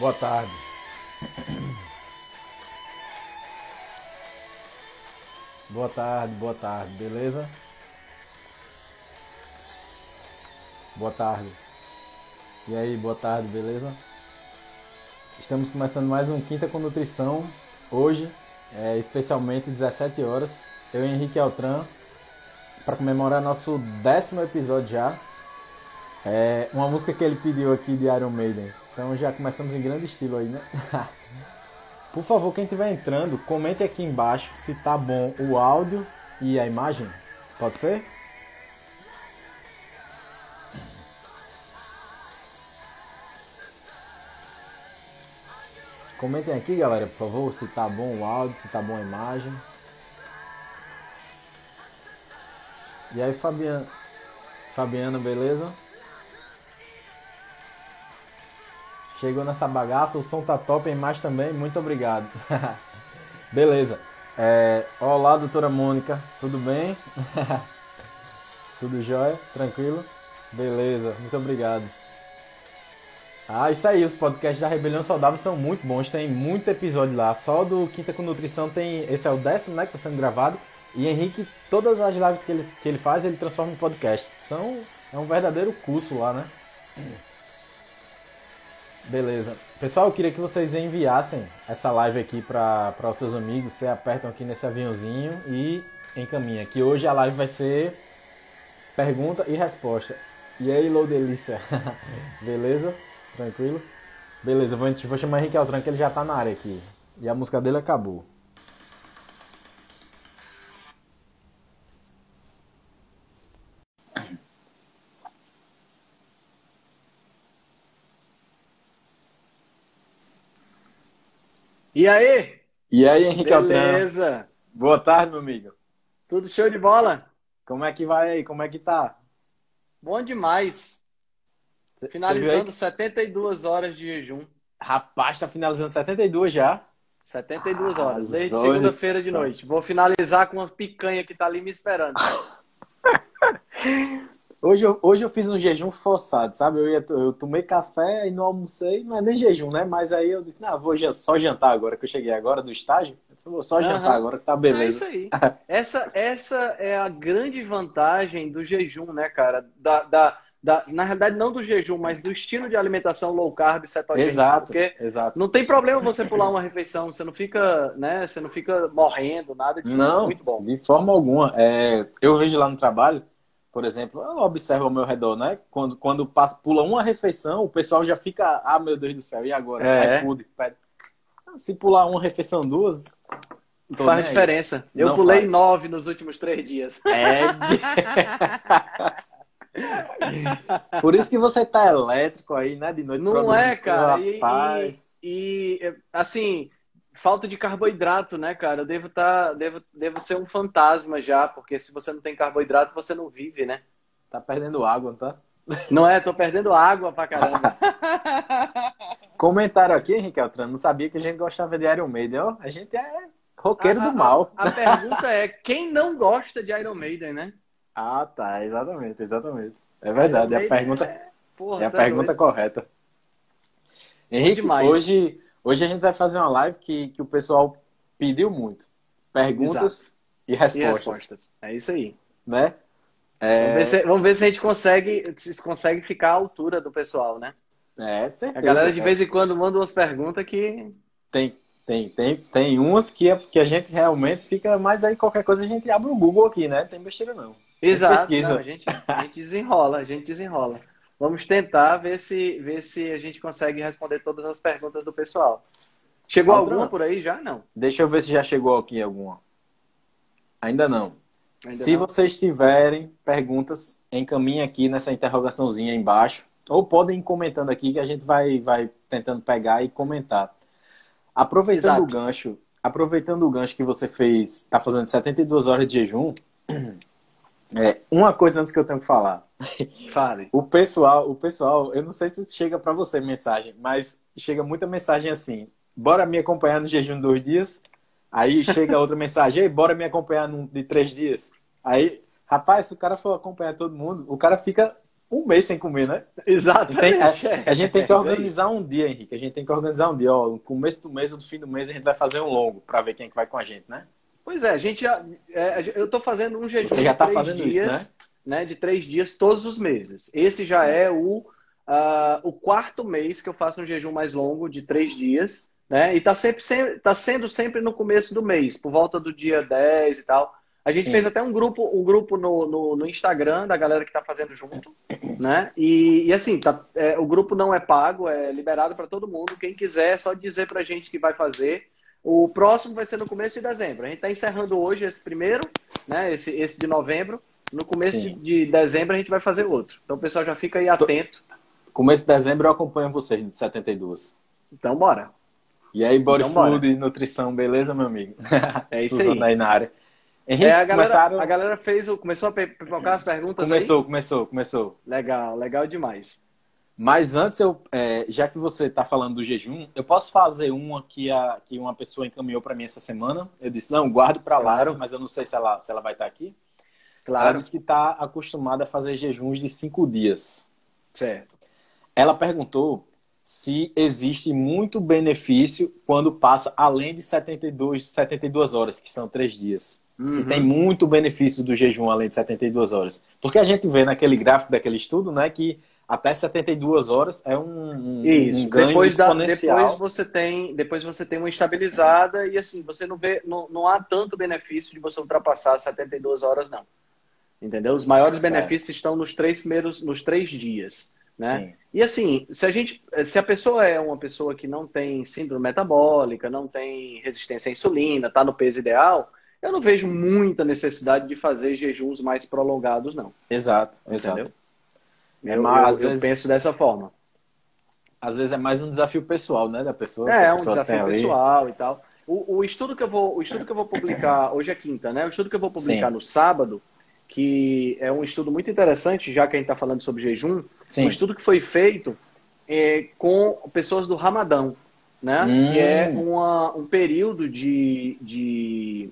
Boa tarde. Boa tarde, boa tarde, beleza? Boa tarde. E aí, boa tarde, beleza? Estamos começando mais um Quinta com Nutrição. Hoje, é, especialmente 17 horas. Eu e Henrique Altran, para comemorar nosso décimo episódio já. É uma música que ele pediu aqui de Iron Maiden. Então já começamos em grande estilo aí, né? Por favor, quem estiver entrando, comente aqui embaixo se tá bom o áudio e a imagem. Pode ser? Comentem aqui, galera, por favor, se tá bom o áudio, se tá bom a imagem. E aí, Fabiana, Fabiana, beleza? Chegou nessa bagaça, o som tá top, a imagem também, muito obrigado. beleza. É, olá, doutora Mônica, tudo bem? tudo jóia? Tranquilo? Beleza, muito obrigado. Ah, isso aí, os podcasts da Rebelião Saudável são muito bons, tem muito episódio lá. Só do Quinta com Nutrição tem. Esse é o décimo, né? Que está sendo gravado. E Henrique, todas as lives que ele, que ele faz, ele transforma em podcast. São, é um verdadeiro curso lá, né? Beleza. Pessoal, eu queria que vocês enviassem essa live aqui para os seus amigos. Você apertam aqui nesse aviãozinho e encaminha. Que hoje a live vai ser pergunta e resposta. E aí, Lou Delícia? Beleza? Tranquilo? Beleza, vou, vou chamar Henrique Altran que ele já tá na área aqui. E a música dele acabou. E aí? E aí, Henrique Beleza. Altran? Boa tarde, meu amigo. Tudo show de bola? Como é que vai aí? Como é que tá? Bom demais. Cê, finalizando 72 horas de jejum. Rapaz, tá finalizando 72 já? 72 ah, horas, desde segunda-feira de noite. Vou finalizar com uma picanha que tá ali me esperando. Hoje eu, hoje eu fiz um jejum forçado, sabe? Eu, ia, eu tomei café e não almocei, mas nem jejum, né? Mas aí eu disse, não, vou só jantar agora, que eu cheguei agora do estágio. Eu disse, vou só uhum. jantar agora, que tá beleza. É isso aí. essa, essa é a grande vantagem do jejum, né, cara? Da, da, da, na realidade, não do jejum, mas do estilo de alimentação low carb cetogênico. Exato, porque exato. Não tem problema você pular uma refeição, você não fica, né? Você não fica morrendo, nada disso. Não, muito bom. de forma alguma. É, eu vejo lá no trabalho por exemplo, eu observo ao meu redor, né? Quando, quando passa, pula uma refeição, o pessoal já fica, ah, meu Deus do céu, e agora? É. iFood, pede. Se pular uma refeição, duas. Faz diferença. Eu Não pulei faz. nove nos últimos três dias. É. Por isso que você tá elétrico aí, né? De noite. Não é, cara. E, e, e, assim, falta de carboidrato, né, cara? Eu devo tá, devo, devo ser um fantasma já, porque se você não tem carboidrato, você não vive, né? Tá perdendo água, tá? Não é? Tô perdendo água pra caramba. Comentaram aqui, Henrique Altran, não sabia que a gente gostava de Iron Maiden. Ó, a gente é roqueiro a, do mal. A, a pergunta é, quem não gosta de Iron Maiden, né? Ah, tá, exatamente, exatamente. É verdade, é a pergunta, é, Porra, é a tá pergunta correta. Henrique, hoje Hoje a gente vai fazer uma live que, que o pessoal pediu muito. Perguntas e respostas. e respostas. É isso aí. Né? É... Vamos, ver se, vamos, ver se, a gente consegue, se consegue ficar à altura do pessoal, né? É, certeza. A galera de vez em quando manda umas perguntas que. Tem, tem, tem, tem umas que, é, que a gente realmente fica, mas aí qualquer coisa a gente abre o Google aqui, né? Não tem besteira não. Exato. Não, a, gente, a gente desenrola, a gente desenrola. Vamos tentar ver se, ver se a gente consegue responder todas as perguntas do pessoal. Chegou Outra alguma por aí já? Não. Deixa eu ver se já chegou aqui alguma. Ainda não. Ainda se não. vocês tiverem perguntas, encaminhe aqui nessa interrogaçãozinha embaixo. Ou podem ir comentando aqui que a gente vai, vai tentando pegar e comentar. Aproveitando Exato. o gancho, aproveitando o gancho que você fez, está fazendo 72 horas de jejum, é, uma coisa antes que eu tenho que falar. Fale. O pessoal, o pessoal, eu não sei se chega para você mensagem, mas chega muita mensagem assim: bora me acompanhar no jejum de dois dias. Aí chega outra mensagem: Ei, bora me acompanhar no, de três dias. Aí, rapaz, se o cara for acompanhar todo mundo, o cara fica um mês sem comer, né? Tem, a, a, gente tem que organizar um dia, Henrique. A gente tem que organizar um dia. Ó, no começo do mês ou no fim do mês a gente vai fazer um longo para ver quem é que vai com a gente, né? Pois é, a gente já. É, eu estou fazendo um jejum. Você já está fazendo dias, isso, né? né? De três dias todos os meses. Esse já é o, uh, o quarto mês que eu faço um jejum mais longo de três dias. Né? E está sempre, sempre, tá sendo sempre no começo do mês, por volta do dia 10 e tal. A gente Sim. fez até um grupo, um grupo no, no, no, Instagram da galera que está fazendo junto, né? E, e assim, tá, é, o grupo não é pago, é liberado para todo mundo. Quem quiser, é só dizer para a gente que vai fazer. O próximo vai ser no começo de dezembro. A gente está encerrando hoje esse primeiro, né? Esse, esse de novembro. No começo de, de, dezembro a gente vai fazer outro. Então o pessoal já fica aí atento. Começo de dezembro eu acompanho vocês de 72. Então bora. E aí, body então, food e nutrição, beleza, meu amigo? É isso aí. aí na área. Henrique, é, a, galera, começaram... a galera fez o. Começou a pipocar as perguntas Começou, aí? começou, começou. Legal, legal demais. Mas antes, eu, é, já que você está falando do jejum, eu posso fazer uma que, a, que uma pessoa encaminhou para mim essa semana. Eu disse, não, guardo para lá, claro. mas eu não sei se ela, se ela vai estar tá aqui. Claro. Ela disse que está acostumada a fazer jejuns de cinco dias. Certo. Ela perguntou se existe muito benefício quando passa além de 72, 72 horas, que são três dias. Uhum. Se tem muito benefício do jejum além de 72 horas. Porque a gente vê naquele gráfico daquele estudo, né, que até 72 horas é um, um, Isso. um ganho depois exponencial. Da, depois você tem, depois você tem uma estabilizada e assim, você não vê, não, não há tanto benefício de você ultrapassar 72 horas não. Entendeu? Os maiores certo. benefícios estão nos três primeiros, nos três dias, né? Sim. E assim, se a gente, se a pessoa é uma pessoa que não tem síndrome metabólica, não tem resistência à insulina, está no peso ideal, eu não vejo muita necessidade de fazer jejuns mais prolongados, não. Exato, exato. É mais, eu, eu penso dessa forma. Às vezes é mais um desafio pessoal, né, da pessoa. É, um desafio pessoal e tal. O, o, estudo que eu vou, o estudo que eu vou publicar hoje é quinta, né? O estudo que eu vou publicar Sim. no sábado, que é um estudo muito interessante, já que a gente está falando sobre jejum, Sim. um estudo que foi feito é, com pessoas do Ramadão, né? Hum. Que é uma, um período de, de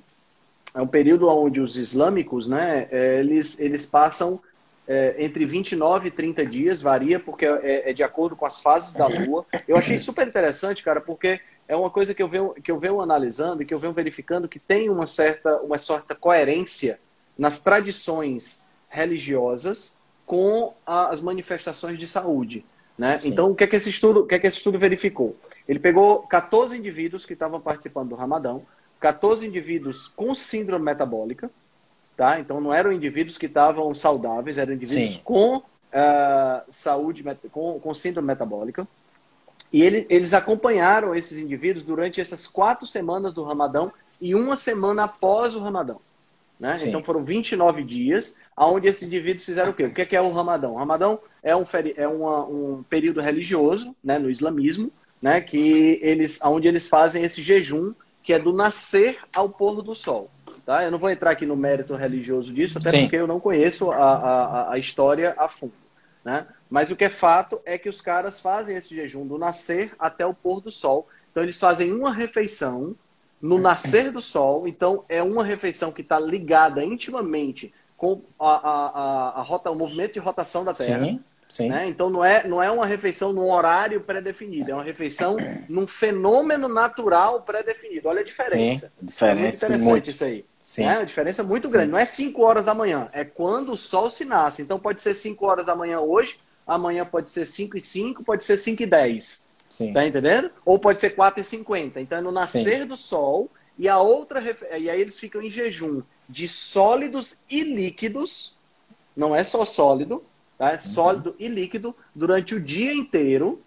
é um período onde os islâmicos, né, é, eles, eles passam é, entre 29 e 30 dias, varia, porque é, é, de acordo com as fases da lua. Eu achei super interessante, cara, porque é uma coisa que eu venho, que eu venho analisando e que eu venho verificando que tem uma certa, uma certa coerência nas tradições religiosas com as manifestações de saúde. Né? Então, o que, é que, esse estudo, o que, é que esse estudo verificou? Ele pegou 14 indivíduos que estavam participando do Ramadão, 14 indivíduos com síndrome metabólica, tá? Então não eram indivíduos que estavam saudáveis, eram indivíduos Sim. com uh, saúde, com, com síndrome metabólica. E ele, eles acompanharam esses indivíduos durante essas quatro semanas do Ramadão e uma semana após o Ramadão. Né? Então foram 29 dias, onde esses indivíduos fizeram o quê? O que é, que é o Ramadão? O Ramadão é um, é uma, um período religioso né, no islamismo, né, que eles, onde eles fazem esse jejum que é do nascer ao pôr do sol. Tá? Eu não vou entrar aqui no mérito religioso disso, até Sim. porque eu não conheço a, a, a história a fundo. Né? Mas o que é fato é que os caras fazem esse jejum do nascer até o pôr do sol. Então eles fazem uma refeição no nascer do sol. Então é uma refeição que está ligada intimamente com a, a, a, rota, o movimento de rotação da Terra. Sim. Sim. Né? Então não é, não é uma refeição num horário pré-definido, é uma refeição num fenômeno natural pré-definido. Olha a diferença. Sim, diferença é muito interessante muito. isso aí. Sim. É uma diferença muito Sim. grande. Não é 5 horas da manhã, é quando o sol se nasce. Então pode ser 5 horas da manhã hoje, amanhã pode ser 5 e 5, pode ser 5 e 10. Sim. Tá entendendo? Ou pode ser 4 e 50. Então é no nascer Sim. do sol e a outra e aí eles ficam em jejum de sólidos e líquidos. Não é só sólido, tá? É sólido uhum. e líquido durante o dia inteiro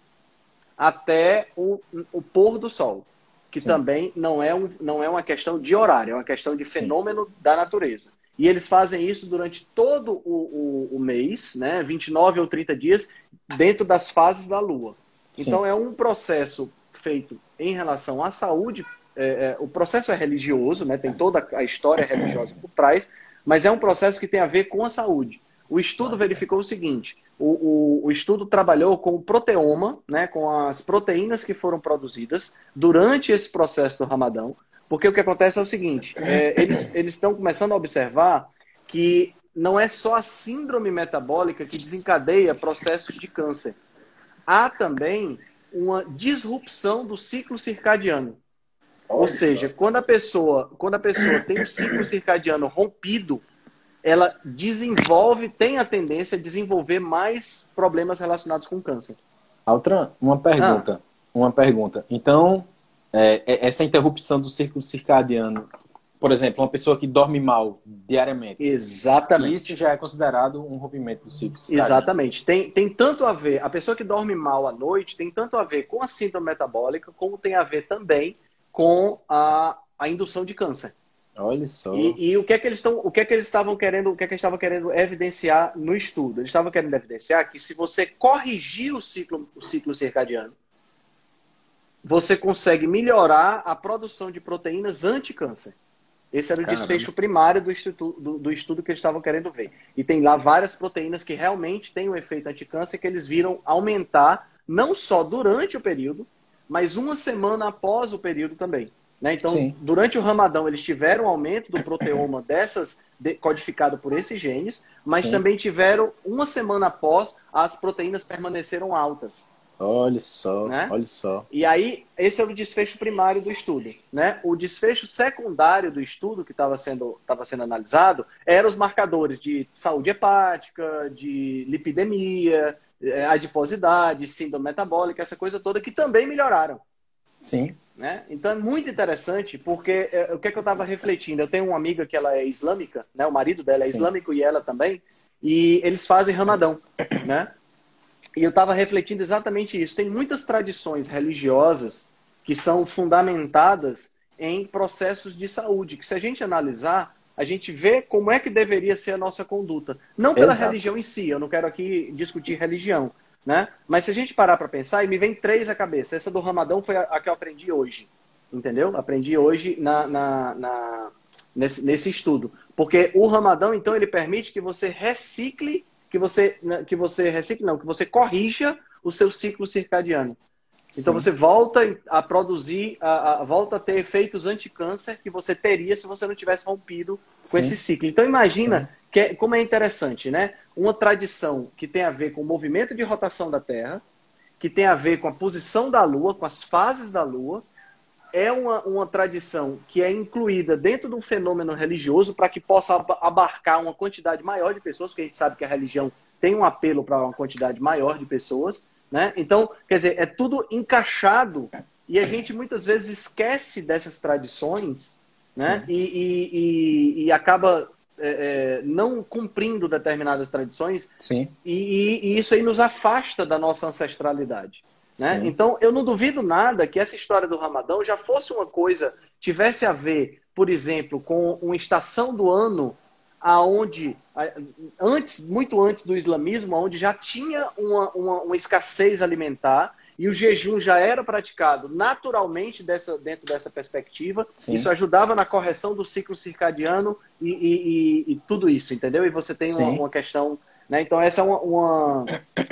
até o, o pôr do sol, que Sim. também não é, um, não é uma questão de horário, é uma questão de fenômeno Sim. da natureza. E eles fazem isso durante todo o, o, o, mês, né? 29 ou 30 dias, dentro das fases da Lua. Sim. Então é um processo feito em relação à saúde. É, é, o processo é religioso, né? tem toda a história religiosa por trás, mas é um processo que tem a ver com a saúde. O estudo verificou o seguinte: o, o, o, estudo trabalhou com o proteoma, né, com as proteínas que foram produzidas durante esse processo do Ramadão, porque o que acontece é o seguinte: é, eles, eles estão começando a observar que não é só a síndrome metabólica que desencadeia processos de câncer. Há também uma disrupção do ciclo circadiano. Ou seja, quando a pessoa, quando a pessoa tem o ciclo circadiano rompido, ela desenvolve, tem a tendência a desenvolver mais problemas relacionados com câncer. Outra, uma pergunta. Ah. Uma pergunta. Então, é, é, essa interrupção do ciclo circadiano, por exemplo, uma pessoa que dorme mal diariamente. Exatamente. Isso já é considerado um rompimento do ciclo circadiano. Exatamente. Tem, tem tanto a ver, a pessoa que dorme mal à noite tem tanto a ver com a síndrome metabólica, como tem a ver também com a, a indução de câncer. Olha só. E, e, o que é que eles estão, o que é que eles estavam querendo, o que é que eles estavam querendo evidenciar no estudo? Eles estavam querendo evidenciar que se você corrigir o ciclo, o ciclo circadiano, você consegue melhorar a produção de proteínas anti-câncer. Esse era o Caramba. desfecho primário do, do, do, estudo que eles estavam querendo ver. E tem lá várias proteínas que realmente têm um efeito anti-câncer que eles viram aumentar não só durante o período, mas uma semana após o período também. Né? Então, Sim. durante o Ramadão, eles tiveram um aumento do proteoma dessas, de, codificado por esses genes, mas Sim. também tiveram, uma semana após, as proteínas permaneceram altas. Olha só, né? olha só. E aí, esse é o desfecho primário do estudo. Né? O desfecho secundário do estudo que estava sendo, tava sendo analisado eram os marcadores de saúde hepática, de lipidemia, eh, adiposidade, síndrome metabólica, essa coisa toda, que também melhoraram. Sim. Né? Então é muito interessante, porque é, o que, é que eu estava refletindo? Eu tenho uma amiga que ela é islâmica, né? o marido dela é Sim. islâmico e ela também, e eles fazem ramadão. Né? E eu estava refletindo exatamente isso. Tem muitas tradições religiosas que são fundamentadas em processos de saúde, que se a gente analisar, a gente vê como é que deveria ser a nossa conduta. Não pela Exato. religião em si, eu não quero aqui discutir religião, né? Mas se a gente parar para pensar, e me vem três à cabeça. Essa do Ramadão foi a, a que eu aprendi hoje. Entendeu? Aprendi hoje na, na, na, nesse, nesse estudo. Porque o Ramadão, então, ele permite que você recicle, que você, né, que você recicle, não, que você corrija o seu ciclo circadiano. Então Sim. você volta a produzir, a, a, volta a ter efeitos anti-câncer que você teria se você não tivesse rompido com Sim. esse ciclo. Então imagina que é, como é interessante, né? Uma tradição que tem a ver com o movimento de rotação da Terra, que tem a ver com a posição da Lua, com as fases da Lua, é uma, uma tradição que é incluída dentro de um fenômeno religioso para que possa abarcar uma quantidade maior de pessoas, porque a gente sabe que a religião tem um apelo para uma quantidade maior de pessoas, né? Então, quer dizer, é tudo encaixado e a gente muitas vezes esquece dessas tradições, né? E, e, e, e, acaba é, é, não cumprindo determinadas tradições. Sim. E, e, isso aí nos afasta da nossa ancestralidade. Né? Então, eu não duvido nada que essa história do Ramadão já fosse uma coisa, tivesse a ver, por exemplo, com uma estação do ano aonde antes, muito antes do islamismo, onde já tinha uma, uma, uma escassez alimentar e o jejum já era praticado naturalmente dessa, dentro dessa perspectiva. Sim. Isso ajudava na correção do ciclo circadiano e, e, e, e tudo isso, entendeu? E você tem uma, uma, questão. Né? Então, essa é uma, uma,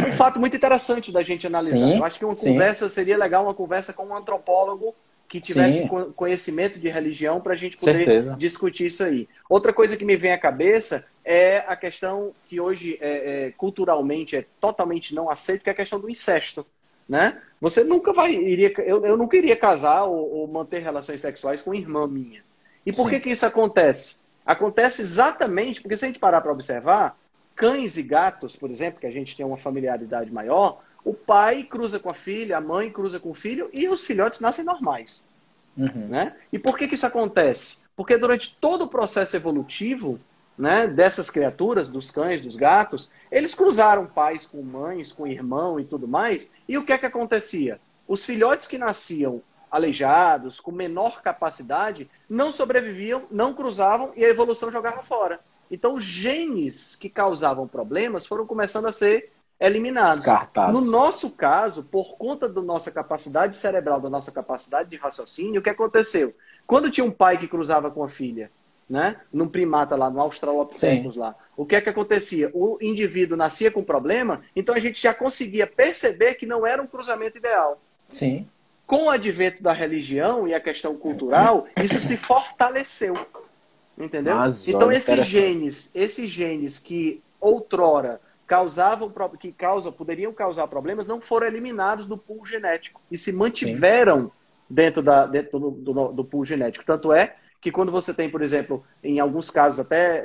um fato muito interessante da gente analisar. Sim. Eu acho que uma Sim. conversa seria legal, uma conversa com um antropólogo que tivesse Sim. conhecimento de religião para a gente poder Certeza. discutir isso aí. Outra coisa que me vem à cabeça é a questão que hoje é, é, culturalmente é totalmente não aceito, que é a questão do incesto né? Você nunca vai iria eu, eu nunca iria casar ou, ou manter relações sexuais com irmã minha. E por Sim. que que isso acontece? Acontece exatamente porque se a gente parar para observar, cães e gatos, por exemplo, que a gente tem uma familiaridade maior, o pai cruza com a filha, a mãe cruza com o filho e os filhotes nascem normais. Uhum. Né? E por que, que isso acontece? Porque durante todo o processo evolutivo, né, dessas criaturas, dos cães, dos gatos, eles cruzaram pais com mães, com irmão e tudo mais. E o que é que acontecia? Os filhotes que nasciam aleijados, com menor capacidade, não sobreviviam, não cruzavam e a evolução jogava fora. Então, os genes que causavam problemas foram começando a ser eliminados. No nosso caso, por conta da nossa capacidade cerebral, da nossa capacidade de raciocínio, o que aconteceu? Quando tinha um pai que cruzava com a filha né? Num primata lá, no Australopithecus lá. O que é que acontecia? O indivíduo nascia com problema, então a gente já conseguia perceber que não era um cruzamento ideal. Sim. Com o advento da religião e a questão cultural, isso se fortaleceu. Entendeu? Mas, então olha, esses genes, esses genes que outrora causavam que causa, poderiam causar problemas não foram eliminados do pool genético e se mantiveram Sim. dentro, da, dentro do, do, do, pool genético. Tanto é que quando você tem, por exemplo, em alguns casos até é,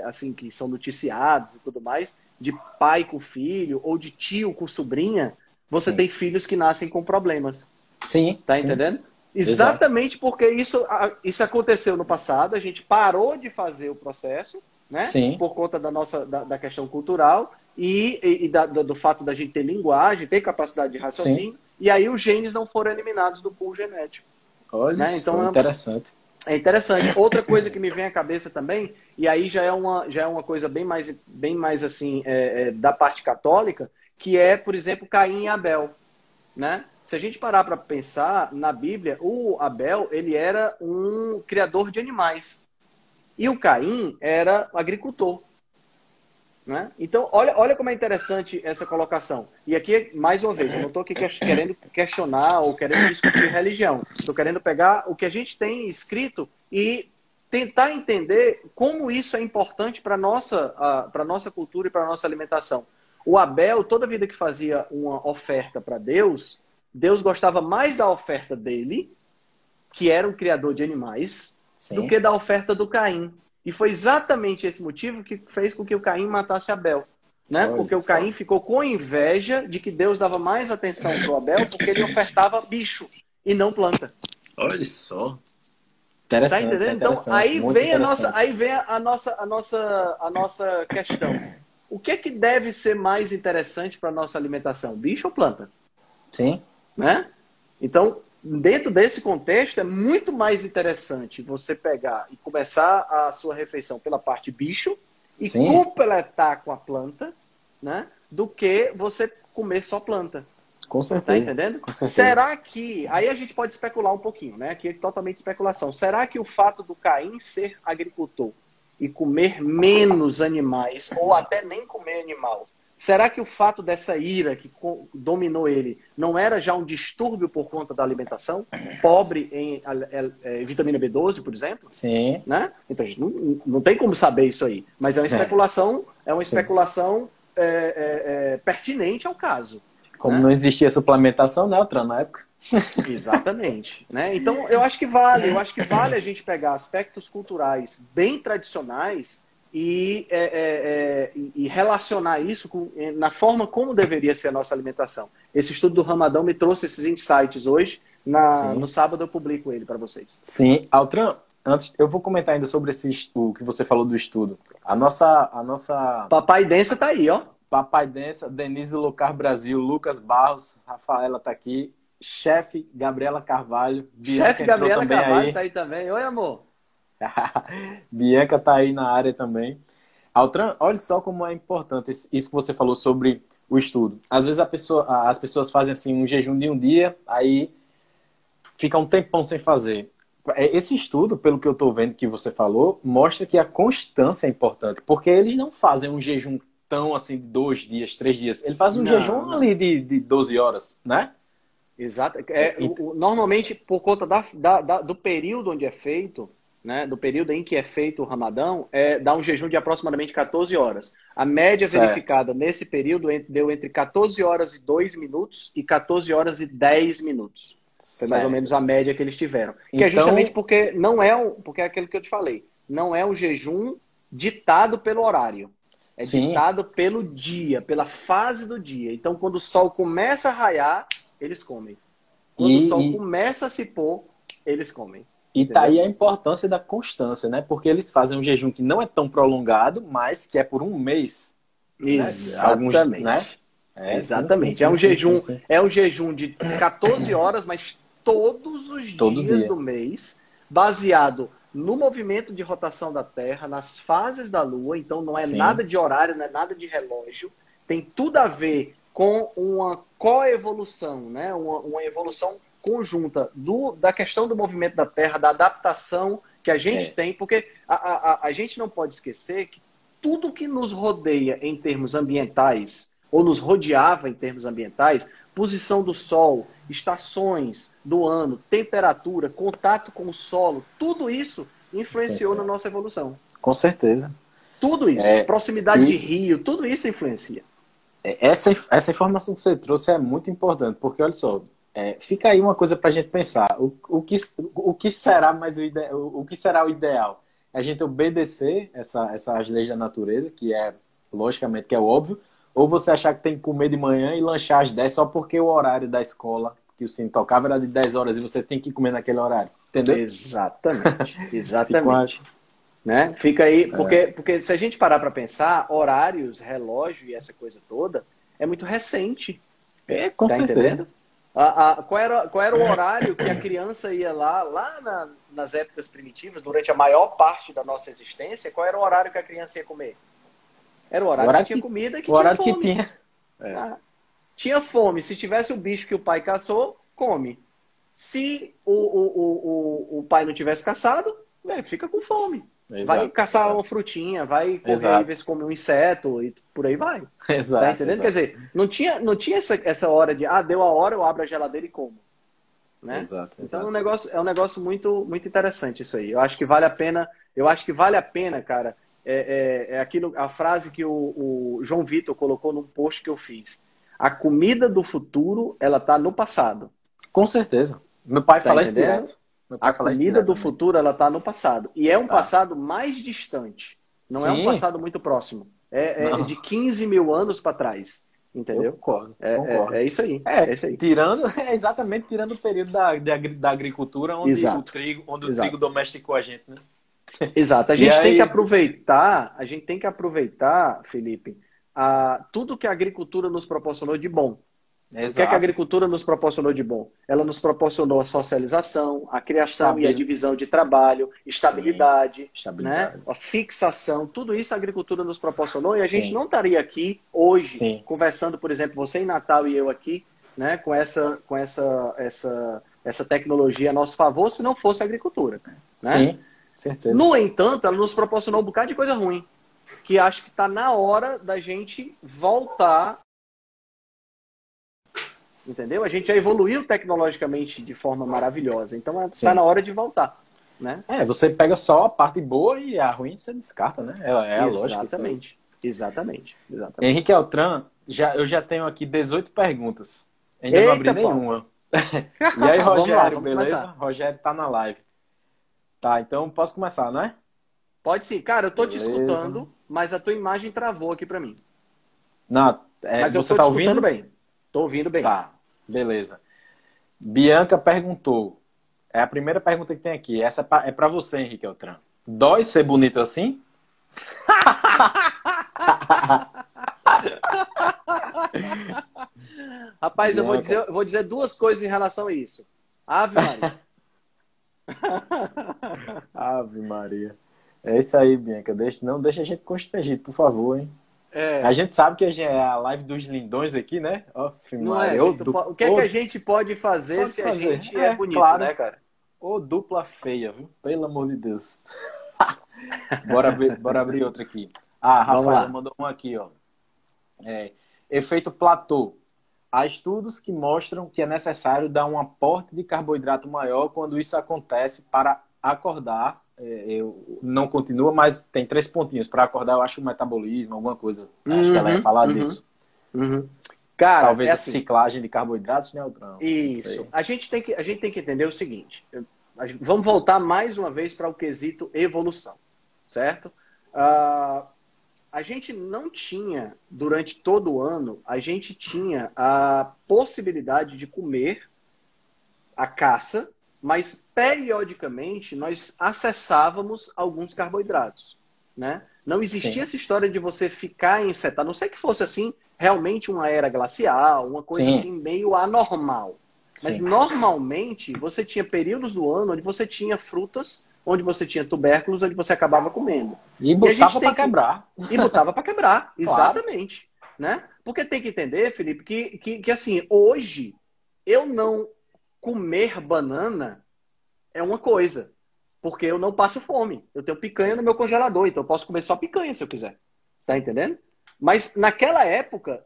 é, assim que são noticiados e tudo mais, de pai com filho ou de tio com sobrinha, você Sim. tem filhos que nascem com problemas. Sim. Tá sim. entendendo? Exatamente Exato. porque isso, isso aconteceu no passado, a gente parou de fazer o processo, né? Sim. Por conta da nossa da, da questão cultural e, e, e da, do fato da gente ter linguagem, ter capacidade de raciocínio, e aí os genes não foram eliminados do pool genético. Olha, né? então, é interessante. É interessante. Outra coisa que me vem à cabeça também, e aí já é uma, já é uma coisa bem mais, bem mais assim, é, é, da parte católica, que é, por exemplo, Caim e Abel. Né? Se a gente parar para pensar, na Bíblia, o Abel ele era um criador de animais. E o Caim era agricultor. Né? Então, olha, olha como é interessante essa colocação. E aqui, mais uma vez, eu não estou aqui querendo questionar ou querendo discutir religião. Estou querendo pegar o que a gente tem escrito e tentar entender como isso é importante para a nossa, nossa cultura e para a nossa alimentação. O Abel, toda vida que fazia uma oferta para Deus, Deus gostava mais da oferta dele, que era um criador de animais, Sim. do que da oferta do Caim. E foi exatamente esse motivo que fez com que o Caim matasse Abel. Né? porque o Caim ficou com inveja de que Deus dava mais atenção para Abel porque ele ofertava bicho e não planta. Olha só. Interessante, tá entendendo? Então, aí vem, a nossa, aí vem a nossa, a, nossa, a nossa questão. O que é que deve ser mais interessante para a nossa alimentação? Bicho ou planta? Sim. Né? Então, dentro desse contexto, é muito mais interessante você pegar e começar a sua refeição pela parte bicho e Sim. completar com a planta, né? Do que você comer só planta. Com tá certeza. Tá entendendo? Será que. Aí a gente pode especular um pouquinho, né? Aqui é totalmente especulação. Será que o fato do Caim ser agricultor e comer menos animais, ou até nem comer animal, Será que o fato dessa ira que dominou ele não era já um distúrbio por conta da alimentação? Pobre em, em vitamina B12, por exemplo? Sim. Né? Então a gente não, não tem como saber isso aí. Mas é uma é. especulação, é, é uma especulação é, é, é, pertinente ao caso. Como né? não existia suplementação, né, Altran, na época? Exatamente. né? Então eu acho que vale, eu acho que vale a gente pegar aspectos culturais bem tradicionais e, é, é, é e relacionar isso com, é, na forma como deveria ser a nossa alimentação. Esse estudo do Ramadão me trouxe esses insights hoje. Na, no sábado eu publico ele para vocês. Sim, Altran, antes eu vou comentar ainda sobre esse estudo que você falou do estudo. A nossa, a nossa. Papai Densa tá aí, ó. Papai Densa, Denise Locar Brasil, Lucas Barros, Rafaela tá aqui, chefe Gabriela Carvalho, chefe Gabriela Carvalho aí. tá aí também. Oi, amor. Bianca tá aí na área também. Altran, olha só como é importante isso que você falou sobre o estudo. Às vezes pessoa, as pessoas fazem assim um jejum de um dia, aí fica um tempão sem fazer. É, esse estudo, pelo que eu estou vendo que você falou, mostra que a constância é importante, porque eles não fazem um jejum tão assim, dois dias, três dias. Ele faz um não, jejum não. ali de, de 12 horas, né? Exato. É, o, normalmente, por conta da, da, da, do período onde é feito, né, do período em que é feito o Ramadão, é, dá um jejum de aproximadamente 14 horas. A média certo. verificada nesse período deu entre 14 horas e 2 minutos e 14 horas e 10 minutos. Foi mais ou menos a média que eles tiveram. Que é então... justamente porque não é, porque é aquilo que eu te falei. Não é um jejum ditado pelo horário. É Sim. ditado pelo dia, pela fase do dia. Então, quando o sol começa a raiar, eles comem. Quando e, o sol e... começa a se pôr, eles comem. E tá aí a importância da constância, né? Porque eles fazem um jejum que não é tão prolongado, mas que é por um mês. Exatamente. Né? Alguns, né? É, Exatamente. Sim, sim, é um sim, jejum, é um jejum de 14 horas, mas todos os Todo dias dia. do mês, baseado no movimento de rotação da Terra, nas fases da Lua, então não é nada de horário, não é nada de relógio, tem tudo a ver com uma coevolução, né? Uma, uma evolução conjunta do, da questão do movimento da Terra, da adaptação que a gente é. tem, porque a, a, a gente não pode esquecer que tudo que nos rodeia em termos ambientais, ou nos rodeava em termos ambientais, posição do Sol, estações do ano, temperatura, contato com o solo, tudo isso influenciou na nossa evolução. Com certeza. Tudo isso. É, proximidade e... de rio, tudo isso influencia. É, essa, essa informação que você trouxe é muito importante, porque olha só, é, fica aí uma coisa para a gente pensar. O, o, que, o que será mais o, ide, o, o que será o ideal? É a gente obedecer essa, essas leis da natureza, que é, logicamente, que é óbvio, ou você achar que tem que comer de manhã e lanchar às 10 só porque o horário da escola que o sino tocava era de 10 horas e você tem que comer naquele horário. Entendeu? Exatamente. Exatamente. Fica, né? Fica aí, porque, é. porque se a gente parar para pensar, horários, relógio e essa coisa toda é muito recente. É, com tá certeza. Entendendo? A, a, qual, era, qual era o horário que a criança ia lá, lá na, nas épocas primitivas, durante a maior parte da nossa existência, qual era o horário que a criança ia comer? Era o horário, o horário que, tinha comida que o tinha horário fome. que tinha. É. Ah, tinha fome. Se tivesse o bicho que o pai caçou, come. Se o, o, o, o pai não tivesse caçado, é, fica com fome. Exato, vai caçar exato. uma frutinha, vai correr ver se come um inseto e por aí vai. Exato. Tá entendendo? Exato. Quer dizer, não tinha, não tinha essa, essa hora de, ah, deu a hora, eu abro a geladeira e como. Né? Exato, Então é um negócio, é um negócio muito, muito interessante isso aí. Eu acho que vale a pena, eu acho que vale a pena, cara. É, é, é aquilo, a frase que o, o João Vitor colocou num post que eu fiz. A comida do futuro, ela tá no passado. Com certeza. Meu pai tá fala isso direto. A comida do futuro, ela tá no passado. E é um tá. passado mais distante. Não Sim. é um passado muito próximo. É, é de 15 mil anos para trás. Entendeu? Eu concordo. É, concordo. É, é, isso aí. É, é, isso aí. Tirando, é exatamente tirando o período da, da agricultura onde Exato. o trigo, onde Exato. o trigo domesticou a gente, né? Exato. A gente tem que aproveitar, a gente tem que aproveitar, Felipe, a, tudo que a agricultura nos proporcionou de bom. Exato. O que, é que a agricultura nos proporcionou de bom? Ela nos proporcionou a socialização, a criação Estabil... e a divisão de trabalho, estabilidade, estabilidade. Né? a fixação, tudo isso a agricultura nos proporcionou e a Sim. gente não estaria aqui hoje Sim. conversando, por exemplo, você em Natal e eu aqui, né, com essa, com essa, essa, essa tecnologia a nosso favor, se não fosse a agricultura. Né? Sim, certeza. No entanto, ela nos proporcionou um bocado de coisa ruim que acho que está na hora da gente voltar Entendeu? A gente já evoluiu tecnologicamente de forma maravilhosa. Então está na hora de voltar. Né? É, você pega só a parte boa e a ruim você descarta, né? É, é a lógica. Exatamente. Exatamente. Exatamente. Henrique Altran, já, eu já tenho aqui 18 perguntas. Ainda Eita, não abri nenhuma. e aí, Rogério, lá, beleza? Começar. Rogério tá na live. Tá, então posso começar, né? Pode sim. Cara, eu tô beleza. te escutando, mas a tua imagem travou aqui para mim. Não, é, mas eu você tô tá te ouvindo? escutando bem. Tô ouvindo bem. Tá, beleza. Bianca perguntou. É a primeira pergunta que tem aqui. Essa é para é você, Henrique Altran. Dói ser bonito assim? Rapaz, eu vou, dizer, eu vou dizer duas coisas em relação a isso. Ave Maria. Ave Maria. É isso aí, Bianca. Deixa, não deixa a gente constrangido, por favor, hein? É. A gente sabe que a gente é a live dos lindões aqui, né? não é. O que é que a gente pode fazer pode se fazer. a gente é, é bonito, claro. né, cara? Ô, dupla feia, viu? Pelo amor de Deus. bora, abrir, bora abrir outra aqui. Ah, Rafael mandou um aqui, ó. É, efeito platô. Há estudos que mostram que é necessário dar um aporte de carboidrato maior quando isso acontece para acordar eu não continua, mas tem três pontinhos. Para acordar, eu acho o metabolismo, alguma coisa. Uhum, acho que ela ia uhum, falar uhum, disso. Uhum. Cara, Talvez é a assim, ciclagem de carboidratos neutrão. Isso. A gente, tem que, a gente tem que entender o seguinte. Vamos voltar mais uma vez para o quesito evolução, certo? Uh, a gente não tinha, durante todo o ano, a gente tinha a possibilidade de comer a caça mas periodicamente nós acessávamos alguns carboidratos, né? Não existia Sim. essa história de você ficar em seta, a não ser que fosse assim, realmente uma era glacial, uma coisa Sim. assim meio anormal. Mas Sim. normalmente você tinha períodos do ano onde você tinha frutas, onde você tinha tubérculos, onde você acabava comendo. E botava para quebrar. E botava para quebrar, exatamente. Claro. Né? Porque tem que entender, Felipe, que, que, que assim, hoje eu não comer banana é uma coisa, porque eu não passo fome. Eu tenho picanha no meu congelador, então eu posso comer só picanha se eu quiser. Tá entendendo? Mas naquela época,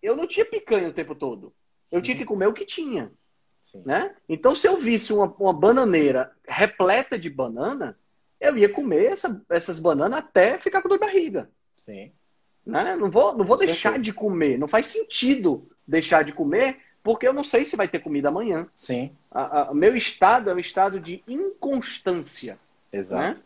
eu não tinha picanha o tempo todo. Eu tinha que comer o que tinha. Sim. Né? Então, se eu visse uma, uma bananeira repleta de banana, eu ia comer essa, essas bananas até ficar com dor de barriga. Sim. Né? Não vou, não vou deixar certeza. de comer. Não faz sentido deixar de comer, porque eu não sei se vai ter comida amanhã. Sim. O meu estado é um estado de inconstância. Exato. Né?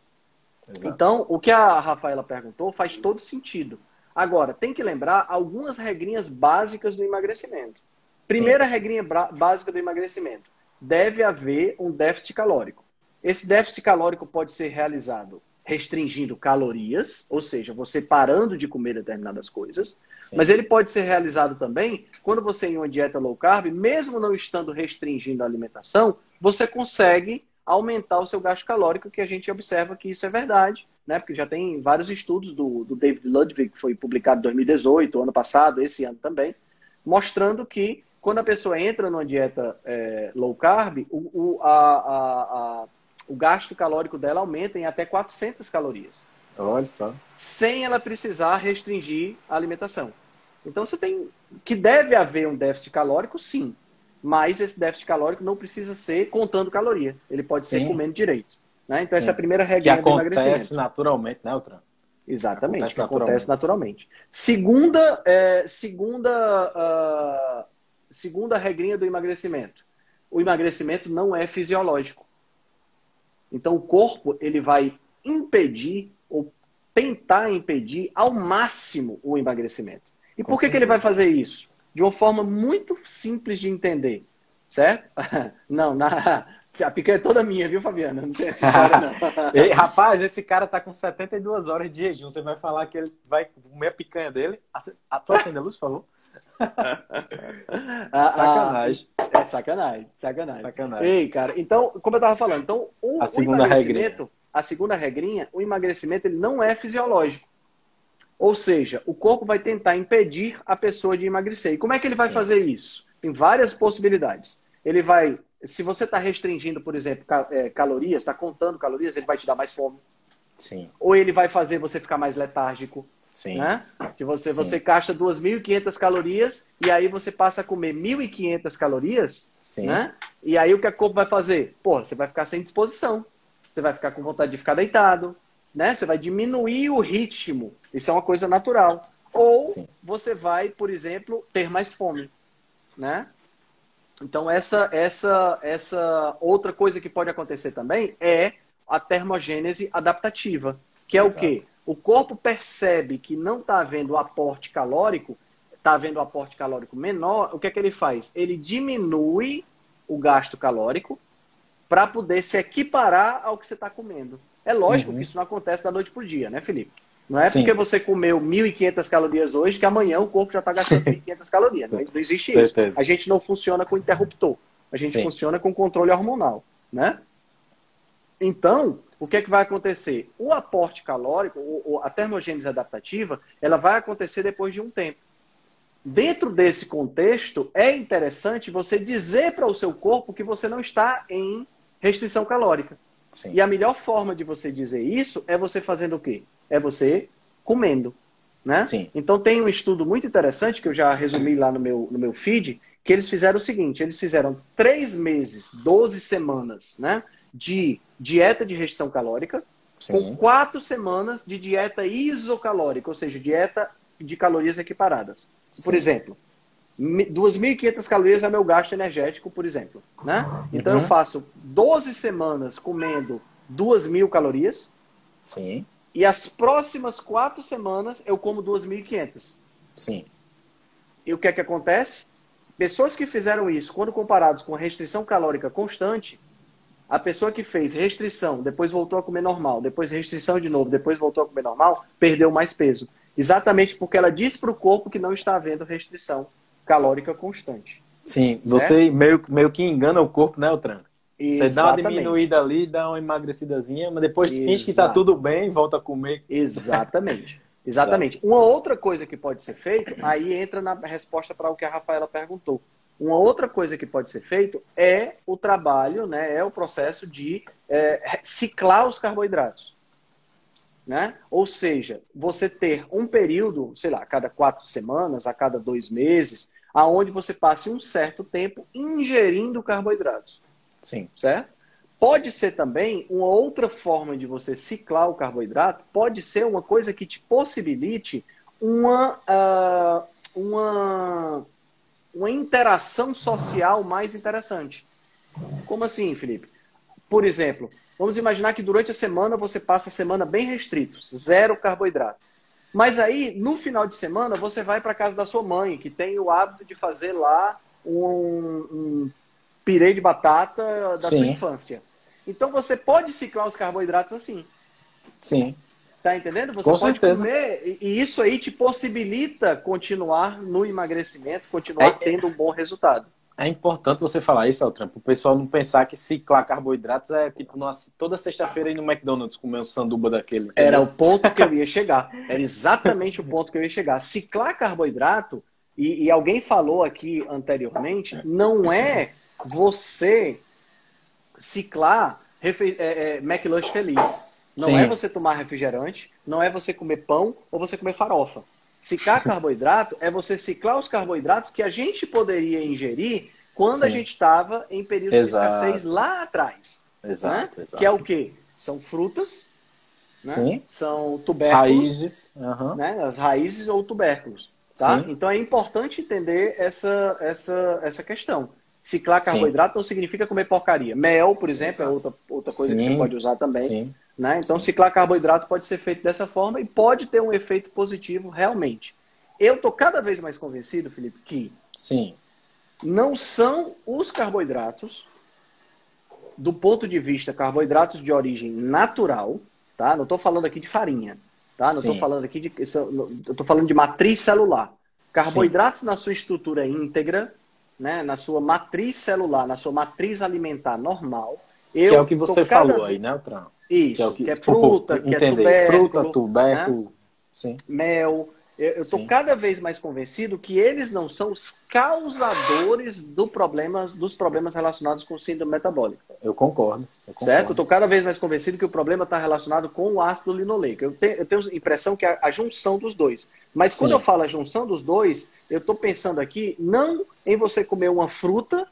Exato. Então, o que a Rafaela perguntou faz todo sentido. Agora, tem que lembrar algumas regrinhas básicas do emagrecimento. Primeira Sim. regrinha básica do emagrecimento: deve haver um déficit calórico. Esse déficit calórico pode ser realizado restringindo calorias, ou seja, você parando de comer determinadas coisas, Sim. mas ele pode ser realizado também quando você em uma dieta low carb, mesmo não estando restringindo a alimentação, você consegue aumentar o seu gasto calórico, que a gente observa que isso é verdade, né? Porque já tem vários estudos do, do David Ludwig, que foi publicado em 2018, ano passado, esse ano também, mostrando que quando a pessoa entra numa dieta é, low carb, o, o, a, a, a, o gasto calórico dela aumenta em até 400 calorias. Olha só. Sem ela precisar restringir a alimentação. Então você tem que deve haver um déficit calórico, sim. Mas esse déficit calórico não precisa ser contando caloria. Ele pode sim. ser comendo direito. Né? Então sim. essa é a primeira regra do emagrecimento. Que acontece naturalmente, né, Altran? Exatamente, acontece, que naturalmente. acontece naturalmente. Segunda, é, segunda uh, segunda regrinha do emagrecimento. O emagrecimento não é fisiológico. Então o corpo ele vai impedir ou tentar impedir ao máximo o emagrecimento. E por que, que ele vai fazer isso? De uma forma muito simples de entender, certo? não, na, a picanha é toda minha, viu, Fabiana? Não tem essa história, não. Ei, rapaz, esse cara tá com 72 horas de jejum. Você vai falar que ele vai comer a picanha dele? A, tua acende a luz, por favor. Ah, sacanagem. é sacanagem, sacanagem. Sacanagem. Ei, cara, então, como eu tava falando, então o, a segunda o emagrecimento, regrinha. a segunda regrinha, o emagrecimento ele não é fisiológico. Ou seja, o corpo vai tentar impedir a pessoa de emagrecer. E como é que ele vai Sim. fazer isso? Tem várias possibilidades. Ele vai, se você está restringindo, por exemplo, é, calorias, está contando calorias, ele vai te dar mais fome. Sim. Ou ele vai fazer você ficar mais letárgico. Sim. Né? Que você, Sim. você gasta 2.500 calorias e aí você passa a comer 1.500 calorias. Sim. Né? E aí o que a corpo vai fazer? Pô, você vai ficar sem disposição. Você vai ficar com vontade de ficar deitado. Né? Você vai diminuir o ritmo. Isso é uma coisa natural. Ou Sim. você vai, por exemplo, ter mais fome. Né? Então, essa, essa, essa outra coisa que pode acontecer também é a termogênese adaptativa, que é Exato. o quê? O corpo percebe que não está havendo aporte calórico, está havendo aporte calórico menor, o que é que ele faz? Ele diminui o gasto calórico para poder se equiparar ao que você está comendo. É lógico uhum. que isso não acontece da noite para o dia, né, Felipe? Não é Sim. porque você comeu 1.500 calorias hoje que amanhã o corpo já está gastando 1.500 calorias. Não, não existe Certeza. isso. A gente não funciona com interruptor. A gente Sim. funciona com controle hormonal, né? Então, o que, é que vai acontecer? O aporte calórico, a termogênese adaptativa, ela vai acontecer depois de um tempo. Dentro desse contexto, é interessante você dizer para o seu corpo que você não está em restrição calórica. Sim. E a melhor forma de você dizer isso é você fazendo o quê? É você comendo. Né? Sim. Então tem um estudo muito interessante que eu já resumi lá no meu, no meu feed, que eles fizeram o seguinte: eles fizeram três meses, 12 semanas, né? De dieta de restrição calórica, Sim. com quatro semanas de dieta isocalórica, ou seja, dieta de calorias equiparadas. Sim. Por exemplo, 2.500 calorias é meu gasto energético, por exemplo. Né? Então uhum. eu faço 12 semanas comendo 2.000 calorias. Sim. E as próximas quatro semanas eu como 2.500. Sim. E o que é que acontece? Pessoas que fizeram isso, quando comparados com a restrição calórica constante, a pessoa que fez restrição, depois voltou a comer normal, depois restrição de novo, depois voltou a comer normal, perdeu mais peso. Exatamente porque ela disse para o corpo que não está havendo restrição calórica constante. Sim, certo? você meio, meio que engana o corpo, né, Otran? Você dá uma diminuída ali, dá uma emagrecidazinha, mas depois Exato. finge que está tudo bem e volta a comer. Exatamente. Exatamente. Uma outra coisa que pode ser feito, aí entra na resposta para o que a Rafaela perguntou. Uma outra coisa que pode ser feito é o trabalho, né, é o processo de é, ciclar os carboidratos. Né? Ou seja, você ter um período, sei lá, a cada quatro semanas, a cada dois meses, aonde você passe um certo tempo ingerindo carboidratos. Sim. Certo? Pode ser também uma outra forma de você ciclar o carboidrato, pode ser uma coisa que te possibilite uma, uh, uma, uma interação social mais interessante. Como assim, Felipe? Por exemplo, vamos imaginar que durante a semana você passa a semana bem restrito, zero carboidrato. Mas aí, no final de semana, você vai para casa da sua mãe, que tem o hábito de fazer lá um, um pirê de batata da Sim. sua infância. Então você pode ciclar os carboidratos assim. Sim. Tá entendendo? Você Com pode certeza. comer e isso aí te possibilita continuar no emagrecimento, continuar é, tendo um bom resultado. É importante você falar isso, Altran, para o pessoal não pensar que ciclar carboidratos é tipo nossa, toda sexta-feira ir no McDonald's comer um sanduba daquele. Era o ponto que eu ia chegar. Era exatamente o ponto que eu ia chegar. Ciclar carboidrato, e, e alguém falou aqui anteriormente, não é você ciclar é, é, McLunch feliz. Não Sim. é você tomar refrigerante, não é você comer pão ou você comer farofa. Ciclar carboidrato é você ciclar os carboidratos que a gente poderia ingerir quando Sim. a gente estava em período exato. de escassez lá atrás. Exato, né? exato. Que é o quê? São frutas, né? são tubérculos. Raízes. Uhum. Né? As raízes ou tubérculos. Tá? Então é importante entender essa, essa, essa questão. Ciclar carboidrato Sim. não significa comer porcaria. Mel, por exemplo, é exato. é outra, outra coisa Sim. que você pode usar também. Né? Então, ciclar carboidrato pode ser feito dessa forma e pode ter um efeito positivo realmente. Eu estou cada vez mais convencido, Felipe, que Sim. não são os carboidratos, do ponto de vista carboidratos de origem natural, tá? Não estou falando aqui de farinha, tá? Não estou falando aqui de, eu estou falando de matriz celular. Carboidratos Sim. na sua estrutura íntegra, né? Na sua matriz celular, na sua matriz alimentar normal. Eu que é o que você falou cada... aí, né, Tran? Isso, que é, o que, que é fruta, que é entender. é tubérculo. Fruta, tubérculo, né? sim. mel. Eu estou cada vez mais convencido que eles não são os causadores do problemas, dos problemas relacionados com síndrome metabólica. Eu concordo. Eu concordo. Certo? Estou cada vez mais convencido que o problema está relacionado com o ácido linoleico. Eu tenho, eu tenho a impressão que é a junção dos dois. Mas quando Sim. eu falo a junção dos dois, eu estou pensando aqui não em você comer uma fruta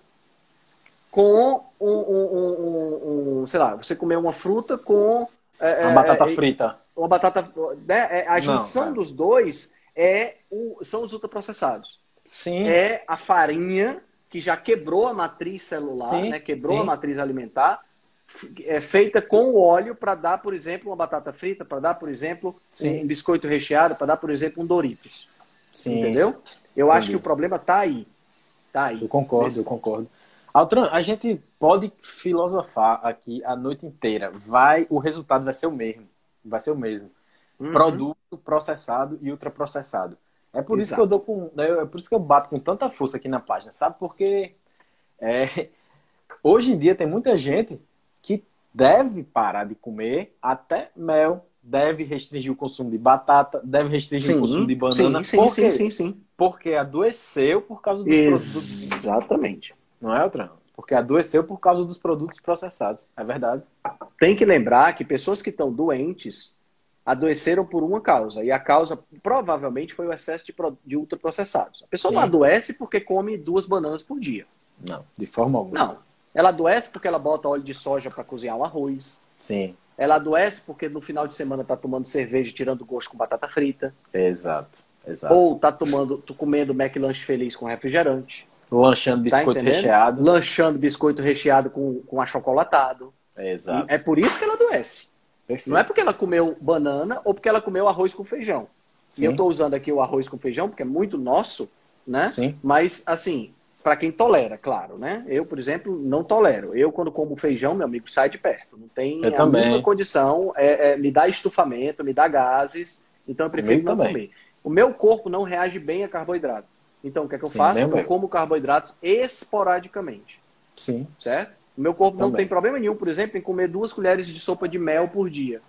com um, um, um, um, sei lá, você comer uma fruta com é, uma batata é, frita. Uma batata, né? É, a junção Não, dos dois é o, são os ultraprocessados. Sim. É a farinha que já quebrou a matriz celular, sim, né? Quebrou sim. a matriz alimentar, é feita com o óleo para dar, por exemplo, uma batata frita, para dar, por exemplo, sim. um biscoito recheado, para dar, por exemplo, um Doritos. Sim. Entendeu? Eu Entendi. acho que o problema está aí. Tá aí. Eu concordo, nesse... eu concordo. Altran, a gente pode filosofar aqui a noite inteira. Vai, o resultado vai ser o mesmo. Vai ser o mesmo. Uhum. Produto processado e ultraprocessado. É por Exato. isso que eu dou com. Né, é por isso que eu bato com tanta força aqui na página, sabe? Porque é, hoje em dia tem muita gente que deve parar de comer até mel, deve restringir o consumo de batata, deve restringir sim, o consumo de banana. Sim, sim, sim, sim, sim. Porque adoeceu por causa dos Exatamente. produtos. Exatamente. Não é, outra? Porque adoeceu por causa dos produtos processados. É verdade. Tem que lembrar que pessoas que estão doentes adoeceram por uma causa. E a causa provavelmente foi o excesso de, de ultraprocessados. A pessoa Sim. não adoece porque come duas bananas por dia. Não, de forma alguma. Não. Ela adoece porque ela bota óleo de soja para cozinhar o arroz. Sim. Ela adoece porque no final de semana está tomando cerveja, tirando gosto com batata frita. Exato. Exato. Ou está tomando, comendo McLanche feliz com refrigerante. Lanchando tá biscoito tá recheado. Lanchando biscoito recheado com, com achocolatado. É, exato. E é por isso que ela adoece. Perfeito. Não é porque ela comeu banana ou porque ela comeu arroz com feijão. Sim. E eu estou usando aqui o arroz com feijão porque é muito nosso, né? Sim. Mas, assim, para quem tolera, claro, né? Eu, por exemplo, não tolero. Eu, quando como feijão, meu amigo, sai de perto. Não tem eu a também. mínima condição. É, é, me dá estufamento, me dá gases. Então, eu prefiro não também. comer. O meu corpo não reage bem a carboidrato. Então, o que é que eu Sim, faço? Eu como carboidratos esporadicamente. Sim. Certo? O meu corpo Também. não tem problema nenhum, por exemplo, em comer duas colheres de sopa de mel por dia.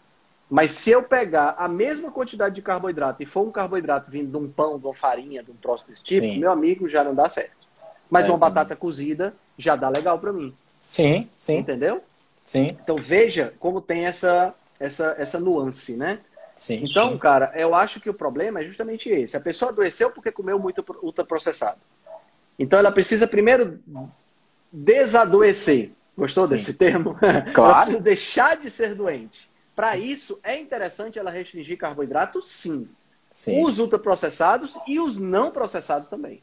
Mas se eu pegar a mesma quantidade de carboidrato e for um carboidrato vindo de um pão, de uma farinha, de um troço desse tipo, sim. meu amigo, já não dá certo. Mas é, uma batata cozida já dá legal para mim. Sim, sim. Entendeu? Sim. Então veja como tem essa, essa, essa nuance, né? Sim, então, sim. cara, eu acho que o problema é justamente esse. A pessoa adoeceu porque comeu muito ultraprocessado. Então, ela precisa primeiro desadoecer. Gostou Sim. desse termo? Claro. deixar de ser doente. Para isso, é interessante ela restringir carboidratos, sim. sim. Os ultraprocessados e os não processados também.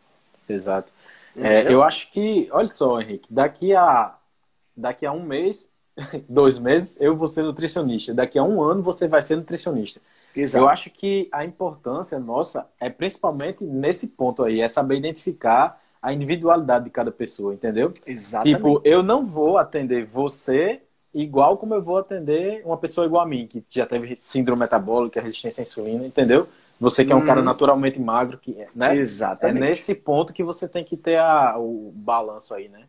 Exato. É, eu acho que, olha só, Henrique, daqui a, daqui a um mês, dois meses, eu vou ser nutricionista. Daqui a um ano, você vai ser nutricionista. Exato. Eu acho que a importância nossa é principalmente nesse ponto aí, é saber identificar a individualidade de cada pessoa, entendeu? Exatamente. Tipo, eu não vou atender você igual como eu vou atender uma pessoa igual a mim, que já teve síndrome metabólica, resistência à insulina, entendeu? Você que é um hum. cara naturalmente magro, que, né? Exatamente. É nesse ponto que você tem que ter a, o balanço aí, né?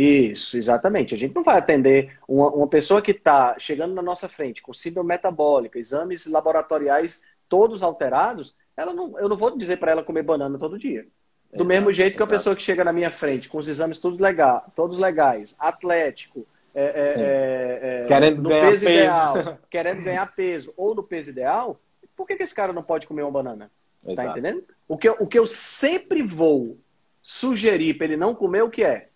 Isso, exatamente. A gente não vai atender uma, uma pessoa que está chegando na nossa frente com síndrome metabólica, exames laboratoriais todos alterados, ela não, eu não vou dizer para ela comer banana todo dia. Do exato, mesmo jeito que exato. a pessoa que chega na minha frente com os exames todos, legal, todos legais, atlético, é, é, é, é querendo ganhar peso, peso. ideal, querendo ganhar peso ou no peso ideal, por que, que esse cara não pode comer uma banana? Tá exato. Tá entendendo? O que, eu, o que eu sempre vou sugerir para ele não comer, o que é?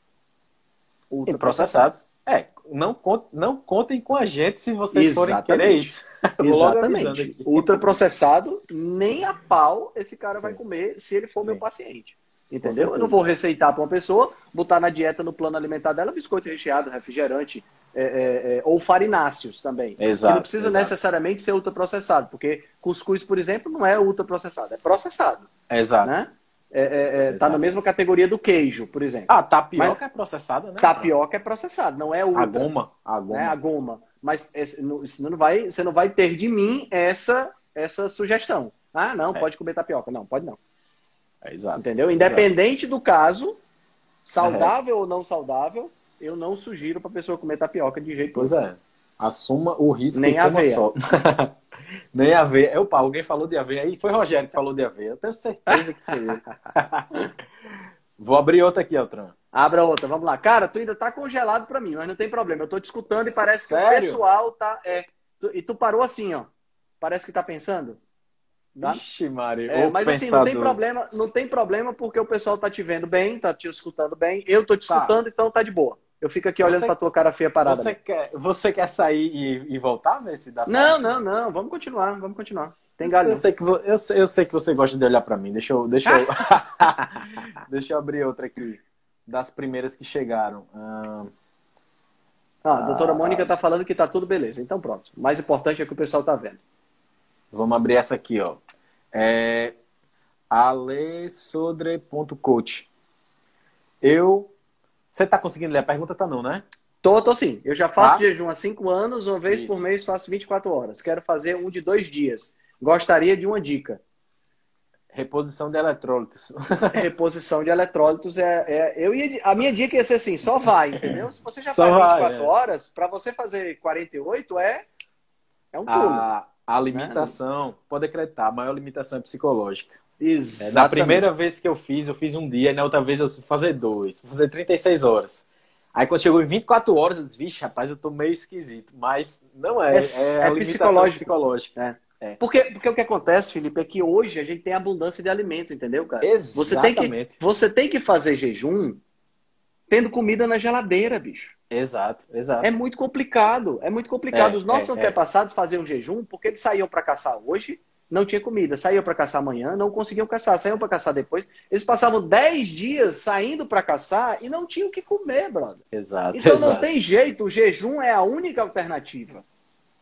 Ultraprocessados. É, não, não contem com a gente se vocês Exatamente. forem querer isso. Exatamente. Ultraprocessado, nem a pau esse cara Sim. vai comer se ele for Sim. meu paciente. Entendeu? Eu não vou receitar para uma pessoa, botar na dieta, no plano alimentar dela, biscoito recheado, refrigerante, é, é, é, ou farináceos também. Exato, que não precisa exato. necessariamente ser ultraprocessado, porque cuscuz, por exemplo, não é ultraprocessado, é processado. Exato. Né? É, é, é tá na mesma categoria do queijo, por exemplo. Ah, tapioca Mas, é processada, né? Tapioca é processada, não é ultra. A goma. A goma. Né? A goma. Mas esse, não vai, você não vai ter de mim essa, essa sugestão. Ah, não, é. pode comer tapioca. Não, pode não. É, exato. Entendeu? Independente exato. do caso, saudável ou não saudável, eu não sugiro para pessoa comer tapioca de jeito nenhum. Pois é. Assuma o risco Nem a só. Nem aveia. Opa, alguém falou de aveia aí? Foi Rogério que falou de aveia. Eu tenho certeza que foi ele. Vou abrir outra aqui, Altran. Abra outra, vamos lá. Cara, tu ainda tá congelado para mim, mas não tem problema. Eu tô te escutando e parece Sério? que o pessoal tá. É, tu, e tu parou assim, ó. Parece que tá pensando. Tá? Ixi, Mário. É, mas pensador. assim, não tem problema, não tem problema porque o pessoal tá te vendo bem, tá te escutando bem. Eu tô te tá. escutando, então tá de boa. Eu fico aqui olhando você, pra tua cara feia parada. Você quer, você quer sair e, e voltar, ver se dá certo? Não, não, não. Vamos continuar, vamos continuar. Tem galho. Eu sei, que, eu, eu sei que você gosta de olhar para mim. Deixa eu, deixa, eu, deixa eu abrir outra aqui. Das primeiras que chegaram. Ah, a doutora ah, Mônica tá falando que tá tudo beleza. Então pronto. O mais importante é que o pessoal tá vendo. Vamos abrir essa aqui, ó. É alessodre.coach. Eu você tá conseguindo ler a pergunta? Tá não, né? Tô, tô sim. Eu já faço tá? jejum há cinco anos, uma vez Isso. por mês faço 24 horas. Quero fazer um de dois dias. Gostaria de uma dica. Reposição de eletrólitos. Reposição de eletrólitos é, é, eu ia, a minha dica ia ser assim, só vai, entendeu? Se você já só faz 24 vai, é. horas, para você fazer 48 é é um pulo. A, a limitação, né? pode acreditar, a maior limitação é psicológica. Exatamente. Na primeira vez que eu fiz, eu fiz um dia, e na outra vez eu fui fazer dois, fui fazer 36 horas. Aí quando chegou em 24 horas, eu disse, vixe, rapaz, eu tô meio esquisito. Mas não é, é, é, é psicológico. psicológica. É. É. Porque, porque o que acontece, Felipe, é que hoje a gente tem abundância de alimento, entendeu, cara? Exatamente. Você tem que, você tem que fazer jejum tendo comida na geladeira, bicho. Exato, exato. É muito complicado, é muito complicado. É, Os nossos é, antepassados faziam jejum porque eles saíam para caçar hoje não tinha comida. Saíam para caçar amanhã, não conseguiam caçar. Saíam para caçar depois. Eles passavam 10 dias saindo para caçar e não tinham o que comer, brother. Exato. Então exato. não tem jeito, o jejum é a única alternativa.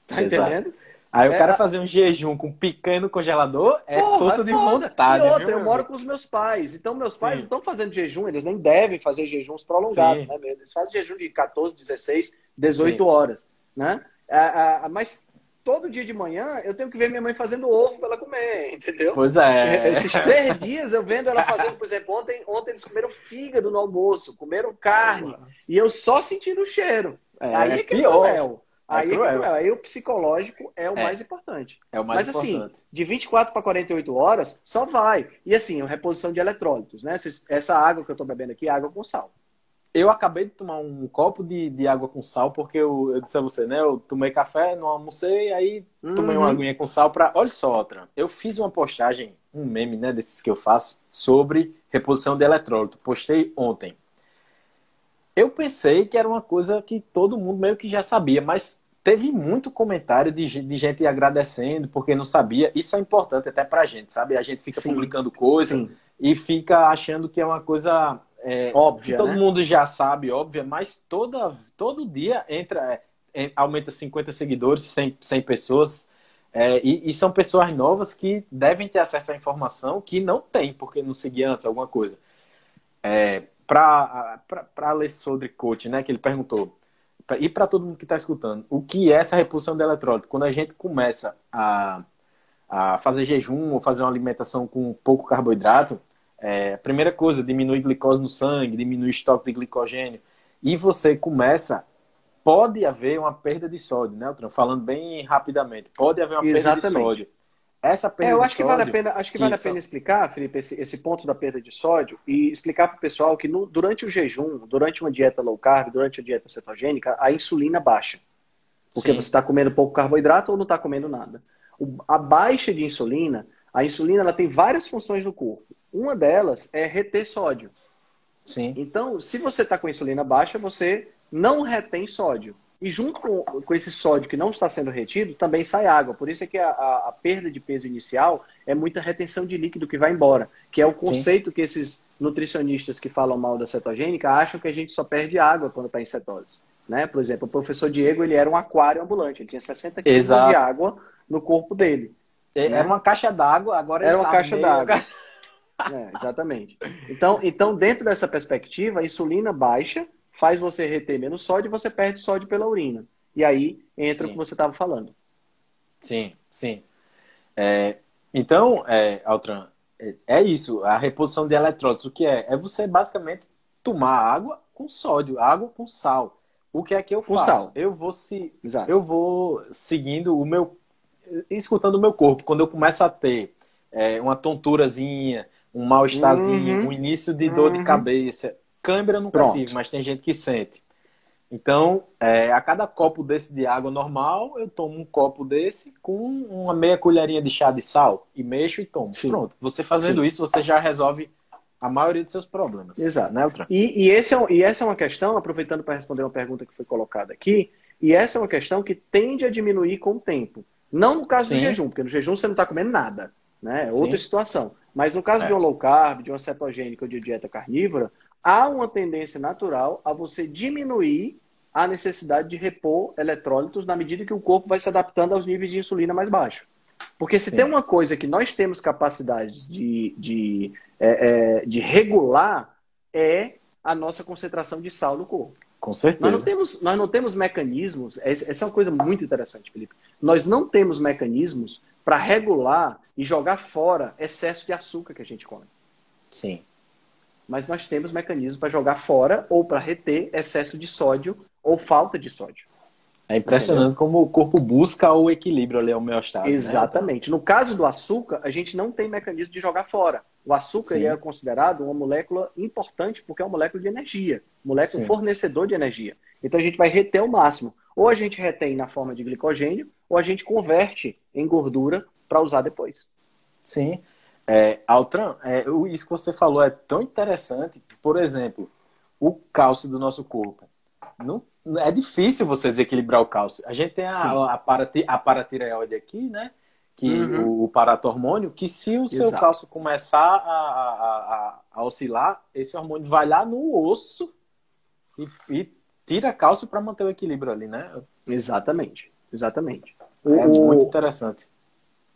Tá exato. entendendo? Aí o cara é, fazer um jejum com picanha no congelador é Porra, força de vontade. E outra, viu, eu moro com os meus pais. Então, meus pais não estão fazendo jejum, eles nem devem fazer jejuns prolongados, Sim. né? Eles fazem jejum de 14, 16, 18 Sim. horas. Né? É, é, mas todo dia de manhã eu tenho que ver minha mãe fazendo ovo para ela comer, entendeu? Pois é. Esses três dias eu vendo ela fazendo, por exemplo, ontem, ontem eles comeram fígado no almoço, comeram carne, e eu só sentindo o cheiro. É, aí é que é cruel. É aí, é cruel. aí o psicológico é o é. mais importante. É o mais Mas assim, importante. assim, de 24 para 48 horas, só vai. E assim, a reposição de eletrólitos, né? Essa água que eu estou bebendo aqui é água com sal eu acabei de tomar um copo de, de água com sal, porque eu, eu disse a você, né? Eu tomei café, não almocei, aí uhum. tomei uma aguinha com sal para. Olha só, outra. Eu fiz uma postagem, um meme, né, desses que eu faço, sobre reposição de eletrólito. Postei ontem. Eu pensei que era uma coisa que todo mundo meio que já sabia, mas teve muito comentário de, de gente agradecendo porque não sabia. Isso é importante até pra gente, sabe? A gente fica sim, publicando coisa sim. e fica achando que é uma coisa é, óbvia. Todo né? mundo já sabe, óbvia, mas toda, todo dia entra, é, aumenta 50 seguidores, 100, 100 pessoas. É, e, e, são pessoas novas que devem ter acesso à informação que não tem, porque não seguia antes alguma coisa. É, para Alessandro Coach, né, que ele perguntou, e para todo mundo que está escutando, o que é essa repulsão de eletrólito? Quando a gente começa a, a fazer jejum ou fazer uma alimentação com pouco carboidrato, é, a primeira coisa, diminui glicose no sangue, diminui o estoque de glicogênio, e você começa, pode haver uma perda de sódio, né, Altran? Falando bem rapidamente, pode haver uma Exatamente. perda de sódio. Essa perda é, eu acho que vale a pena, acho que vale a pena explicar, Felipe, esse, esse ponto da perda de sódio e explicar para o pessoal que no, durante o jejum, durante uma dieta low carb, durante a dieta cetogênica, a insulina baixa. Porque Sim. você está comendo pouco carboidrato ou não está comendo nada. O, a baixa de insulina, a insulina ela tem várias funções no corpo. Uma delas é reter sódio. Sim. Então, se você está com insulina baixa, você não retém sódio. E junto com, com, esse sódio que não está sendo retido, também sai água. Por isso é que a, a, a, perda de peso inicial é muita retenção de líquido que vai embora. Que é o conceito Sim. que esses nutricionistas que falam mal da cetogênica acham que a gente só perde água quando está em cetose. Né? Por exemplo, o professor Diego ele era um aquário ambulante. Ele tinha 60 quilos de água no corpo dele. É, né? Era uma caixa d'água, agora Era uma tá caixa d'água. é, exatamente. Então, então, dentro dessa perspectiva, a insulina baixa faz você reter menos sódio e você perde sódio pela urina. E aí entra sim. o que você estava falando. Sim, sim. É, então, é, Altran, é, é, isso. A reposição de eletrólitos, o que é? É você basicamente tomar água com sódio, água com sal. O que é que eu faço? Sal. Eu vou se, eu vou seguindo o meu, escutando o meu corpo. Quando eu começo a ter é, uma tonturazinha, um mal-estarzinho, uhum. um início de dor uhum. de cabeça, Câimbra nunca Pronto. tive, mas tem gente que sente. Então, é, a cada copo desse de água normal, eu tomo um copo desse com uma meia colherinha de chá de sal e mexo e tomo. Sim. Pronto. Você fazendo Sim. isso, você já resolve a maioria dos seus problemas. Exato. Né, e, e, esse é, e essa é uma questão, aproveitando para responder uma pergunta que foi colocada aqui, e essa é uma questão que tende a diminuir com o tempo. Não no caso Sim. do jejum, porque no jejum você não está comendo nada. Né? É outra situação. Mas no caso é. de um low carb, de uma cetogênica ou de dieta carnívora, há uma tendência natural a você diminuir a necessidade de repor eletrólitos na medida que o corpo vai se adaptando aos níveis de insulina mais baixos. Porque se Sim. tem uma coisa que nós temos capacidade de, de, é, é, de regular, é a nossa concentração de sal no corpo. Com certeza. Nós não temos, nós não temos mecanismos, essa é uma coisa muito interessante, Felipe. Nós não temos mecanismos para regular e jogar fora excesso de açúcar que a gente come. Sim mas nós temos mecanismos para jogar fora ou para reter excesso de sódio ou falta de sódio. É impressionante Entendeu? como o corpo busca o equilíbrio ali, a homeostase. Né? Exatamente. Né? No caso do açúcar, a gente não tem mecanismo de jogar fora. O açúcar é considerado uma molécula importante porque é uma molécula de energia, molécula Sim. fornecedor de energia. Então a gente vai reter o máximo. Ou a gente retém na forma de glicogênio, ou a gente converte em gordura para usar depois. Sim. É, Altran, é, isso que você falou é tão interessante. Por exemplo, o cálcio do nosso corpo. Não, é difícil você desequilibrar o cálcio. A gente tem a, a, parati, a paratireoide aqui, né? Que, uhum. o, o paratormônio, que se o seu Exato. cálcio começar a, a, a, oscilar, esse hormônio vai lá no osso e, e tira cálcio para manter o equilíbrio ali, né? Exatamente. Exatamente. É o, muito interessante.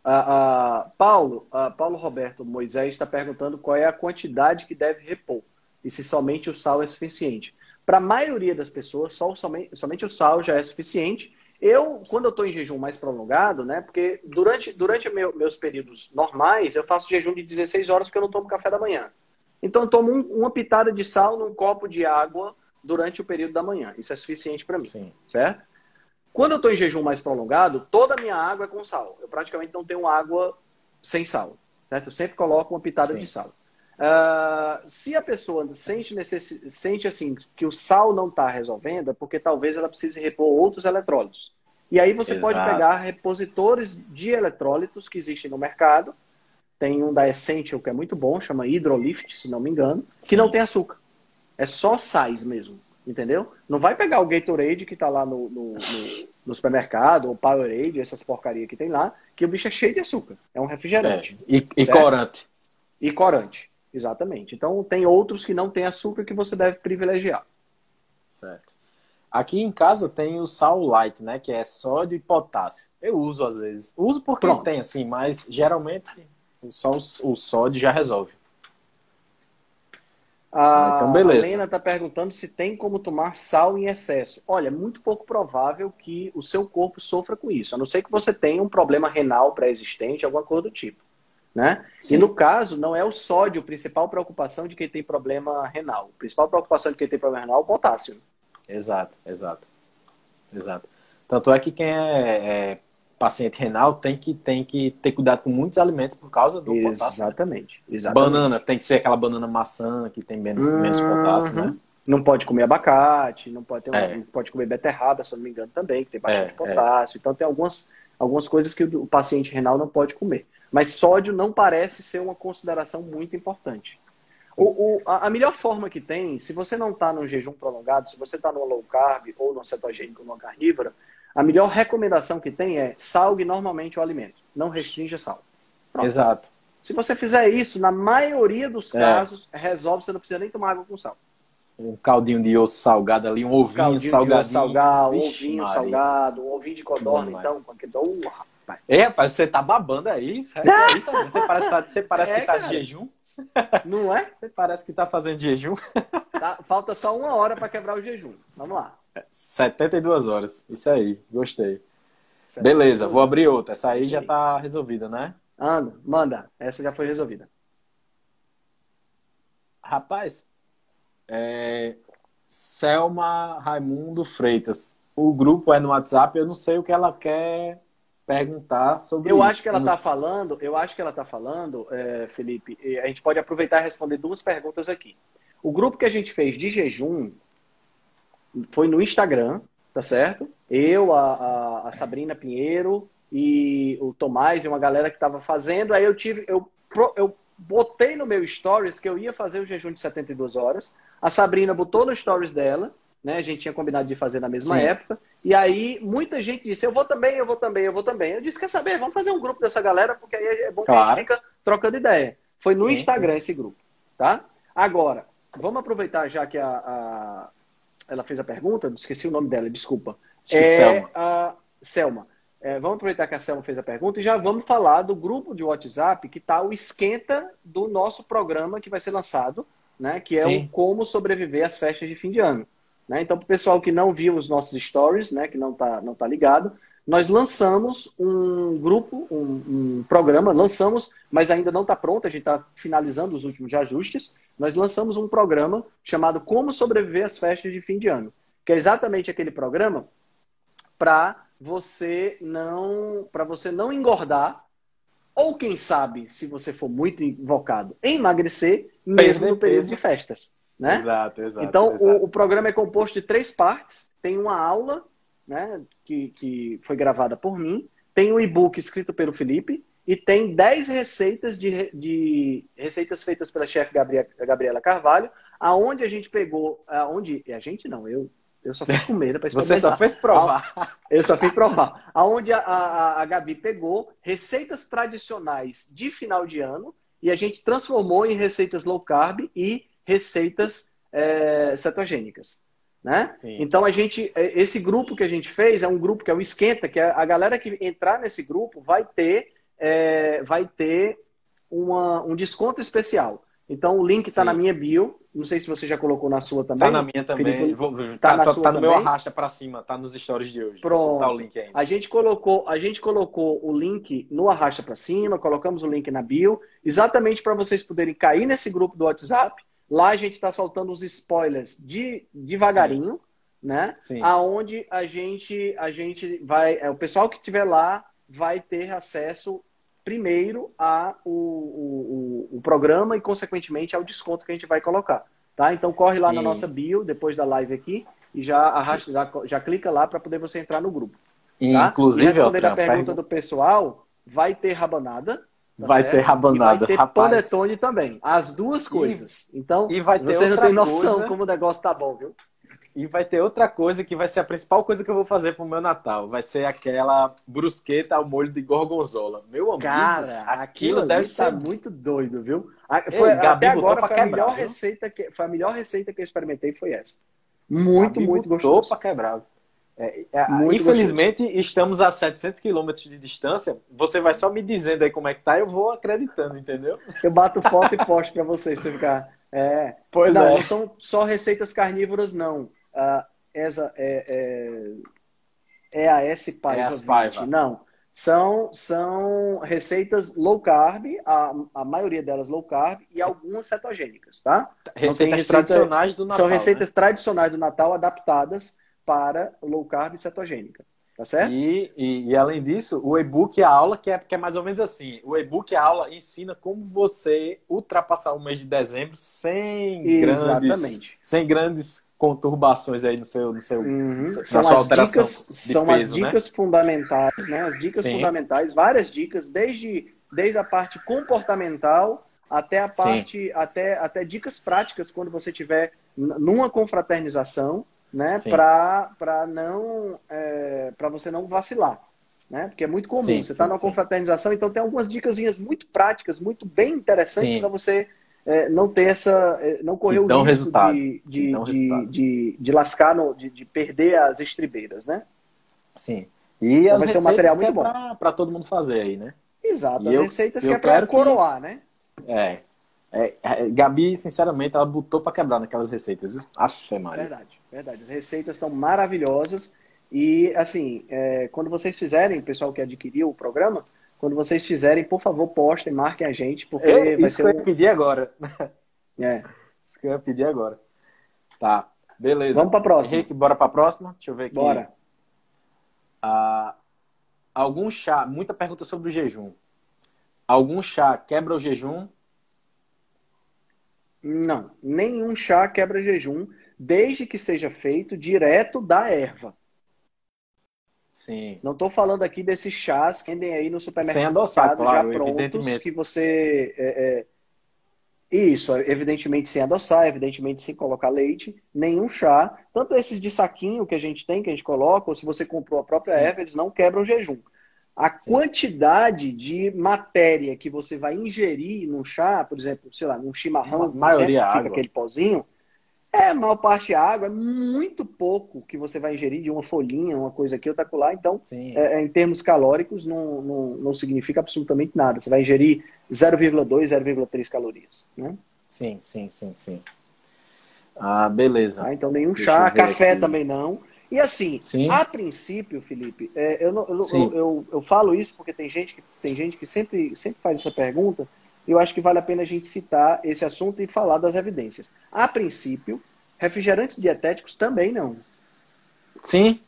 Uh, Paulo, uh, Paulo Roberto Moisés está perguntando qual é a quantidade que deve repor e se somente o sal é suficiente. Para a maioria das pessoas, só, somente, somente o sal já é suficiente. Eu, quando eu estou em jejum mais prolongado, né? Porque durante, durante meu, meus períodos normais, eu faço jejum de 16 horas porque eu não tomo café da manhã. Então, eu tomo um, uma pitada de sal num copo de água durante o período da manhã. Isso é suficiente para mim, Sim. certo? Quando eu estou em jejum mais prolongado, toda a minha água é com sal. Eu praticamente não tenho água sem sal. Certo? Eu sempre coloco uma pitada Sim. de sal. Uh, se a pessoa sente, necess... sente assim que o sal não está resolvendo, é porque talvez ela precise repor outros eletrólitos. E aí você Exato. pode pegar repositores de eletrólitos que existem no mercado. Tem um da Essential que é muito bom, chama Hydrolift, se não me engano, Sim. que não tem açúcar. É só sais mesmo. Entendeu? Não vai pegar o Gatorade que tá lá no, no, no, no supermercado, ou Powerade, essas porcarias que tem lá, que o bicho é cheio de açúcar. É um refrigerante. É. E, e corante. E corante, exatamente. Então tem outros que não tem açúcar que você deve privilegiar. Certo. Aqui em casa tem o sal light, né? Que é sódio e potássio. Eu uso às vezes. Uso porque Pronto. tem, assim, mas geralmente só o, o sódio já resolve. A então, beleza. Helena está perguntando se tem como tomar sal em excesso. Olha, é muito pouco provável que o seu corpo sofra com isso, a não ser que você tenha um problema renal pré-existente, alguma coisa do tipo. Né? E no caso, não é o sódio a principal preocupação de quem tem problema renal. A principal preocupação de quem tem problema renal é o potássio. Exato, exato. Exato. Tanto é que quem é, é paciente renal tem que, tem que ter cuidado com muitos alimentos por causa do exatamente, potássio. Exatamente. Exatamente. Banana, tem que ser aquela banana maçã que tem menos, uhum. menos potássio, né? Não pode comer abacate, não pode, ter um, é. pode comer beterraba, se eu não me engano, também, que tem bastante é, é. potássio. É. Então tem algumas, algumas coisas que o paciente renal não pode comer. Mas sódio não parece ser uma consideração muito importante. O, o, a, melhor forma que tem, se você não está num jejum prolongado, se você está no low carb ou no cetogênico ou no carnívora, a melhor recomendação que tem é salgue normalmente o alimento. Não restrinja sal. Pronto. Exato. Se você fizer isso, na maioria dos é. casos, é. resolve, você não precisa nem tomar água com sal. Um caldinho de osso salgado ali, um ovinho caldinho salgadinho. De salgado, um ovinho Maria. salgado, um ovinho de codorna, então. Porque, oh, rapaz. É, rapaz, você tá babando aí. É isso, você parece, você parece é, que tá cara. de jejum. Não é? Você parece que tá fazendo jejum. Tá, falta só uma hora para quebrar o jejum. Vamos lá. 72 horas. Isso aí, gostei. Beleza, vou abrir outra. Essa aí já tá resolvida, né? Anda, manda. Essa já foi resolvida. Rapaz, é... Selma Raimundo Freitas. O grupo é no WhatsApp, eu não sei o que ela quer perguntar sobre eu isso. acho que ela está falando, eu acho que ela está falando, é, Felipe, a gente pode aproveitar e responder duas perguntas aqui. O grupo que a gente fez de jejum, foi no Instagram, tá certo? Eu, a, a, Sabrina Pinheiro e o Tomás e uma galera que estava fazendo. Aí eu tive, eu, eu botei no meu stories que eu ia fazer o jejum de 72 horas. A Sabrina botou no stories dela, né? A gente tinha combinado de fazer na mesma Sim. época. E aí muita gente disse: Eu vou também, eu vou também, eu vou também. Eu disse: Quer saber? Vamos fazer um grupo dessa galera, porque aí é bom que claro. a gente fica trocando ideia. Foi no sim, Instagram esse grupo, tá? Agora, vamos aproveitar já que a, a, ela fez a pergunta, esqueci o nome dela, desculpa. É, Selma. A Selma. É, vamos aproveitar que a Selma fez a pergunta e já vamos falar do grupo de WhatsApp que está o esquenta do nosso programa que vai ser lançado, né? Que é Sim. o Como Sobreviver às Festas de Fim de Ano. Né? Então, para o pessoal que não viu os nossos stories, né? Que não está não tá ligado, nós lançamos um grupo, um, um programa, lançamos, mas ainda não está pronto, a gente está finalizando os últimos ajustes. Nós lançamos um programa chamado Como Sobreviver às Festas de Fim de Ano, que é exatamente aquele programa para você não para você não engordar ou quem sabe, se você for muito invocado, emagrecer mesmo no período de festas, né? Exato, exato. Então exato. O, o programa é composto de três partes. Tem uma aula né, que, que foi gravada por mim, tem um e-book escrito pelo Felipe e tem 10 receitas de, de receitas feitas pela chefe Gabriela Carvalho, aonde a gente pegou, aonde a gente não, eu eu só fiz comer para Você só fez provar. Eu só fiz provar. Aonde a, a, a Gabi pegou receitas tradicionais de final de ano e a gente transformou em receitas low carb e receitas é, cetogênicas. Né? Então a gente, é, esse grupo que a gente fez é um grupo que é o esquenta, que é a galera que entrar nesse grupo vai ter, é, vai ter uma, um desconto especial. Então o link está na minha bio. Não sei se você já colocou na sua também. Está na minha também. Vou, tá, tá, na tá sua no meu arrasta para cima, tá nos stories de hoje. Pronto. Tá o link aí. A gente colocou, a gente colocou o link no arrasta para cima, colocamos o link na bio, exatamente para vocês poderem cair nesse grupo do WhatsApp Lá a gente está soltando os spoilers de, devagarinho, Sim. né? Sim. Aonde a gente, a gente vai. É, o pessoal que estiver lá vai ter acesso primeiro a o, o, o, programa e, consequentemente, ao desconto que a gente vai colocar. Tá? Então corre lá Sim. na nossa bio, depois da live aqui, e já arrasta, já, já clica lá para poder você entrar no grupo. Tá? Inclusive, e respondendo a pergunta do pessoal, vai ter rabanada, Tá vai certo? ter rabanada, e vai ter rapaz. panetone também. As duas coisas. Então, e vai ter você não tem noção coisa... como o negócio tá bom, viu? E vai ter outra coisa que vai ser a principal coisa que eu vou fazer pro meu Natal. Vai ser aquela brusqueta ao molho de gorgonzola. Meu amigo, cara, aquilo, deve estar muito doido, viu? Foi, Ei, até agora foi a melhor receita que foi a melhor receita que eu experimentei foi essa. Muito, Gabi muito gostoso. para quebrar. É, é, infelizmente, gostoso. estamos a 700 quilômetros de distância. Você vai só me dizendo aí como é que tá, eu vou acreditando, entendeu? Eu bato foto e posto para vocês, você ficar. É. Pois não, é. não são só receitas carnívoras, não. Essa é, é, é a S Paiva, é Paiva. Não. São, são receitas low carb, a, a maioria delas low carb e algumas cetogênicas, tá? Receitas receita, tradicionais do Natal. São receitas né? tradicionais do Natal adaptadas para low carb e cetogênica. Tá certo? E, e, e, além disso, o e-book e a aula, que é, que é mais ou menos assim: o e-book e a aula ensina como você ultrapassar o mês de dezembro sem Exatamente. grandes, sem grandes conturbações aí no seu, no seu uhum. são sua as dicas, são peso, as né? dicas né? fundamentais, né? As dicas Sim. fundamentais, várias dicas, desde, desde a parte comportamental até a parte, até, até dicas práticas quando você tiver numa confraternização né? Para não é, para você não vacilar, né? Porque é muito comum. Sim, você está numa sim. confraternização, então tem algumas dicas muito práticas, muito bem interessantes para você é, não ter essa, é, não correr o risco de, de, de, de, de, lascar, no, de, de perder as estribeiras, né? Sim. E então as vai ser um material muito é bom para todo mundo fazer aí, né? Exato. E as eu, receitas eu que é para coroar, que... né? É. É, é, Gabi, sinceramente, ela botou para quebrar naquelas receitas. Aff, Maria. Verdade, verdade. As receitas estão maravilhosas. E, assim, é, quando vocês fizerem, o pessoal que adquiriu o programa, quando vocês fizerem, por favor, postem, marquem a gente, porque eu, vai isso ser. Isso que eu ia pedir agora. É. Isso que eu ia pedir agora. Tá, beleza. Vamos para a próxima. Henrique, bora para a próxima? Deixa eu ver aqui. Bora. Ah, algum chá, muita pergunta sobre o jejum. Algum chá quebra o jejum? Não, nenhum chá quebra jejum, desde que seja feito direto da erva. Sim. Não estou falando aqui desses chás que vendem aí no supermercado sem adoçar, claro, já prontos que você é, é... isso, evidentemente sem adoçar, evidentemente sem colocar leite, nenhum chá, tanto esses de saquinho que a gente tem que a gente coloca, ou se você comprou a própria Sim. erva, eles não quebram jejum. A Sim. quantidade de matéria que você vai ingerir num chá, por exemplo, sei lá, num chimarrão, a maioria exemplo, fica aquele pozinho, é maior parte água, é muito pouco que você vai ingerir de uma folhinha, uma coisa aqui, outra lá. Então, é, é, em termos calóricos, não, não, não significa absolutamente nada. Você vai ingerir 0,2, 0,3 calorias. Né? Sim, sim, sim, sim. Ah, beleza. Ah, então, nenhum Deixa chá, café aqui. também não. E assim, Sim. a princípio, Felipe, é, eu, eu, eu, eu, eu, falo isso porque tem gente que, tem gente que sempre, sempre faz essa pergunta, eu acho que vale a pena a gente citar esse assunto e falar das evidências. A princípio, refrigerantes dietéticos também não. Sim.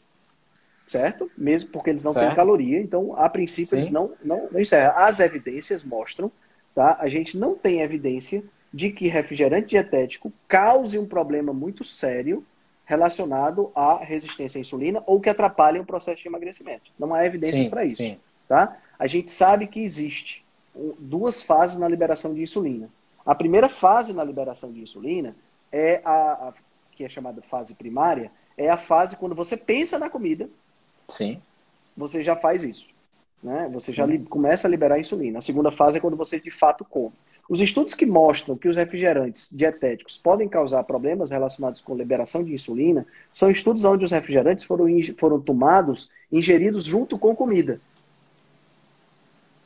Certo? Mesmo porque eles não certo. têm caloria, então, a princípio, Sim. eles não, não, não encerram. As evidências mostram, tá? A gente não tem evidência de que refrigerante dietético cause um problema muito sério relacionado à resistência à insulina ou que atrapalhem o processo de emagrecimento. Não há evidências para isso. Sim. Tá? A gente sabe que existe duas fases na liberação de insulina. A primeira fase na liberação de insulina é a, a que é chamada fase primária, é a fase quando você pensa na comida. Sim. Você já faz isso. Né? Você Sim. já começa a liberar a insulina. A segunda fase é quando você de fato come. Os estudos que mostram que os refrigerantes dietéticos podem causar problemas relacionados com liberação de insulina são estudos onde os refrigerantes foram, foram tomados, ingeridos junto com comida.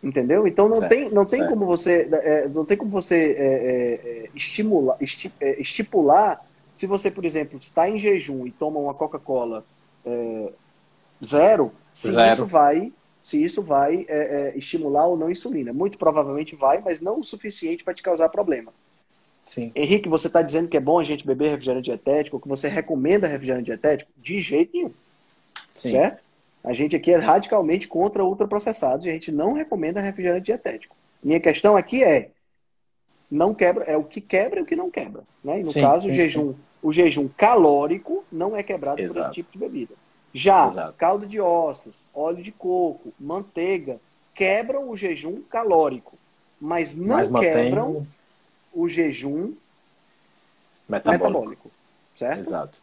Entendeu? Então não certo, tem, não tem como você, é, não tem como você é, é, é estimular, esti, é, estipular se você, por exemplo, está em jejum e toma uma Coca-Cola é, zero, se zero. isso vai se isso vai estimular ou não a insulina. Muito provavelmente vai, mas não o suficiente para te causar problema. Sim. Henrique, você está dizendo que é bom a gente beber refrigerante dietético, que você recomenda refrigerante dietético? De jeito nenhum. Sim. Certo? A gente aqui é radicalmente contra ultraprocessados e a gente não recomenda refrigerante dietético. Minha questão aqui é não quebra, é o que quebra e o que não quebra. Né? E no sim, caso, sim, o jejum, sim. o jejum calórico não é quebrado Exato. por esse tipo de bebida. Já Exato. caldo de ossos, óleo de coco, manteiga quebram o jejum calórico, mas não mas quebram o jejum metabólico. metabólico. certo? Exato.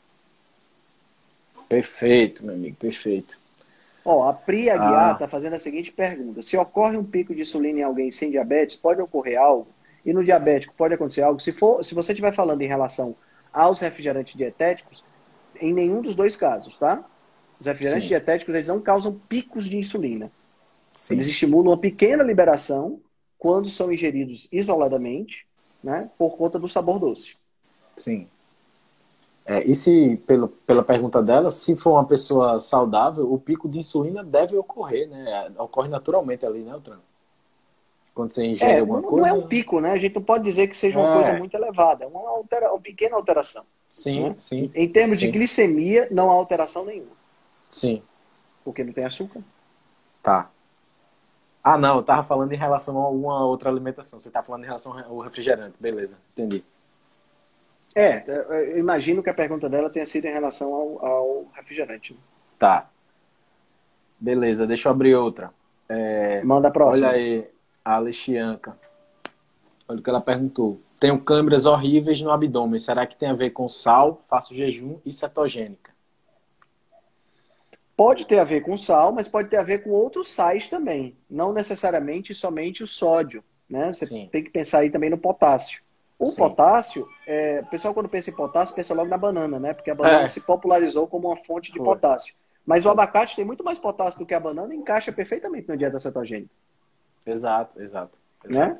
Perfeito, meu amigo, perfeito. Ó, a Pri Aguiar está ah. fazendo a seguinte pergunta: se ocorre um pico de insulina em alguém sem diabetes, pode ocorrer algo? E no diabético pode acontecer algo? Se, for, se você estiver falando em relação aos refrigerantes dietéticos, em nenhum dos dois casos, tá? Os refrigerantes Sim. dietéticos eles não causam picos de insulina. Sim. Eles estimulam uma pequena liberação quando são ingeridos isoladamente, né, por conta do sabor doce. Sim. É, e se, pelo, pela pergunta dela, se for uma pessoa saudável, o pico de insulina deve ocorrer, né? Ocorre naturalmente ali, né, Altran? Quando você ingere é, alguma não, coisa. Não é um pico, né? A gente não pode dizer que seja uma é. coisa muito elevada. É uma, altera, uma pequena alteração. Sim, né? sim. Em termos sim. de glicemia, não há alteração nenhuma. Sim. Porque não tem açúcar. Tá. Ah, não, eu tava falando em relação a alguma outra alimentação. Você tá falando em relação ao refrigerante. Beleza, entendi. É, eu imagino que a pergunta dela tenha sido em relação ao, ao refrigerante. Tá. Beleza, deixa eu abrir outra. É, Manda a próxima. Olha aí, a Alexianca. Olha o que ela perguntou. Tenho câimbras horríveis no abdômen. Será que tem a ver com sal, faço jejum e cetogênica? Pode ter a ver com sal, mas pode ter a ver com outros sais também. Não necessariamente somente o sódio. Né? Você Sim. tem que pensar aí também no potássio. O Sim. potássio, é, o pessoal quando pensa em potássio, pensa logo na banana, né? Porque a banana é. se popularizou como uma fonte de Foi. potássio. Mas o abacate tem muito mais potássio do que a banana e encaixa perfeitamente na dieta cetogênica. Exato, exato. exato. Né?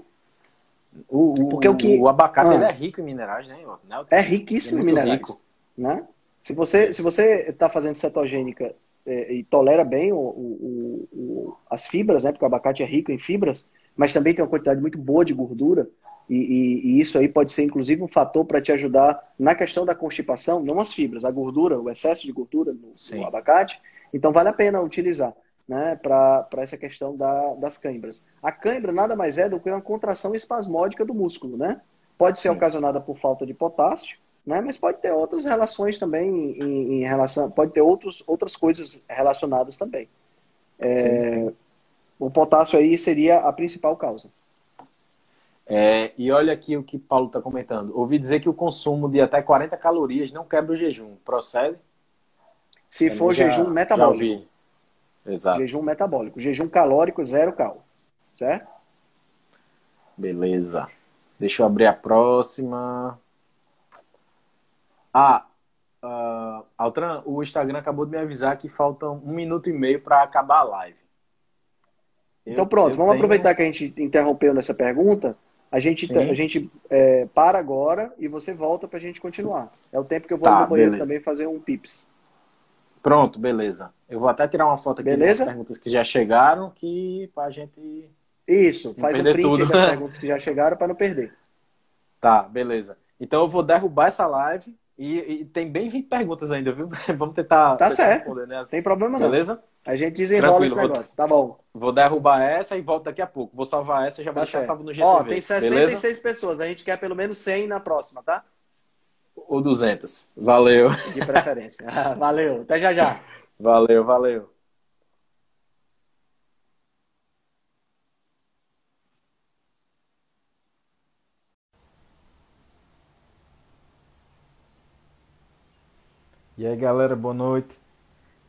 O, o, Porque o, que... o abacate ah. é rico em minerais, né? É riquíssimo é em minerais. Rico. Né? Se você se você está fazendo cetogênica é, e tolera bem o, o, as fibras, né? Porque o abacate é rico em fibras, mas também tem uma quantidade muito boa de gordura. E, e, e, isso aí pode ser, inclusive, um fator para te ajudar na questão da constipação, não as fibras, a gordura, o excesso de gordura no, no abacate. Então, vale a pena utilizar né, para essa questão da, das câimbras. A câimbra nada mais é do que uma contração espasmódica do músculo, né? Pode ser Sim. ocasionada por falta de potássio, né? Mas pode ter outras relações também em, em relação, pode ter outros, outras coisas relacionadas também. É, sim, sim. O potássio aí seria a principal causa. É, e olha aqui o que Paulo está comentando. Ouvi dizer que o consumo de até 40 calorias não quebra o jejum. Procede? Se for já, jejum metabólico. Exato. Jejum metabólico. Jejum calórico, zero cal. Certo? Beleza. Deixa eu abrir a próxima. Ah, uh, Altran, o Instagram acabou de me avisar que faltam um minuto e meio para acabar a live. Então pronto, vamos tenho... aproveitar que a gente interrompeu nessa pergunta a gente, a gente é, para agora e você volta para a gente continuar. É o tempo que eu vou tá, no banheiro beleza. também fazer um pips. Pronto, beleza. Eu vou até tirar uma foto aqui beleza? das perguntas que já chegaram, que para a gente. Isso, faz um print tudo. das perguntas que já chegaram para não perder. Tá, beleza. Então eu vou derrubar essa live e, e tem bem 20 perguntas ainda, viu? Vamos tentar, tá tentar certo. responder, né? Sem problema não. Beleza? A gente desenrola Tranquilo, esse negócio, vou, tá bom. Vou derrubar essa e volto daqui a pouco. Vou salvar essa e já vou tá deixar salvo no GTV. Ó, tem 66 beleza? pessoas, a gente quer pelo menos 100 na próxima, tá? Ou 200. Valeu. De preferência. valeu, até já já. Valeu, valeu. E aí, galera, boa noite.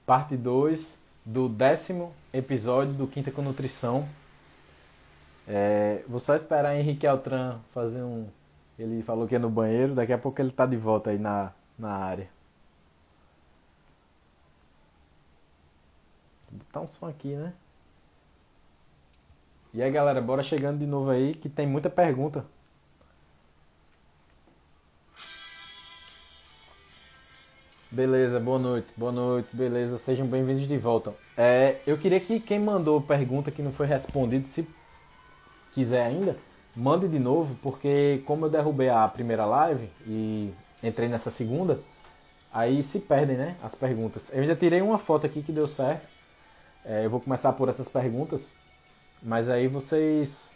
Parte 2 do décimo episódio do Quinta com Nutrição. É, vou só esperar Henrique Altran fazer um. Ele falou que é no banheiro, daqui a pouco ele tá de volta aí na, na área. Vou botar um som aqui, né? E aí galera, bora chegando de novo aí que tem muita pergunta. Beleza, boa noite, boa noite, beleza, sejam bem-vindos de volta. É, eu queria que quem mandou pergunta que não foi respondida, se quiser ainda, mande de novo, porque como eu derrubei a primeira live e entrei nessa segunda, aí se perdem, né, as perguntas. Eu ainda tirei uma foto aqui que deu certo, é, eu vou começar por essas perguntas, mas aí vocês...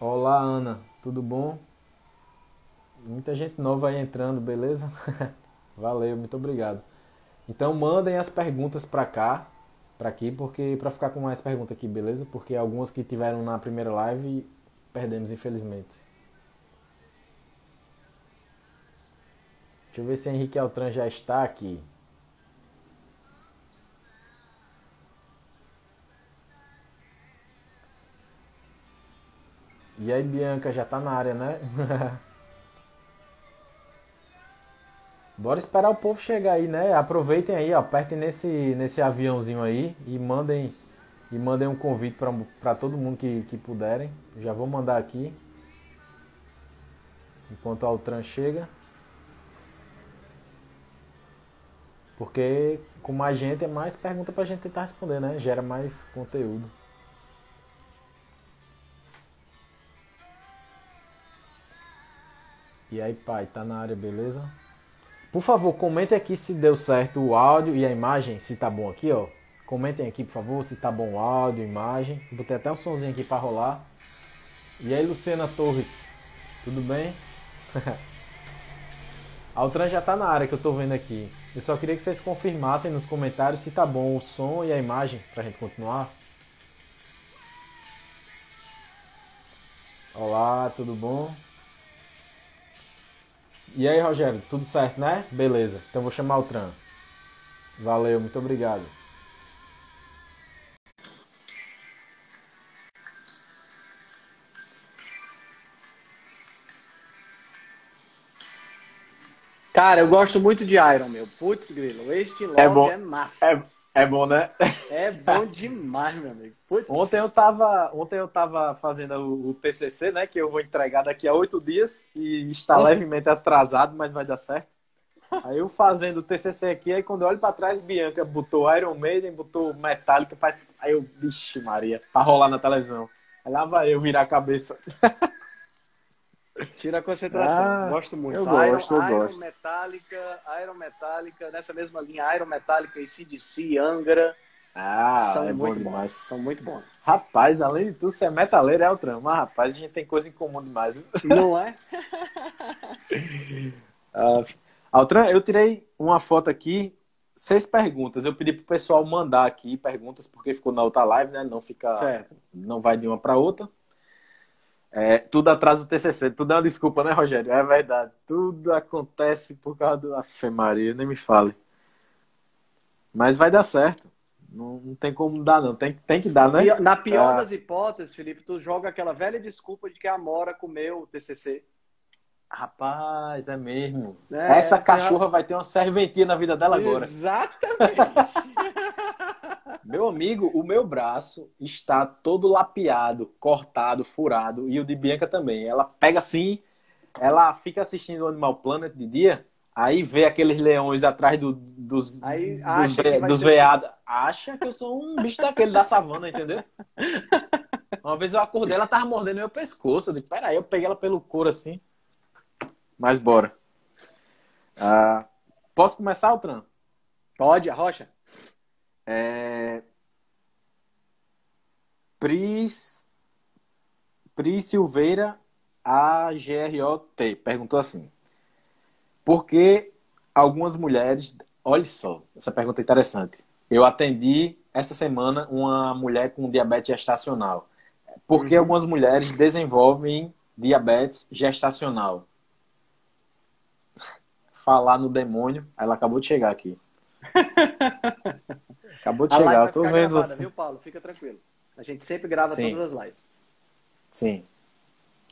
Olá, Ana, tudo bom? Muita gente nova aí entrando, beleza? Valeu, muito obrigado. Então mandem as perguntas para cá, para aqui, porque para ficar com mais perguntas aqui, beleza? Porque algumas que tiveram na primeira live perdemos infelizmente. Deixa eu ver se Henrique Altran já está aqui. E aí, Bianca, já tá na área, né? Bora esperar o povo chegar aí, né? Aproveitem aí, ó, apertem nesse, nesse aviãozinho aí e mandem e mandem um convite para todo mundo que, que puderem. Já vou mandar aqui. Enquanto o Altran chega. Porque com mais gente é mais pergunta pra gente tentar responder, né? Gera mais conteúdo. E aí, pai, tá na área, beleza? Por favor, comente aqui se deu certo o áudio e a imagem, se tá bom aqui, ó. Comentem aqui, por favor, se tá bom o áudio, imagem. Botei até um somzinho aqui para rolar. E aí, Luciana Torres, tudo bem? Altran já tá na área que eu tô vendo aqui. Eu só queria que vocês confirmassem nos comentários se tá bom o som e a imagem pra gente continuar. Olá, tudo bom? E aí, Rogério, tudo certo, né? Beleza. Então vou chamar o Tran. Valeu, muito obrigado. Cara, eu gosto muito de Iron, meu. Putz, grilo, este logo é, bom. é massa. É, é bom, né? É bom demais, meu amigo. Putz. Ontem eu tava, ontem eu tava fazendo o, TCC, né? Que eu vou entregar daqui a oito dias e está levemente atrasado, mas vai dar certo. Aí eu fazendo o TCC aqui, aí quando eu olho para trás, Bianca botou Iron Maiden, botou Metallica, parece... aí eu, vixe Maria, pra rolar na televisão. Aí lá vai eu virar a cabeça. Tira a concentração. Ah, gosto muito. Eu gosto, Iron, eu gosto. Iron Metallica, Iron Metallica, nessa mesma linha, Iron Metallica e CDC, Angra. Ah, são é muito bom demais. São muito bons. Rapaz, além de tudo, você é metaleiro, é o trama. Mas, rapaz, a gente tem coisa em comum demais. Não é? uh, Altran, eu tirei uma foto aqui, seis perguntas. Eu pedi pro pessoal mandar aqui perguntas, porque ficou na outra live, né? Não fica. Certo. Não vai de uma para outra. É, tudo atrás do TCC, tudo é uma desculpa, né, Rogério? É verdade. Tudo acontece por causa do. Afe Maria, nem me fale. Mas vai dar certo. Não, não tem como dar, não. Tem, tem que dar, né? Na pior ah. das hipóteses, Felipe, tu joga aquela velha desculpa de que a Mora comeu o TCC. Rapaz, é mesmo. É, Essa cachorra já... vai ter uma serventia na vida dela agora. Exatamente. Meu amigo, o meu braço está todo lapeado, cortado, furado, e o de Bianca também. Ela pega assim, ela fica assistindo o Animal Planet de dia, aí vê aqueles leões atrás do, dos, aí, dos, ve, dos veados. Acha que eu sou um bicho daquele da savana, entendeu? Uma vez eu acordei, ela tava mordendo meu pescoço. Eu disse, peraí, eu peguei ela pelo couro assim. Mas bora. Ah, posso começar, Altran? Pode, a rocha. É... Pris... Pris Silveira AGROT perguntou assim: Por que algumas mulheres. Olha só, essa pergunta é interessante. Eu atendi essa semana uma mulher com diabetes gestacional. Por que uhum. algumas mulheres desenvolvem diabetes gestacional? Falar no demônio, ela acabou de chegar aqui. Acabou de a chegar, tô vendo gravada, você. Viu, Paulo? Fica tranquilo. A gente sempre grava Sim. todas as lives. Sim.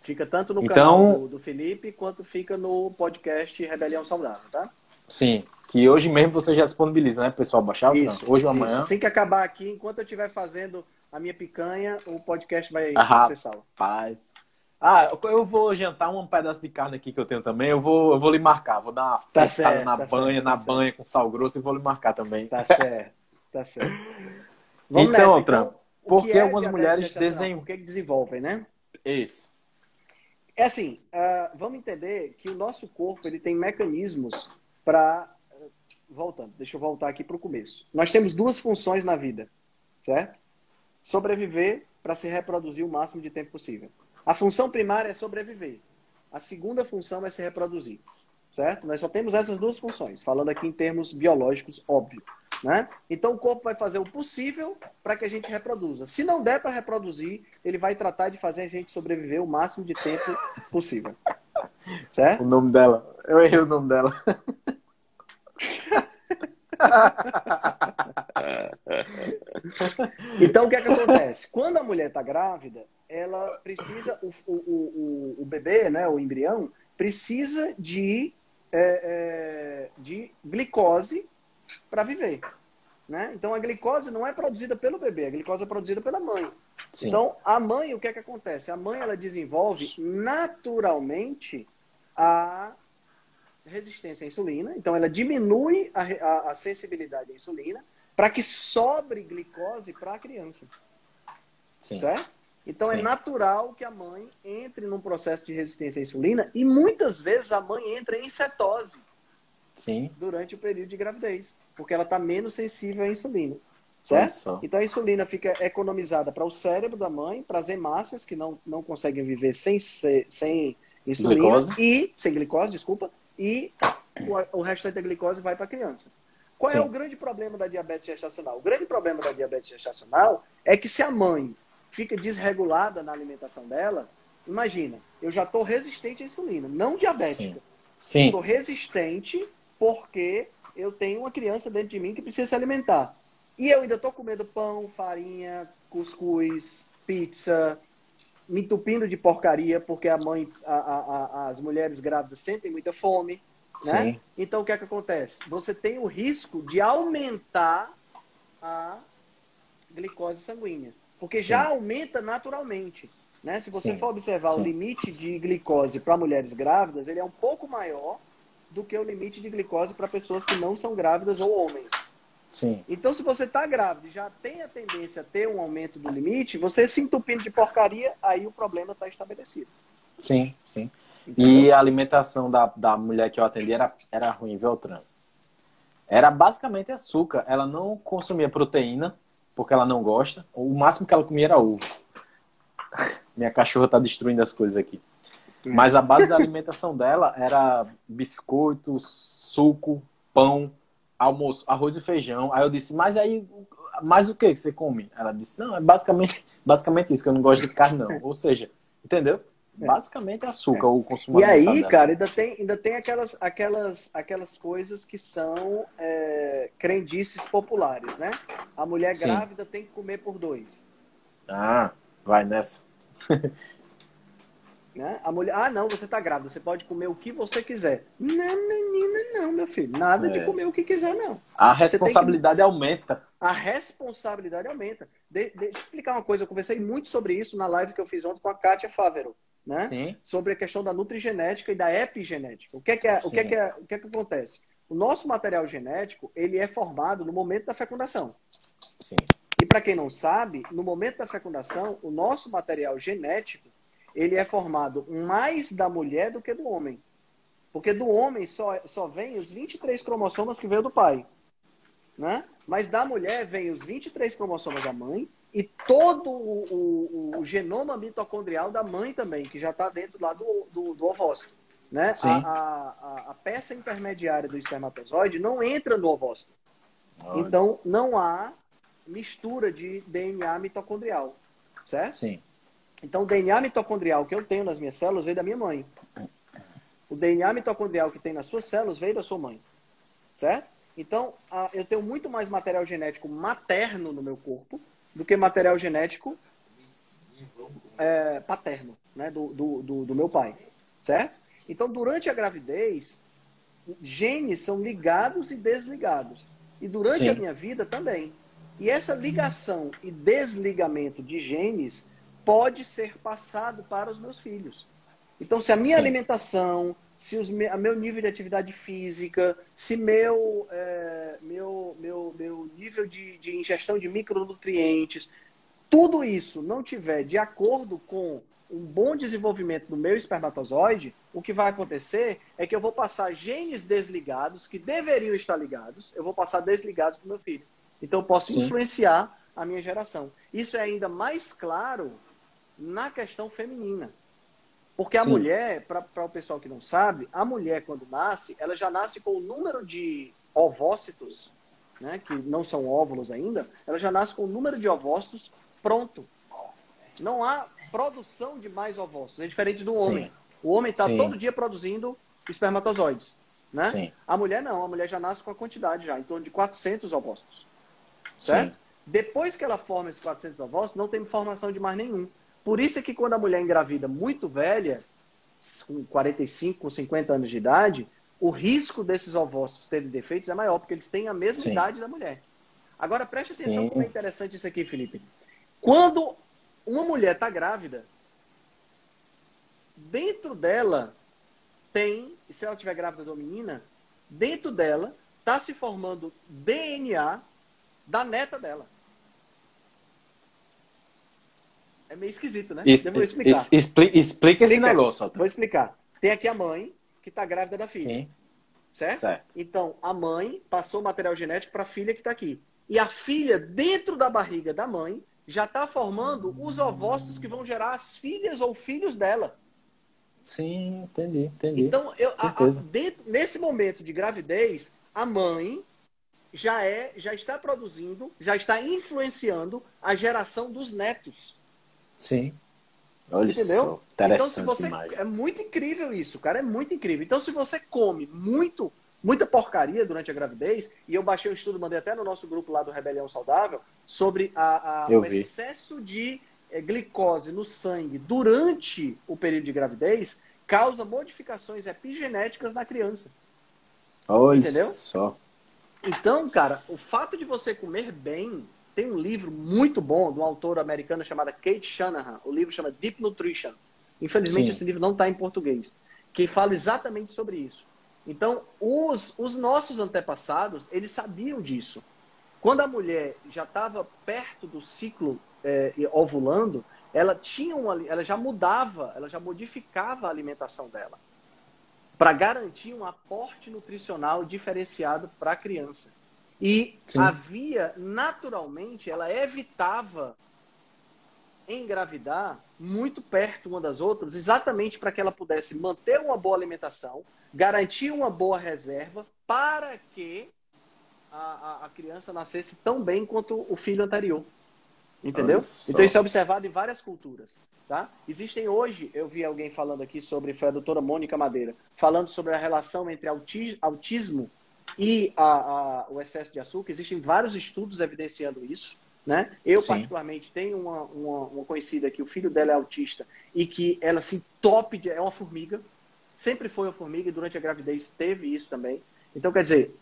Fica tanto no então... canal do, do, Felipe quanto fica no podcast Rebelião Saudável, tá? Sim. Que hoje mesmo você já disponibiliza, né, pessoal? Baixar isso, Hoje ou amanhã. Assim que acabar aqui, enquanto eu estiver fazendo a minha picanha, o podcast vai ah. Rapaz. Ah, eu vou jantar um pedaço de carne aqui que eu tenho também. Eu vou, eu vou lhe marcar. Vou dar uma tá certo, na tá banha, certo, na tá banha certo. com sal grosso e vou lhe marcar também. Tá certo. Tá certo. Vamos então, nessa, Trump, então, por que é algumas mulheres desenvolvem? Por que desenvolvem, né? Isso. É assim, uh, vamos entender que o nosso corpo ele tem mecanismos para. Uh, voltando, deixa eu voltar aqui para o começo. Nós temos duas funções na vida, certo? Sobreviver para se reproduzir o máximo de tempo possível. A função primária é sobreviver. A segunda função é se reproduzir, certo? Nós só temos essas duas funções, falando aqui em termos biológicos, óbvio. Né? Então o corpo vai fazer o possível para que a gente reproduza. Se não der para reproduzir, ele vai tratar de fazer a gente sobreviver o máximo de tempo possível. Certo? O nome dela. Eu errei o nome dela. então o que é que acontece? Quando a mulher está grávida, ela precisa, o, o, o, o bebê, né, o embrião, precisa de, é, é, de glicose para viver. Né? Então a glicose não é produzida pelo bebê, a glicose é produzida pela mãe. Sim. Então a mãe, o que é que acontece? A mãe ela desenvolve naturalmente a resistência à insulina, então ela diminui a, a, a sensibilidade à insulina para que sobre glicose para a criança. Sim. Certo? Então é Sim. é natural que a mãe entre num processo de resistência à insulina e muitas vezes a mãe entra em cetose Sim. durante o período de gravidez, porque ela está menos sensível à insulina. Certo? Então a insulina fica economizada para o cérebro da mãe, para as hemácias que não, não conseguem viver sem, sem insulina glicose. e sem glicose, desculpa, e o, o restante da glicose vai para a criança. Qual é Sim. é o grande problema da diabetes gestacional? O grande problema da diabetes gestacional é que se a mãe fica desregulada na alimentação dela, imagina, eu já estou resistente à insulina, não diabética. Sim. Estou resistente porque eu tenho uma criança dentro de mim que precisa se alimentar. E eu ainda estou comendo pão, farinha, cuscuz, pizza, me entupindo de porcaria porque a mãe, a, a, a, as mulheres grávidas sentem muita fome, né? Então o que é que acontece? Você tem o risco de aumentar a glicose sanguínea. Porque Sim. já aumenta naturalmente. Né? Se você Sim. for observar o limite de glicose para mulheres grávidas, ele é um pouco maior do que o limite de glicose para pessoas que não são grávidas ou homens. Sim. Então, se você está grávida e já tem a tendência a ter um aumento do limite, você se entupindo de porcaria, aí o problema está estabelecido. Sim, sim. Entendeu? E a alimentação da, da mulher que eu atendi era, era ruim, Veltran. Era basicamente açúcar. Ela não consumia proteína, porque ela não gosta. O máximo que ela comia era ovo. Minha cachorra tá destruindo as coisas aqui. Mas a base da alimentação dela era biscoito, suco, pão, almoço, arroz e feijão. Aí eu disse, mas aí, mais o que você come? Ela disse, não, é basicamente, basicamente isso, que eu não gosto de carne, não. Ou seja, entendeu? É. Basicamente açúcar, é. o consumo E aí, cara, ainda tem, ainda tem aquelas, aquelas, aquelas coisas que são é, crendices populares, né? A mulher Sim. grávida tem que comer por dois. Ah, vai nessa. né? A mulher, ah, não, você tá grávida, você pode comer o que você quiser. Não, menina, não, meu filho. Nada é. de comer o que quiser, não. A responsabilidade que... aumenta. A responsabilidade aumenta. De, deixa eu explicar uma coisa, eu conversei muito sobre isso na live que eu fiz ontem com a Kátia Fávero né? Sim. Sobre a questão da nutrigenética e da epigenética. O que é que, é, o que, é que, é, o que, é que acontece? O nosso material genético ele é formado no momento da fecundação. Sim. E para quem não sabe, no momento da fecundação, o nosso material genético ele é formado mais da mulher do que do homem. Porque do homem só, só vem os 23 cromossomas que veio do pai. Né? Mas da mulher vem os 23 cromossomas da mãe e todo o, o, o, genoma mitocondrial da mãe também, que já está dentro lá do, do, do ovócito. Né? A, a, a, peça intermediária do espermatozoide não entra no ovócito. Olha. Então, não há mistura de DNA mitocondrial, certo? Sim. Então, o DNA mitocondrial que eu tenho nas minhas células veio da minha mãe. O DNA mitocondrial que tem nas suas células veio da sua mãe, certo? Então, eu tenho muito mais material genético materno no meu corpo do que material genético é, paterno, né, do, do, do, do meu pai, certo? Então, durante a gravidez, genes são ligados e desligados. E durante Sim. a minha vida também. E essa ligação e desligamento de genes pode ser passado para os meus filhos. Então, se a minha Sim. alimentação, se a meu nível de atividade física, se meu, é, meu, meu, meu nível de, de ingestão de micronutrientes, tudo isso não tiver de acordo com um bom desenvolvimento do meu espermatozoide, o que vai acontecer é que eu vou passar genes desligados, que deveriam estar ligados, eu vou passar desligados para o meu filho. Então, eu posso Sim. influenciar a minha geração. Isso é ainda mais claro na questão feminina. Porque a Sim. mulher, para o pessoal que não sabe, a mulher, quando nasce, ela já nasce com o número de ovócitos, né, que não são óvulos ainda, ela já nasce com o número de ovócitos pronto. Não há produção de mais ovócitos. É diferente do homem. Sim. O homem está todo dia produzindo espermatozoides. Né? Sim. A mulher não. A mulher já nasce com a quantidade já, em torno de 400 ovócitos. Certo? Depois que ela forma esses 400 ovócitos, não tem formação de mais nenhum. Por isso é que quando a mulher engravida muito velha, com 45, com 50 anos de idade, o risco desses ovócitos terem defeitos é maior, porque eles têm a mesma Sim. idade da mulher. Agora preste atenção Sim. como é interessante isso aqui, Felipe. Quando uma mulher está grávida, dentro dela tem, se ela estiver grávida de uma menina, dentro dela está se formando DNA da neta dela. É meio esquisito, né? Isso, vou explicar. Isso, explica, explica, esse negócio. Vou explicar. Tem aqui a mãe que está grávida da filha. Sim. Certo? certo? Então, a mãe passou o material genético para a filha que está aqui. E a filha, dentro da barriga da mãe, já está formando os ovócitos que vão gerar as filhas ou filhos dela. Sim, entendi, entendi. Então, eu, a, a, dentro, nesse momento de gravidez, a mãe já é, já está produzindo, já está influenciando a geração dos netos. Sim. Olha Entendeu? Só, interessante então, se você, é muito incrível isso, cara, é muito incrível. Então, se você come muito, muita porcaria durante a gravidez, e eu baixei um estudo, mandei até no nosso grupo lá do Rebelião Saudável, sobre a, a o vi. excesso de é, glicose no sangue durante o período de gravidez, causa modificações epigenéticas na criança. Olha Entendeu? só. Então, cara, o fato de você comer bem, tem um livro muito bom de uma autora americana chamada Kate Shanahan. O livro chama Deep Nutrition. Infelizmente, Sim. esse livro não está em português. Que fala exatamente sobre isso. Então, os, os nossos antepassados, eles sabiam disso. Quando a mulher já estava perto do ciclo é, ovulando, ela tinha uma, ela já mudava, ela já modificava a alimentação dela para garantir um aporte nutricional diferenciado para a criança. E Sim. havia, naturalmente, ela evitava engravidar muito perto uma das outras, exatamente para que ela pudesse manter uma boa alimentação, garantir uma boa reserva, para que a, a, a criança nascesse tão bem quanto o filho anterior. Entendeu? Então isso é observado em várias culturas. Tá? Existem hoje, eu vi alguém falando aqui sobre, foi a doutora Mônica Madeira, falando sobre a relação entre autismo e a, a, o excesso de açúcar. Existem vários estudos evidenciando isso. Né? Eu, Sim. particularmente, tenho uma, uma, uma, conhecida que o filho dela é autista e que ela se top de, é uma formiga. Sempre foi uma formiga e durante a gravidez teve isso também. Então, quer dizer,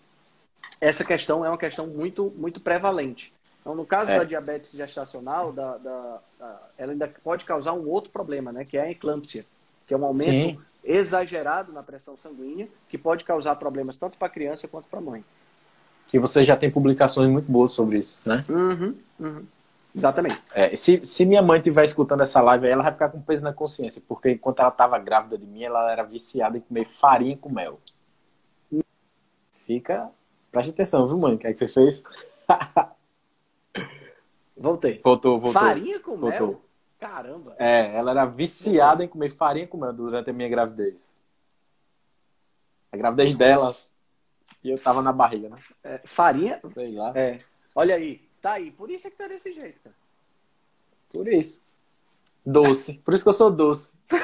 essa questão é uma questão muito, muito prevalente. Então, no caso é. da diabetes gestacional, da, da, da, ela ainda pode causar um outro problema, né? Que é a eclâmpsia, que é um aumento Sim. Exagerado na pressão sanguínea, que pode causar problemas tanto para a criança quanto para a mãe. Que você já tem publicações muito boas sobre isso, né? Uhum, uhum. Exatamente. É, se, se minha mãe estiver escutando essa live, ela vai ficar com peso na consciência, porque enquanto ela estava grávida de mim, ela era viciada em comer farinha com mel. Fica. Preste atenção, viu, mãe? O que é que você fez? Voltei. Voltou, voltou. Farinha com voltou. mel? Caramba. É, ela era viciada em comer farinha com mel durante a minha gravidez. A gravidez dela. E eu tava na barriga, né? É, farinha? Sei lá. É. Olha aí. Tá aí. Por isso é que tá desse jeito, cara. Por isso. Doce. Por isso que eu sou doce.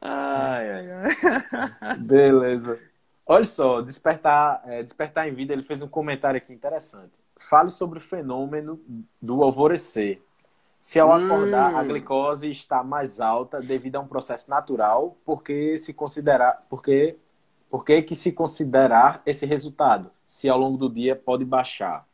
ai, ai, ai. Beleza. Olha só, Despertar, é, Despertar em Vida, ele fez um comentário aqui interessante. Fale sobre o fenômeno do alvorecer. Se ao acordar hum. a glicose está mais alta devido a um processo natural, por que se considerar, porque, por que, que se considerar esse resultado? Se ao longo do dia pode baixar.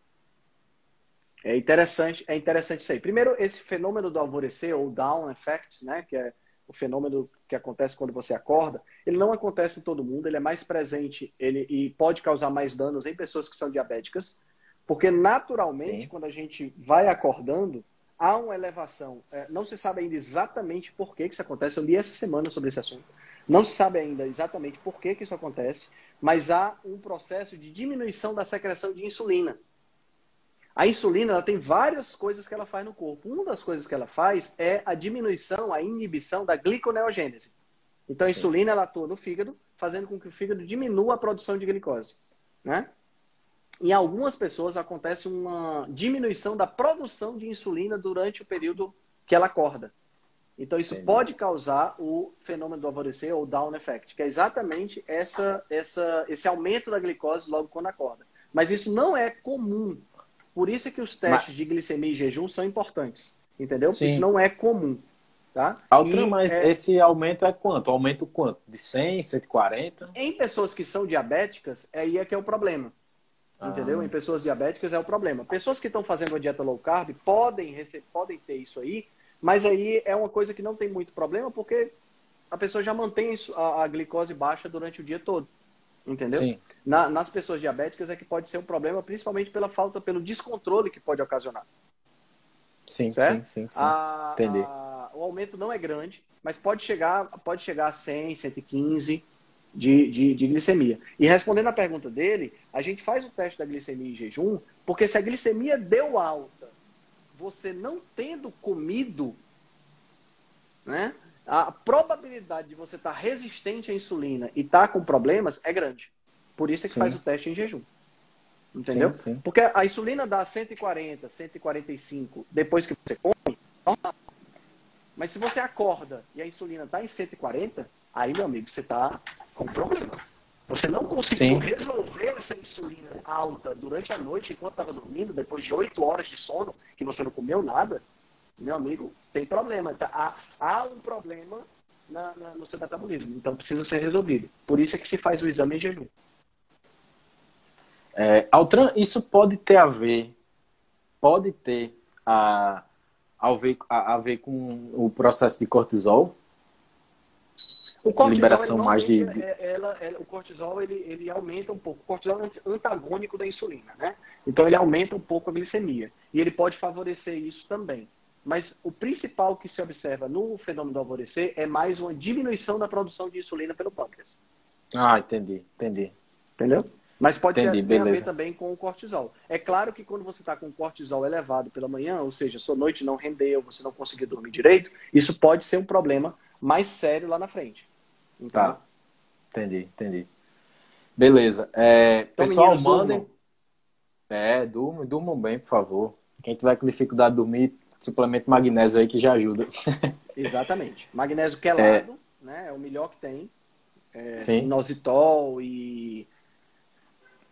É interessante, é interessante isso aí. Primeiro, esse fenômeno do alvorecer, ou down effect, né, que é o fenômeno que acontece quando você acorda, ele não acontece em todo mundo, ele é mais presente ele, e pode causar mais danos em pessoas que são diabéticas, porque naturalmente, Sim. quando a gente vai acordando, há uma elevação. É, não se sabe ainda exatamente por que, que isso acontece. Eu li essa semana sobre esse assunto. Não se sabe ainda exatamente por que, que isso acontece, mas há um processo de diminuição da secreção de insulina. A insulina ela tem várias coisas que ela faz no corpo. Uma das coisas que ela faz é a diminuição, a inibição da gliconeogênese. Então a Sim. insulina ela atua no fígado, fazendo com que o fígado diminua a produção de glicose, né? Em algumas pessoas acontece uma diminuição da produção de insulina durante o período que ela acorda. Então isso Entendi. pode causar o fenômeno do alvorecer ou down effect, que é exatamente essa, essa, esse aumento da glicose logo quando acorda. Mas isso não é comum Por isso é que os testes mas... de glicemia e jejum são importantes, entendeu? Porque isso não é comum. Tá? Altran, mas é... esse aumento é quanto? Aumento quanto? De 100, 140? Em pessoas que são diabéticas, aí é que é o problema. Ah. Entendeu? Em pessoas diabéticas é o problema. Pessoas que estão fazendo uma dieta low carb podem, receber, podem ter isso aí, mas aí é uma coisa que não tem muito problema, porque a pessoa já mantém a, a glicose baixa durante o dia todo. Entendeu? Sim. Na, nas pessoas diabéticas é que pode ser um problema, principalmente pela falta, pelo descontrole que pode ocasionar. Sim, certo? sim, sim, sim. A, Entendi. A, o aumento não é grande, mas pode chegar, pode chegar a 100, 115 de, de, de glicemia. E respondendo à pergunta dele, a gente faz o teste da glicemia em jejum, porque se a glicemia deu alta, você não tendo comido, né, a probabilidade de você estar tá resistente à insulina e estar tá com problemas é grande. Por isso é que sim. faz o teste em jejum. Entendeu? Sim, sim. Porque a insulina dá 140, 145 depois que você come, normal. Mas se você acorda e a insulina está em 140, aí, meu amigo, você está com problema. Você não conseguiu Sim. resolver essa insulina alta durante a noite enquanto estava dormindo, depois de 8 horas de sono, que você não comeu nada, meu amigo, tem problema. Tá? Há, há um problema na, na, no seu metabolismo, então precisa ser resolvido. Por isso é que se faz o exame em jejum. É, Altran, isso pode ter a ver, pode ter a, a ver, a, a ver com o processo de cortisol? O cortisol, liberação mais de. É, ela, ela, o cortisol ele, ele aumenta um pouco. O cortisol é antagônico da insulina, né? Então ele aumenta um pouco a glicemia. E ele pode favorecer isso também. Mas o principal que se observa no fenômeno do alvorecer é mais uma diminuição da produção de insulina pelo pâncreas. Ah, entendi, entendi. Entendeu? Mas pode Entendi, ter, ter a ver também com o cortisol. É claro que quando você está com o cortisol elevado pela manhã, ou seja, sua noite não rendeu, você não conseguiu dormir direito, isso pode ser um problema mais sério lá na frente. Então, tá. Entendi, entendi. Beleza. É, então, pessoal, mandem. Durmam. É, durmam, durmam bem, por favor. Quem tiver com dificuldade de dormir, suplemento magnésio aí que já ajuda. Exatamente. Magnésio quelado, é, né? É o melhor que tem. É, Sim. Inositol e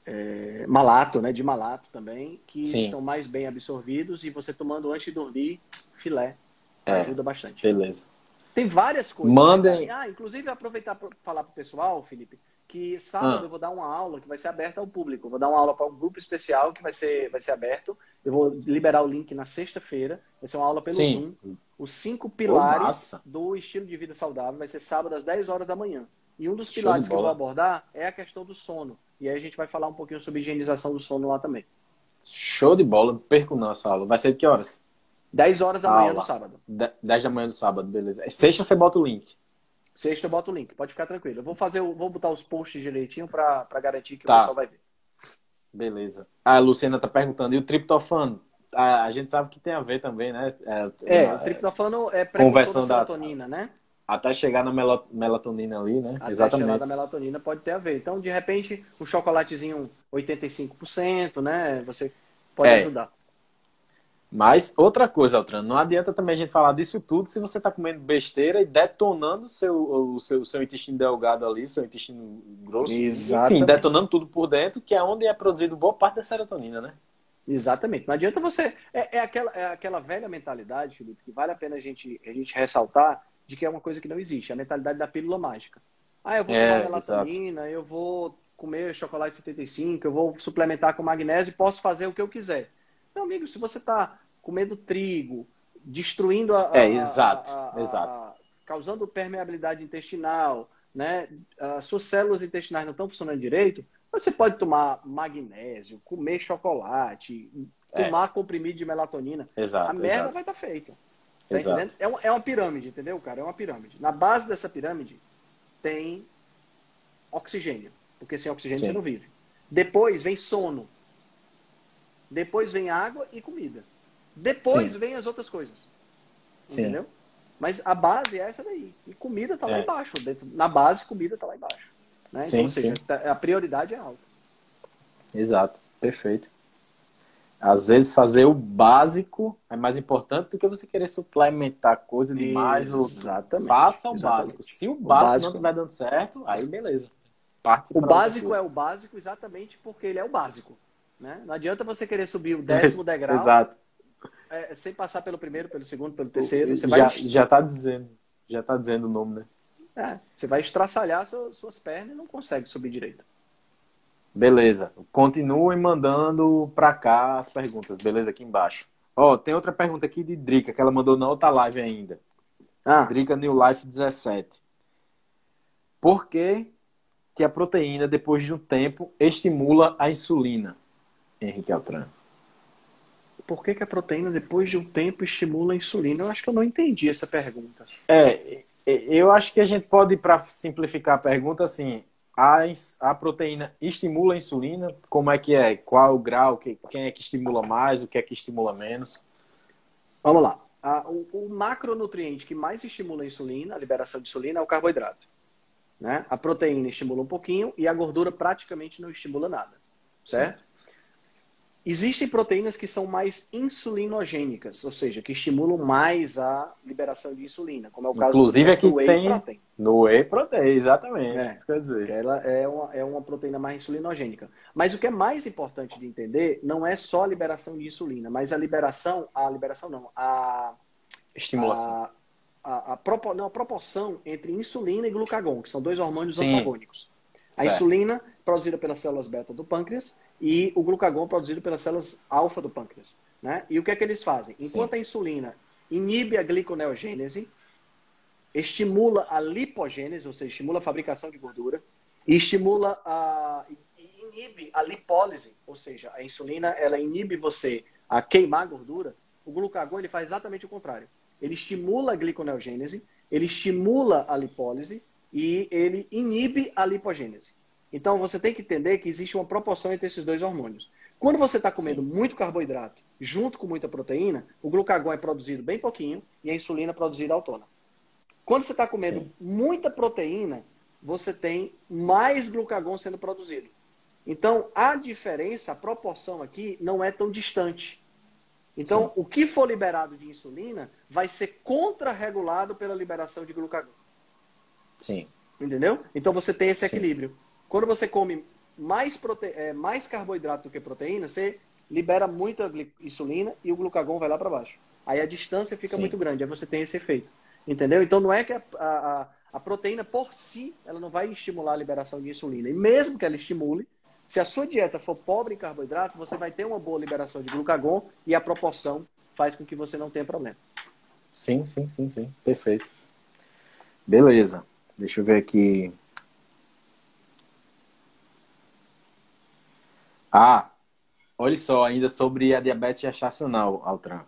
é, malato, né, de malato também, que Sim. são mais bem absorvidos e você tomando antes de dormir, filé, é, ajuda bastante. Beleza. Tem várias coisas. Mandem. Né? Ah, inclusive aproveitar para falar para o pessoal, Felipe, que sábado ah. eu vou dar uma aula que vai ser aberta ao público. Eu vou dar uma aula para um grupo especial que vai ser, vai ser aberto. Eu vou liberar o link na sexta-feira. Vai ser uma aula pelo Sim. Zoom. Os cinco pilares oh, do estilo de vida saudável. Vai ser sábado às 10 horas da manhã. E um dos pilares que eu vou abordar é a questão do sono. E aí a gente vai falar um pouquinho sobre higienização do sono lá também. Show de bola, não perco não essa aula. Vai ser de que horas? 10 horas da manhã do sábado. 10 da manhã do sábado, beleza. Sexta você bota o link. Sexta eu boto o link, pode ficar tranquilo. Eu vou fazer, vou botar os posts direitinho para garantir que tá. o pessoal vai ver. Beleza. A Luciana tá perguntando, e o triptofano? A, a gente sabe que tem a ver também, né? É, é, é o triptofano é precursor da serotonina, da... né? Até chegar na melatonina ali, né? Até Exatamente. chegar na melatonina pode ter a ver. Então, de repente, o chocolatezinho 85%, né? Você pode é. ajudar. Mas outra coisa, Altran, não adianta também a gente falar disso tudo se você está comendo besteira e detonando seu, o seu, seu intestino delgado ali, o seu intestino grosso. Exatamente. Enfim, detonando tudo por dentro, que é onde é produzido boa parte da serotonina, né? Exatamente. Não adianta você. É, é, aquela, é aquela velha mentalidade, Felipe, que vale a pena a gente, a gente ressaltar, de que é uma coisa que não existe, a mentalidade da pílula mágica. Ah, eu vou tomar é, melatonina, exato. eu vou comer chocolate 85, eu vou suplementar com magnésio e posso fazer o que eu quiser. Meu amigo, se você está comendo trigo, destruindo a, é, exato, a, a, exato. causando permeabilidade intestinal, né? As suas células intestinais não estão funcionando direito, você pode tomar magnésio, comer chocolate, é. tomar comprimido de melatonina. Exato, a merda exato. vai estar tá feita. Tá entendendo? É, uma, é uma pirâmide, entendeu, cara? É uma pirâmide. Na base dessa pirâmide tem oxigênio, porque sem oxigênio Sim. você não vive. Depois vem sono. Depois vem água e comida. Depois Sim. vem as outras coisas. Sim. Entendeu? Mas a base é essa daí. E comida tá é. lá embaixo. Dentro, na base, comida tá lá embaixo. Né? Sim, então, ou seja, sim. Tá, a prioridade é alta. Exato. Perfeito. Às vezes fazer o básico é mais importante do que você querer suplementar coisa demais. Exatamente. Faça o Exatamente. básico. Se o básico, o básico não estiver dando certo, aí beleza. Parte o básico é o básico exatamente porque ele é o básico. Né? Não adianta você querer subir o décimo degrau Exato. É, sem passar pelo primeiro, pelo segundo, pelo terceiro. Você já, vai... já tá dizendo. Já tá dizendo o nome, né? É, você vai estraçalhar suas, suas pernas e não consegue subir direito. Beleza. Continuem mandando para cá as perguntas, beleza? Aqui embaixo. Ó, tem outra pergunta aqui de Drica, que ela mandou na outra live ainda. Ah. Drica New Life 17. Por que, que a proteína, depois de um tempo, estimula a insulina? Henrique Altran. Por que, que a proteína, depois de um tempo, estimula a insulina? Eu acho que eu não entendi essa pergunta. É, eu acho que a gente pode, para simplificar a pergunta, assim, a, a proteína estimula a insulina? Como é que é? Qual o grau? Que, quem é que estimula mais? O que é que estimula menos? Vamos lá. A, o, o, macronutriente que mais estimula a insulina, a liberação de insulina, é o carboidrato. Né? A proteína estimula um pouquinho e a gordura praticamente não estimula nada. Certo? Sim. Existem proteínas que são mais insulinogênicas, ou seja, que estimulam mais a liberação de insulina, como é o caso Inclusive do, do whey tem protein. No whey protein, exatamente. É, isso quer dizer. Ela é uma, é uma proteína mais insulinogênica. Mas o que é mais importante de entender não é só a liberação de insulina, mas a liberação, a liberação não, a estimulação. A, a, a, propor, não, a proporção entre insulina e glucagon, que são dois hormônios Sim. antagônicos. A certo. insulina produzida pelas células beta do pâncreas e o glucagon produzido pelas células alfa do pâncreas. Né? E o que é que eles fazem? Enquanto Sim. a insulina inibe a gliconeogênese, estimula a lipogênese, ou seja, estimula a fabricação de gordura, e estimula a inibe a lipólise, ou seja, a insulina ela inibe você a queimar gordura. O glucagon ele faz exatamente o contrário. Ele estimula a gliconeogênese, ele estimula a lipólise e ele inibe a lipogênese. Então você tem que entender que existe uma proporção entre esses dois hormônios. Quando você está comendo Sim. muito carboidrato junto com muita proteína, o glucagon é produzido bem pouquinho e a insulina é produzida autônoma. Quando você está comendo Sim. muita proteína, você tem mais glucagon sendo produzido. Então, a diferença, a proporção aqui não é tão distante. Então, Sim. o que for liberado de insulina vai ser contrarregulado pela liberação de glucagon. Sim. Entendeu? Então, você tem esse equilíbrio. Quando você come mais, prote... é, mais carboidrato do que proteína, você libera muita insulina e o glucagon vai lá para baixo. Aí a distância fica Sim. muito grande, aí você tem esse efeito. Entendeu? Então não é que a, a, a, proteína por si, ela não vai estimular a liberação de insulina. E mesmo que ela estimule, se a sua dieta for pobre em carboidrato, você vai ter uma boa liberação de glucagon e a proporção faz com que você não tenha problema. Sim, sim, sim, sim. Perfeito. Beleza. Deixa eu ver aqui. Ah, olha só, ainda sobre a diabetes gestacional, Altran.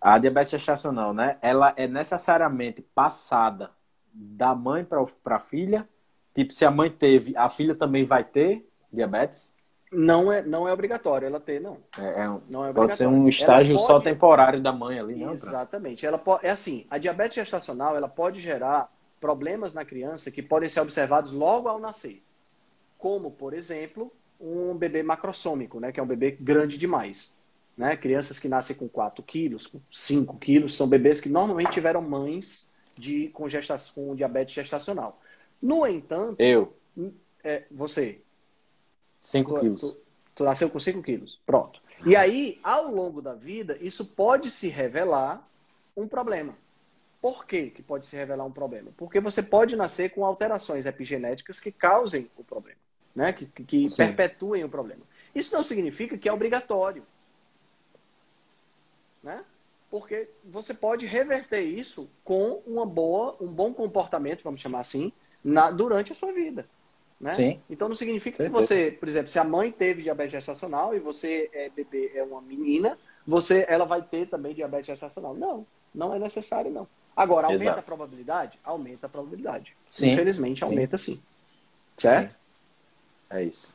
A diabetes gestacional, né? Ela é necessariamente passada da mãe para a filha. Tipo, se a mãe teve, a filha também vai ter diabetes? Não é, não é obrigatório ela ter, não. É, é não é pode ser um estágio pode... só temporário da mãe ali, não? Exatamente. Ela pode, é assim, a diabetes gestacional ela pode gerar problemas na criança que podem ser observados logo ao nascer. Como, por exemplo, um bebê macrossômico, né, que é um bebê grande demais. Né? Crianças que nascem com 4 quilos, com 5 quilos, são bebês que normalmente tiveram mães de, com, com diabetes gestacional. No entanto. Eu. É, você. 5 quilos. Tu, tu nasceu com 5 quilos. Pronto. E aí, ao longo da vida, isso pode se revelar um problema. Por que, que pode se revelar um problema? Porque você pode nascer com alterações epigenéticas que causem o problema né? que, que perpetuem o problema. Isso não significa que é obrigatório. Né? Porque você pode reverter isso com uma boa, um bom comportamento, vamos chamar assim, na, durante a sua vida. Né? Sim. Então não significa que você, por exemplo, se a mãe teve diabetes gestacional e você é bebê, é uma menina, você, ela vai ter também diabetes gestacional. Não, não é necessário não. Agora, aumenta Exato. a probabilidade? Aumenta a probabilidade. Sim. Infelizmente, sim. aumenta sim. Certo? Sim. É isso.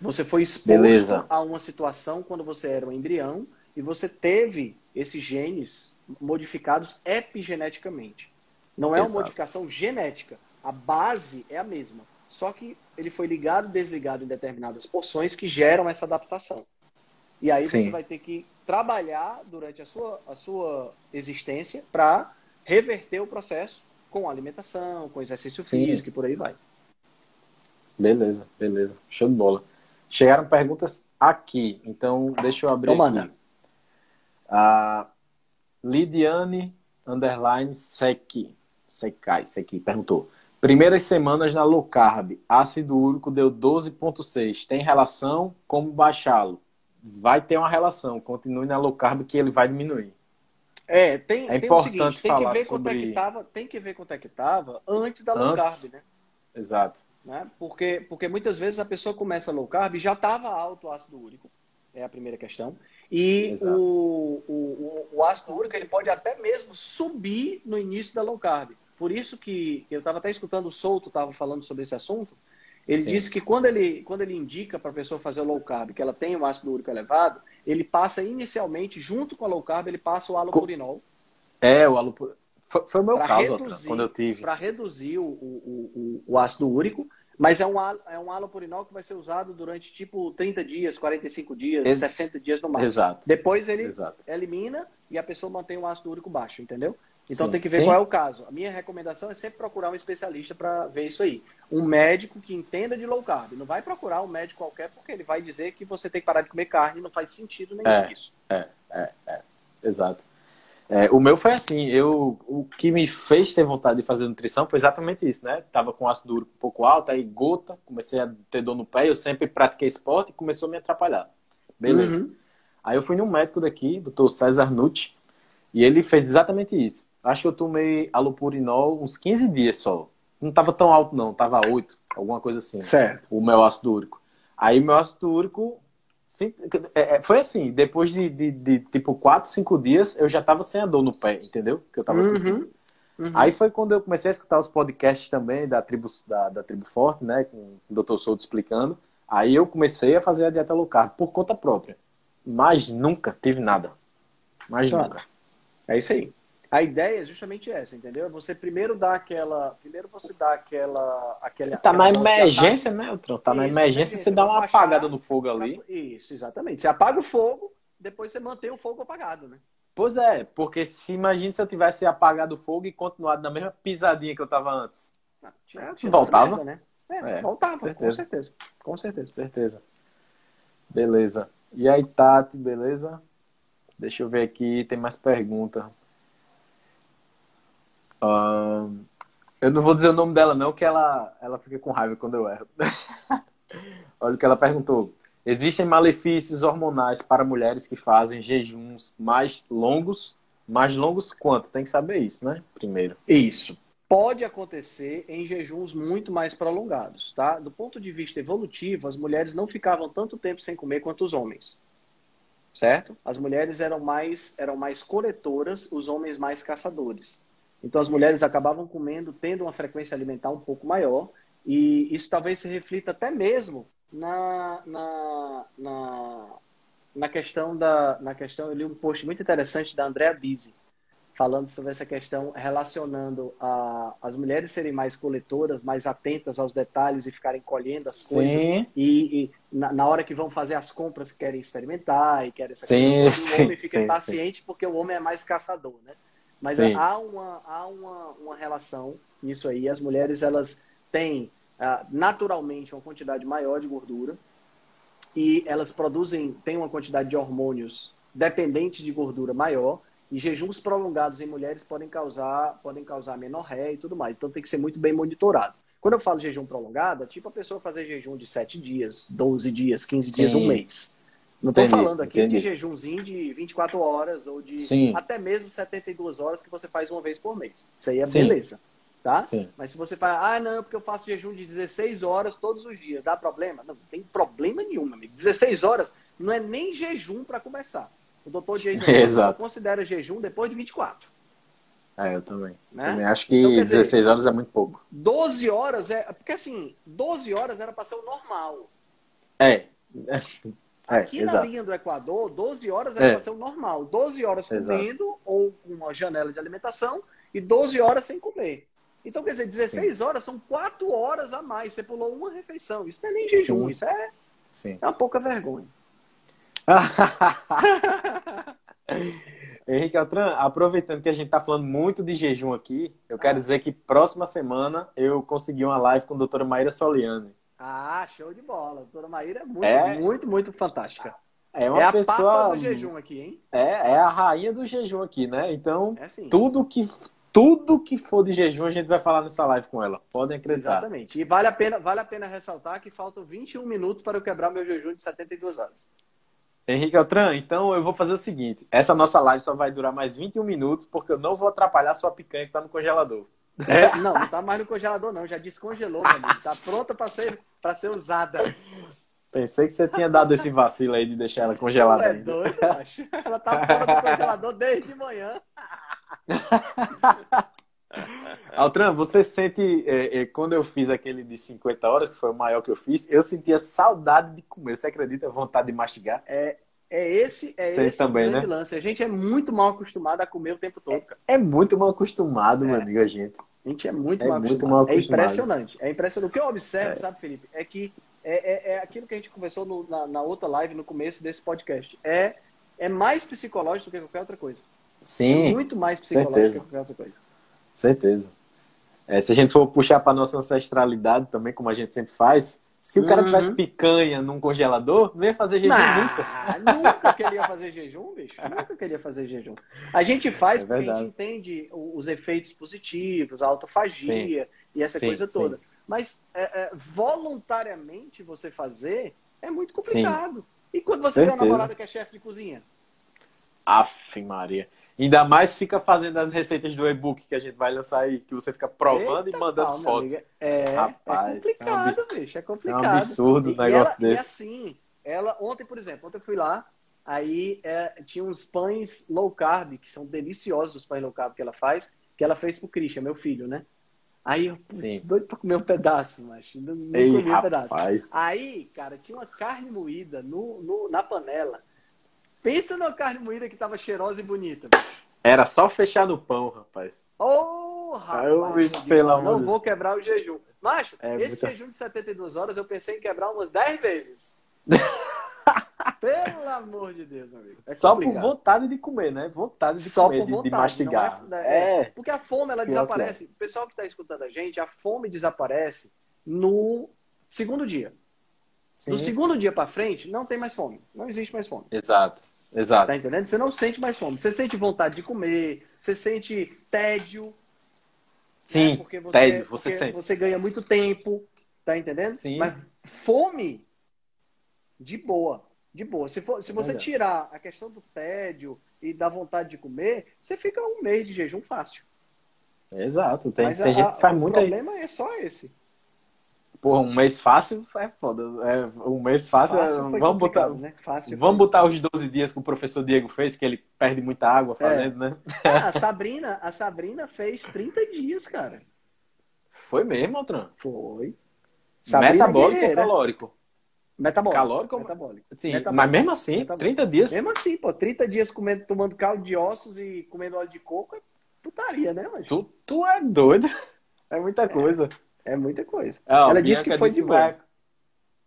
Você foi exposto Beleza. a uma situação quando você era um embrião e você teve esses genes modificados epigeneticamente. Não é Exato. uma modificação genética. A base é a mesma. Só que ele foi ligado e desligado em determinadas porções que geram essa adaptação. E aí Sim. você vai ter que trabalhar durante a sua, a sua existência para reverter o processo com alimentação, com exercício Sim. físico e por aí vai. Beleza, beleza. Show de bola. Chegaram perguntas aqui, então deixa eu abrir então, aqui. Manda. Lidiane Underline Seki, Sekai, Seki, perguntou. Primeiras semanas na low carb, ácido úrico deu 12,6. Tem relação? Como baixá-lo? Vai ter uma relação. Continue na low carb que ele vai diminuir. É, tem, é tem importante o seguinte, tem falar que ver sobre... quanto é que tava, tem que ver quanto é que tava antes da low antes... carb, né? Exato. Né? Porque, porque muitas vezes a pessoa começa low carb e já estava alto o ácido úrico. É a primeira questão. E o, o, o, ácido úrico ele pode até mesmo subir no início da low carb. Por isso que eu estava até escutando o Souto estava falando sobre esse assunto. Ele Sim. disse que quando ele, quando ele indica para a pessoa fazer low carb que ela tem um ácido úrico elevado, ele passa inicialmente, junto com a low carb, ele passa o alopurinol. É, o alopurinol. Foi, foi o meu caso, reduzir, quando eu tive. Para reduzir o, o, o, o, ácido úrico, mas é um, é um alopurinol que vai ser usado durante tipo 30 dias, 45 dias, Ex 60 dias no máximo. Exato. Depois ele Exato. elimina e a pessoa mantém o ácido úrico baixo, entendeu? Então sim, tem que ver sim. qual é o caso. A minha recomendação é sempre procurar um especialista para ver isso aí. Um médico que entenda de low carb. Não vai procurar um médico qualquer porque ele vai dizer que você tem que parar de comer carne. Não faz sentido nenhum é, isso. É, é, é. Exato. É, o meu foi assim, eu, o que me fez ter vontade de fazer nutrição foi exatamente isso, né? Tava com ácido úrico um pouco alto, aí gota, comecei a ter dor no pé, eu sempre pratiquei esporte e começou a me atrapalhar. Beleza. Uhum. Aí eu fui num médico daqui, doutor César Nucci, e ele fez exatamente isso. Acho que eu tomei alopurinol uns 15 dias só. Não tava tão alto não, tava 8, alguma coisa assim. Certo. O meu ácido úrico. Aí meu ácido úrico foi assim, depois de, de, de, tipo 4, 5 dias, eu já tava sem a dor no pé, entendeu? Que eu tava uhum, sentindo. Uhum. Aí foi quando eu comecei a escutar os podcasts também da tribo, da, da tribo Forte, né? Com o Dr. Souto explicando. Aí eu comecei a fazer a dieta low carb por conta própria. Mas nunca tive nada. Mais tá. nunca. É isso aí. A ideia é justamente essa, entendeu? Você primeiro dá aquela. Primeiro você dá aquela. aquela tá na emergência, né, Eltron? Tá isso, na emergência, você dá uma apagada no fogo ali. Isso, exatamente. Você apaga o fogo, depois você mantém o fogo apagado, né? Pois é, porque se imagina se eu tivesse apagado o fogo e continuado na mesma pisadinha que eu tava antes. Ah, tinha, tinha voltava, merda, né? É, é, voltava, certeza. com certeza. Com certeza. Certeza. Beleza. E aí, Tati, beleza? Deixa eu ver aqui, tem mais pergunta. Uh, eu não vou dizer o nome dela, não, que ela, ela fica com raiva quando eu erro. Olha o que ela perguntou. Existem malefícios hormonais para mulheres que fazem jejuns mais longos? Mais longos quanto? Tem que saber isso, né? Primeiro. Isso. Pode acontecer em jejuns muito mais prolongados, tá? Do ponto de vista evolutivo, as mulheres não ficavam tanto tempo sem comer quanto os homens. Certo? As mulheres eram mais, eram mais coletoras, os homens mais caçadores. Então as mulheres acabavam comendo, tendo uma frequência alimentar um pouco maior, e isso talvez se reflita até mesmo na, na, na, na questão da na questão eu li um post muito interessante da Andrea Bisi falando sobre essa questão relacionando a, as mulheres serem mais coletoras, mais atentas aos detalhes e ficarem colhendo as sim. coisas e, e na, na, hora que vão fazer as compras querem experimentar e querem essa sim, coisa, sim, o homem fica sim, paciente porque o homem é mais caçador, né? Mas Sim. há, uma, há uma, uma relação nisso aí. As mulheres elas têm uh, naturalmente uma quantidade maior de gordura e elas produzem, têm uma quantidade de hormônios dependentes de gordura maior e jejuns prolongados em mulheres podem causar, podem causar menorréia e tudo mais. Então tem que ser muito bem monitorado. Quando eu falo jejum prolongado, é tipo a pessoa fazer jejum de 7 dias, 12 dias, 15 Sim. dias, um mês. Não estou falando aqui entendi. de jejumzinho de 24 horas ou de Sim. até mesmo 72 horas que você faz uma vez por mês. Isso aí é Sim. beleza. Tá? Sim. Mas se você fala, ah, não, porque eu faço jejum de 16 horas todos os dias, dá problema? Não, não tem problema nenhum, amigo. 16 horas não é nem jejum para começar. O doutor Jason considera jejum depois de 24. É, eu também. Né? também acho que então, 16 dizer, horas é muito pouco. 12 horas é. Porque assim, 12 horas era para ser o normal. É. É, Aqui é, na linha do Equador, 12 horas é. ser o normal. 12 horas comendo exato. ou com uma janela de alimentação e 12 horas sem comer. Então, quer dizer, 16 Sim. horas são 4 horas a mais. Você pulou uma refeição. Isso não é nem jejum, Sim. isso é, Sim. é uma pouca vergonha. Henrique Altran, aproveitando que a gente está falando muito de jejum aqui, eu quero ah. dizer que próxima semana eu consegui uma live com a doutora Maíra Soliani. Ah, show de bola. A doutora Maíra é muito, é... muito, muito fantástica. É uma é a pessoa... papa do jejum aqui, hein? É, é a rainha do jejum aqui, né? Então, é assim. tudo que tudo que for de jejum a gente vai falar nessa live com ela. Podem acreditar. Exatamente. E vale a pena, vale a pena ressaltar que faltam 21 minutos para eu quebrar meu jejum de 72 horas. Henrique Altran, então eu vou fazer o seguinte: essa nossa live só vai durar mais 21 minutos, porque eu não vou atrapalhar sua picanha que está no congelador. É, não, não está mais no congelador, não. Já descongelou, meu amigo. Está pronta para ser, ser usada. Pensei que você tinha dado esse vacilo aí de deixar ela congelada. Ela é doido. Ela tá fora do congelador desde manhã. Altran, você sente, é, é, quando eu fiz aquele de 50 horas, que foi o maior que eu fiz, eu sentia saudade de comer. Você acredita? Vontade de mastigar? É, é esse, é esse também, grande né? lance. A gente é muito mal acostumado a comer o tempo todo. É, é muito mal acostumado, meu é. amigo, a gente. A gente é muito, é mal, muito acostumado. mal acostumado. É impressionante. É impressionante. O que eu observo, é. sabe, Felipe, é que é, aquilo que a gente conversou no, na, na outra live, no começo desse podcast. É, é mais psicológico do que qualquer outra coisa. Sim. É muito mais psicológico certeza. do que qualquer outra coisa. Certeza. É, se a gente for puxar para nossa ancestralidade também, como a gente sempre faz, se o cara uhum. tivesse picanha num congelador, não ia fazer jejum nunca. Nunca queria fazer jejum, bicho. Nunca queria fazer jejum. A gente faz é porque a gente entende os efeitos positivos, a autofagia sim. e essa sim, coisa toda. Sim. Mas é, é, voluntariamente você fazer é muito complicado. E quando você Certeza. tem uma namorada que é chefe de cozinha? Aff, Maria. Ainda mais fica fazendo as receitas do e-book que a gente vai lançar aí, que você fica provando Eita, e mandando fotos. É, Rapaz, é complicado, é um bicho, é complicado. É um absurdo um negócio ela, desse. E assim, ela, ontem, por exemplo, ontem eu fui lá, aí é, tinha uns pães low carb, que são deliciosos os pães low carb que ela faz, que ela fez pro Christian, meu filho, né? Aí eu, putz, doido pra comer um pedaço, mas não, Ei, comi um pedaço. Aí, cara, tinha uma carne moída no, no, na panela Pensa numa carne moída que tava cheirosa e bonita. Era só fechar no pão, rapaz. Oh, rapaz. Eu, vi, pelo não vou quebrar o jejum. Macho, é, esse muita... jejum de 72 horas eu pensei em quebrar umas 10 vezes. Pelo amor de Deus, meu amigo. É Só por vontade de comer, né? Vontade de Só comer, vontade, de, de, mastigar. É, é, é, Porque a fome, ela desaparece. O pessoal que está escutando a gente, a fome desaparece no segundo dia. Sim. Do segundo dia para frente, não tem mais fome. Não existe mais fome. Exato. Exato. Tá entendendo? Você não sente mais fome. Você sente vontade de comer, você sente tédio. Sim, né? porque você, tédio, você porque sente. Você ganha muito tempo, tá entendendo? Sim. Mas fome, de boa, de boa. Se, for, se você tirar a questão do tédio e da vontade de comer, você fica um mês de jejum fácil. Exato, tem, Mas tem a, gente que faz muito. O problema é só esse. Porra, um mês fácil é foda. É, um mês fácil, fácil é, vamos botar, né? fácil vamos foi. botar os 12 dias que o professor Diego fez, que ele perde muita água fazendo, é. né? Ah, a Sabrina, a Sabrina fez 30 dias, cara. Foi mesmo, Altran? Foi. Sabrina Metabólico ou calórico? Metabólico. Calórico? Metabólico. Sim, Metabólico. mas mesmo assim, Metabólico. 30 dias. Mesmo assim, pô, 30 dias comendo, tomando caldo de ossos e comendo óleo de coco é putaria, né, mas tu, tu é doido. É muita coisa. É muita coisa. Ó, Ela disse que foi de boa.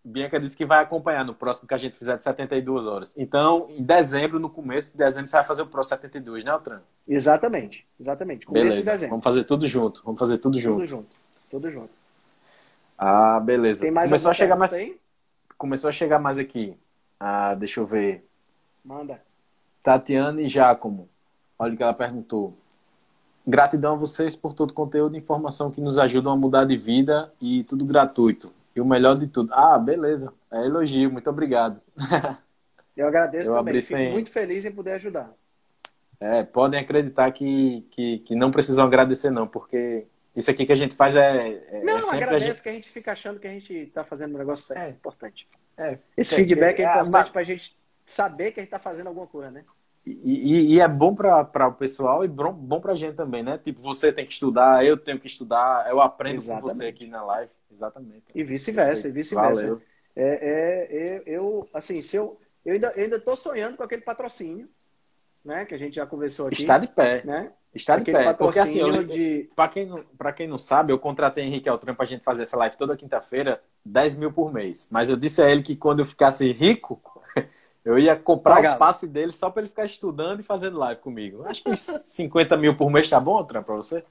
Bianca disse que vai acompanhar no próximo que a gente fizer de 72 horas. Então, em dezembro, no começo de dezembro, você vai fazer o próximo 72, né, Altran? Exatamente, exatamente. Começo beleza. de dezembro. Vamos fazer tudo junto. Vamos fazer tudo, tudo junto. Tudo junto. Tudo junto. Ah, beleza. Tem mais Começou a chegar mais. Aí? Começou a chegar mais aqui. Ah, deixa eu ver. Manda. Tatiana e Giacomo. Olha o que ela perguntou. Gratidão a vocês por todo o conteúdo e informação que nos ajudam a mudar de vida e tudo gratuito. E o melhor de tudo. Ah, beleza. É elogio, muito obrigado. Eu agradeço Eu também. Fico sem... muito feliz em poder ajudar. É, podem acreditar que, que, que, não precisam agradecer, não, porque isso aqui que a gente faz é. é não, é agradece a gente... que a gente fica achando que a gente está fazendo um negócio certo. É importante. É, Esse é, feedback é, é importante para a gente saber que a gente está fazendo alguma coisa, né? E, e, é bom para o pessoal e bom, bom para a gente também, né? Tipo, você tem que estudar, eu tenho que estudar, eu aprendo Exatamente. com você aqui na live. Exatamente. E vice-versa, e vice-versa. É, é, é, eu, assim, se eu, eu ainda ainda estou sonhando com aquele patrocínio, né? Que a gente já conversou aqui. Está de pé. Né? Está de aquele pé. Porque assim, eu, de... para quem, não, quem não sabe, eu contratei Henrique Altran para a gente fazer essa live toda quinta-feira, 10 mil por mês. Mas eu disse a ele que quando eu ficasse rico, eu ia comprar Pagado. o passe dele só para ele ficar estudando e fazendo live comigo. Acho que uns 50 mil por mês tá bom, Tran, para você?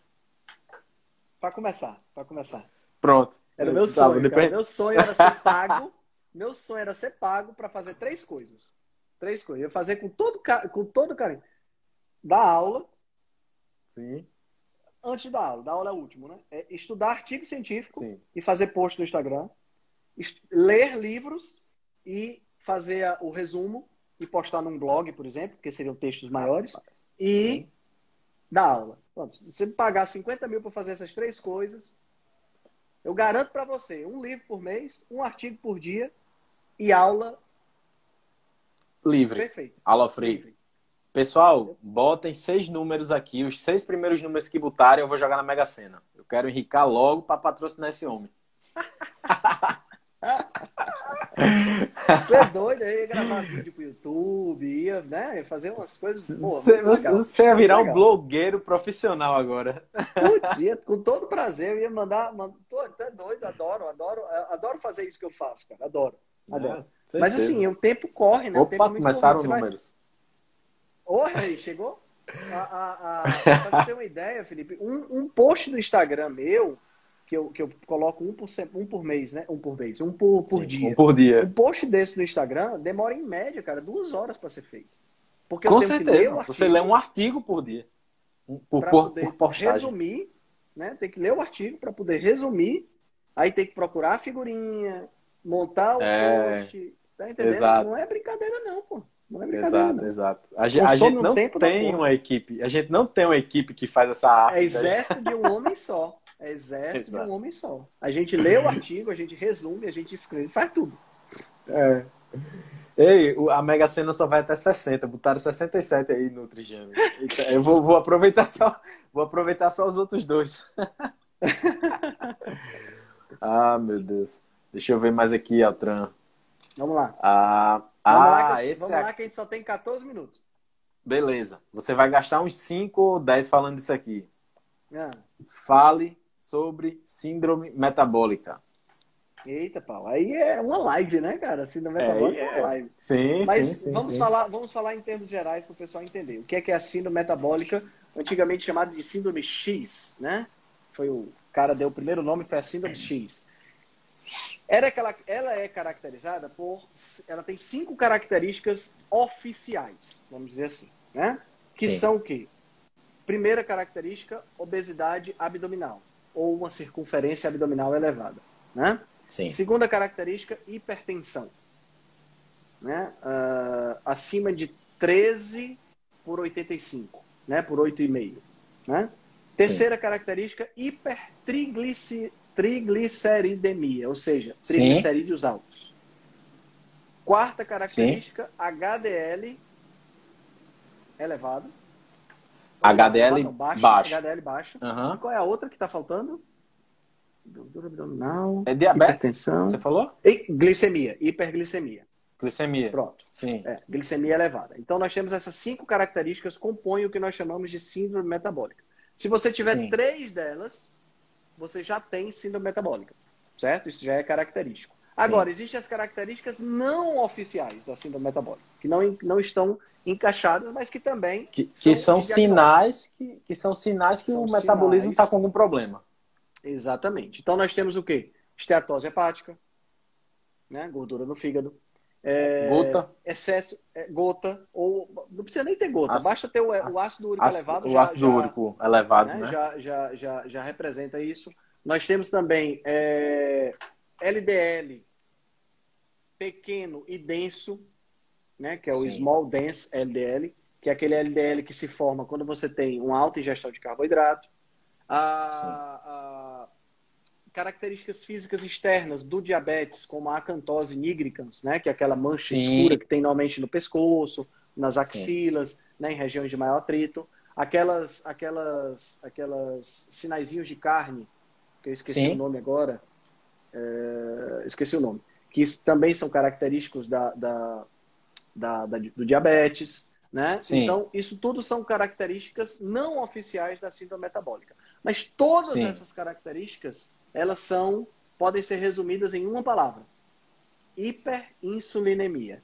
Para começar, para começar. Pronto. Era o meu sonho. Depois... Meu sonho era ser pago. meu sonho era ser pago para fazer três coisas. Três coisas. Eu ia fazer com todo, com todo carinho. Dar aula. Sim. Antes da aula. Da aula é o último, né? É estudar artigo científico Sim. e fazer post no Instagram. Ler livros e fazer o resumo e postar num blog, por exemplo, porque seriam textos maiores. E Sim. dar aula. Pronto, se você pagar 50 mil para fazer essas três coisas, eu garanto para você um livro por mês, um artigo por dia e aula livre. Perfeito. Aula free. Livre. Pessoal, botem seis números aqui. Os seis primeiros números que botarem, eu vou jogar na Mega Sena. Eu quero enricar logo para patrocinar esse homem. Você é doido, aí ia gravar vídeo pro YouTube, ia, né, ia fazer umas coisas. você, você ia virar um blogueiro profissional agora. Putz, ia, com todo prazer, eu ia mandar. mandar tô até doido, adoro, adoro, adoro fazer isso que eu faço, cara. Adoro. adoro. É, Mas assim, o tempo corre, né? Opa, é começaram os números. Vai... Aí, chegou? A, a, a... Pra você ter uma ideia, Felipe, um, um post do Instagram meu que eu, que eu coloco um por, um por mês, né? Um por mês, um por, por Sim, dia. Um por dia. Um post desse no Instagram demora em média, cara, duas horas para ser feito. Porque Com certeza. Você lê um artigo por dia. Por, por, por postagem. Resumir, né? Tem que ler o artigo para poder resumir. Aí tem que procurar a figurinha, montar o é... post. Tá entendendo? Exato. Não é brincadeira, não, pô. Não é brincadeira, exato, não. exato. A, gente, a gente não tem uma equipe. A gente não tem uma equipe que faz essa arte. É exército de um homem só. É exército Exato. de um homem só. A gente lê o artigo, a gente resume, a gente escreve, faz tudo. É. Ei, a Mega Sena só vai até 60. Botaram 67 aí no Trigêmeo. Eu vou, vou, aproveitar só, vou aproveitar só os outros dois. ah, meu Deus. Deixa eu ver mais aqui, Altran. Vamos lá. Ah, vamos ah, lá, que, esse vamos é... lá que a gente só tem 14 minutos. Beleza. Você vai gastar uns 5 ou 10 falando disso aqui. Ah. Fale sobre síndrome metabólica. Eita, Paulo, aí é uma live, né, cara? Síndrome é, metabólica é, é uma live. Sim, Mas sim, sim, vamos, sim. Falar, vamos falar em termos gerais para o pessoal entender. O que é, que é a síndrome metabólica, antigamente chamada de síndrome X, né? Foi o cara deu o primeiro nome, foi a síndrome X. Era aquela, ela é caracterizada por. Ela tem cinco características oficiais, vamos dizer assim, né? Que sim. são o quê? Primeira característica, obesidade abdominal ou uma circunferência abdominal elevada. Né? Sim. Segunda característica, hipertensão. Né? Uh, acima de 13 por 85, né? por 8,5. Né? Terceira Sim. característica, hipertrigliceridemia, ou seja, triglicerídeos Sim. altos. Quarta característica, Sim. HDL elevado. HDL não, baixo, baixo. HDL baixo. Uhum. E qual é a outra que está faltando? Gordura abdominal. É diabetes? Hipertensão. Você falou? E glicemia, hiperglicemia. Glicemia. Pronto. Sim. É, glicemia elevada. Então nós temos essas cinco características compõem o que nós chamamos de síndrome metabólica. Se você tiver Sim. três delas, você já tem síndrome metabólica, certo? Isso já é característico. Agora, existem as características não oficiais da síndrome metabólica, que não, não estão encaixadas, mas que também que, que são, sinais que, que são sinais que são o metabolismo está com algum problema. Exatamente. Então nós temos o quê? Esteatose hepática, né? gordura no fígado. É, gota. Excesso, é, gota, ou não precisa nem ter gota, ácido, basta ter o, o ácido úrico ácido, elevado. O já, ácido já, úrico elevado, né? né? Já, já, já, já representa isso. Nós temos também é, LDL pequeno e denso, né? que é o Sim. Small Dense LDL, que é aquele LDL que se forma quando você tem uma alta ingestão de carboidrato. A, a, características físicas externas do diabetes, como a acantose nigricans, né, que é aquela mancha Sim. escura que tem normalmente no pescoço, nas axilas, né, em regiões de maior atrito. Aquelas, aquelas, aquelas sinaizinhos de carne, que eu esqueci Sim. o nome agora, é, esqueci o nome, que também são característicos da, da, da, da do diabetes. Né? Então, isso tudo são características não oficiais da síndrome metabólica. Mas todas Sim. essas características, elas são, podem ser resumidas em uma palavra: hiperinsulinemia.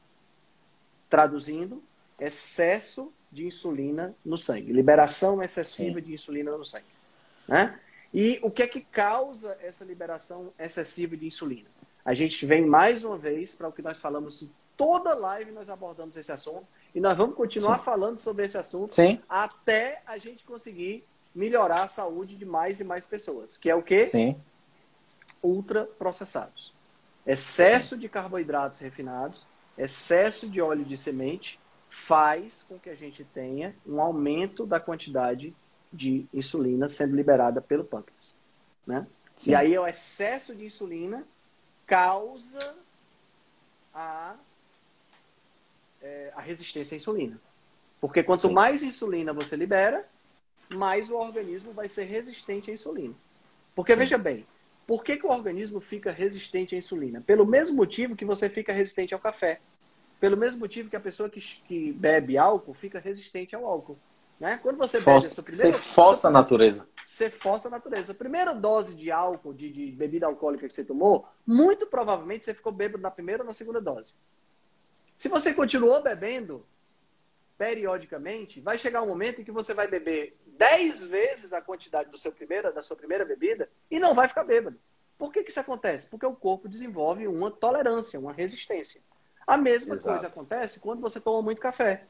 Traduzindo, excesso de insulina no sangue, liberação excessiva Sim. de insulina no sangue. Né? E o que é que causa essa liberação excessiva de insulina? A gente vem mais uma vez para o que nós falamos toda live, nós abordamos esse assunto e nós vamos continuar Sim. falando sobre esse assunto Sim. até a gente conseguir melhorar a saúde de mais e mais pessoas, que é o que? Sim. Ultraprocessados. Excesso Sim. de carboidratos refinados, excesso de óleo de semente faz com que a gente tenha um aumento da quantidade de insulina sendo liberada pelo pâncreas, né? E aí o excesso de insulina causa a, é, a resistência à insulina. Porque quanto Sim. mais insulina você libera, mais o organismo vai ser resistente à insulina. Porque, Sim. veja bem, por que, que o organismo fica resistente à insulina? Pelo mesmo motivo que você fica resistente ao café. Pelo mesmo motivo que a pessoa que, que bebe álcool fica resistente ao álcool. Né? Quando você força, bebe a sua primeira... Você força a natureza. Você força a natureza. A primeira dose de álcool, de, de bebida alcoólica que você tomou, muito provavelmente você ficou bêbado na primeira ou na segunda dose. Se você continuou bebendo, periodicamente, vai chegar um momento em que você vai beber 10 vezes a quantidade do seu primeira, da sua primeira bebida e não vai ficar bêbado. Por que, que isso acontece? Porque o corpo desenvolve uma tolerância, uma resistência. A mesma Exato. coisa acontece quando você toma muito café.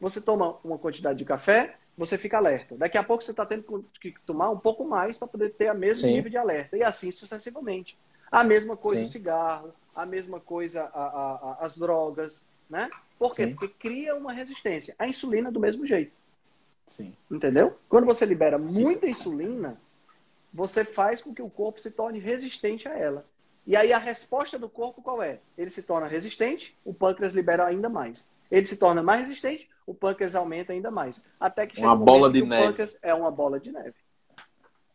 Você toma uma quantidade de café, você fica alerta. Daqui a pouco você está tendo que tomar um pouco mais para poder ter a mesmo Sim. nível de alerta. E assim sucessivamente. A mesma coisa Sim. o cigarro, a mesma coisa a, a, as drogas, né? Por quê? Sim. Porque cria uma resistência. A insulina do mesmo jeito. Sim. Entendeu? Quando você libera muita insulina, você faz com que o corpo se torne resistente a ela. E aí a resposta do corpo qual é? Ele se torna resistente, o pâncreas libera ainda mais. Ele se torna mais resistente, o pâncreas aumenta ainda mais. Até que uma bola de neve. o pâncreas é uma bola de neve.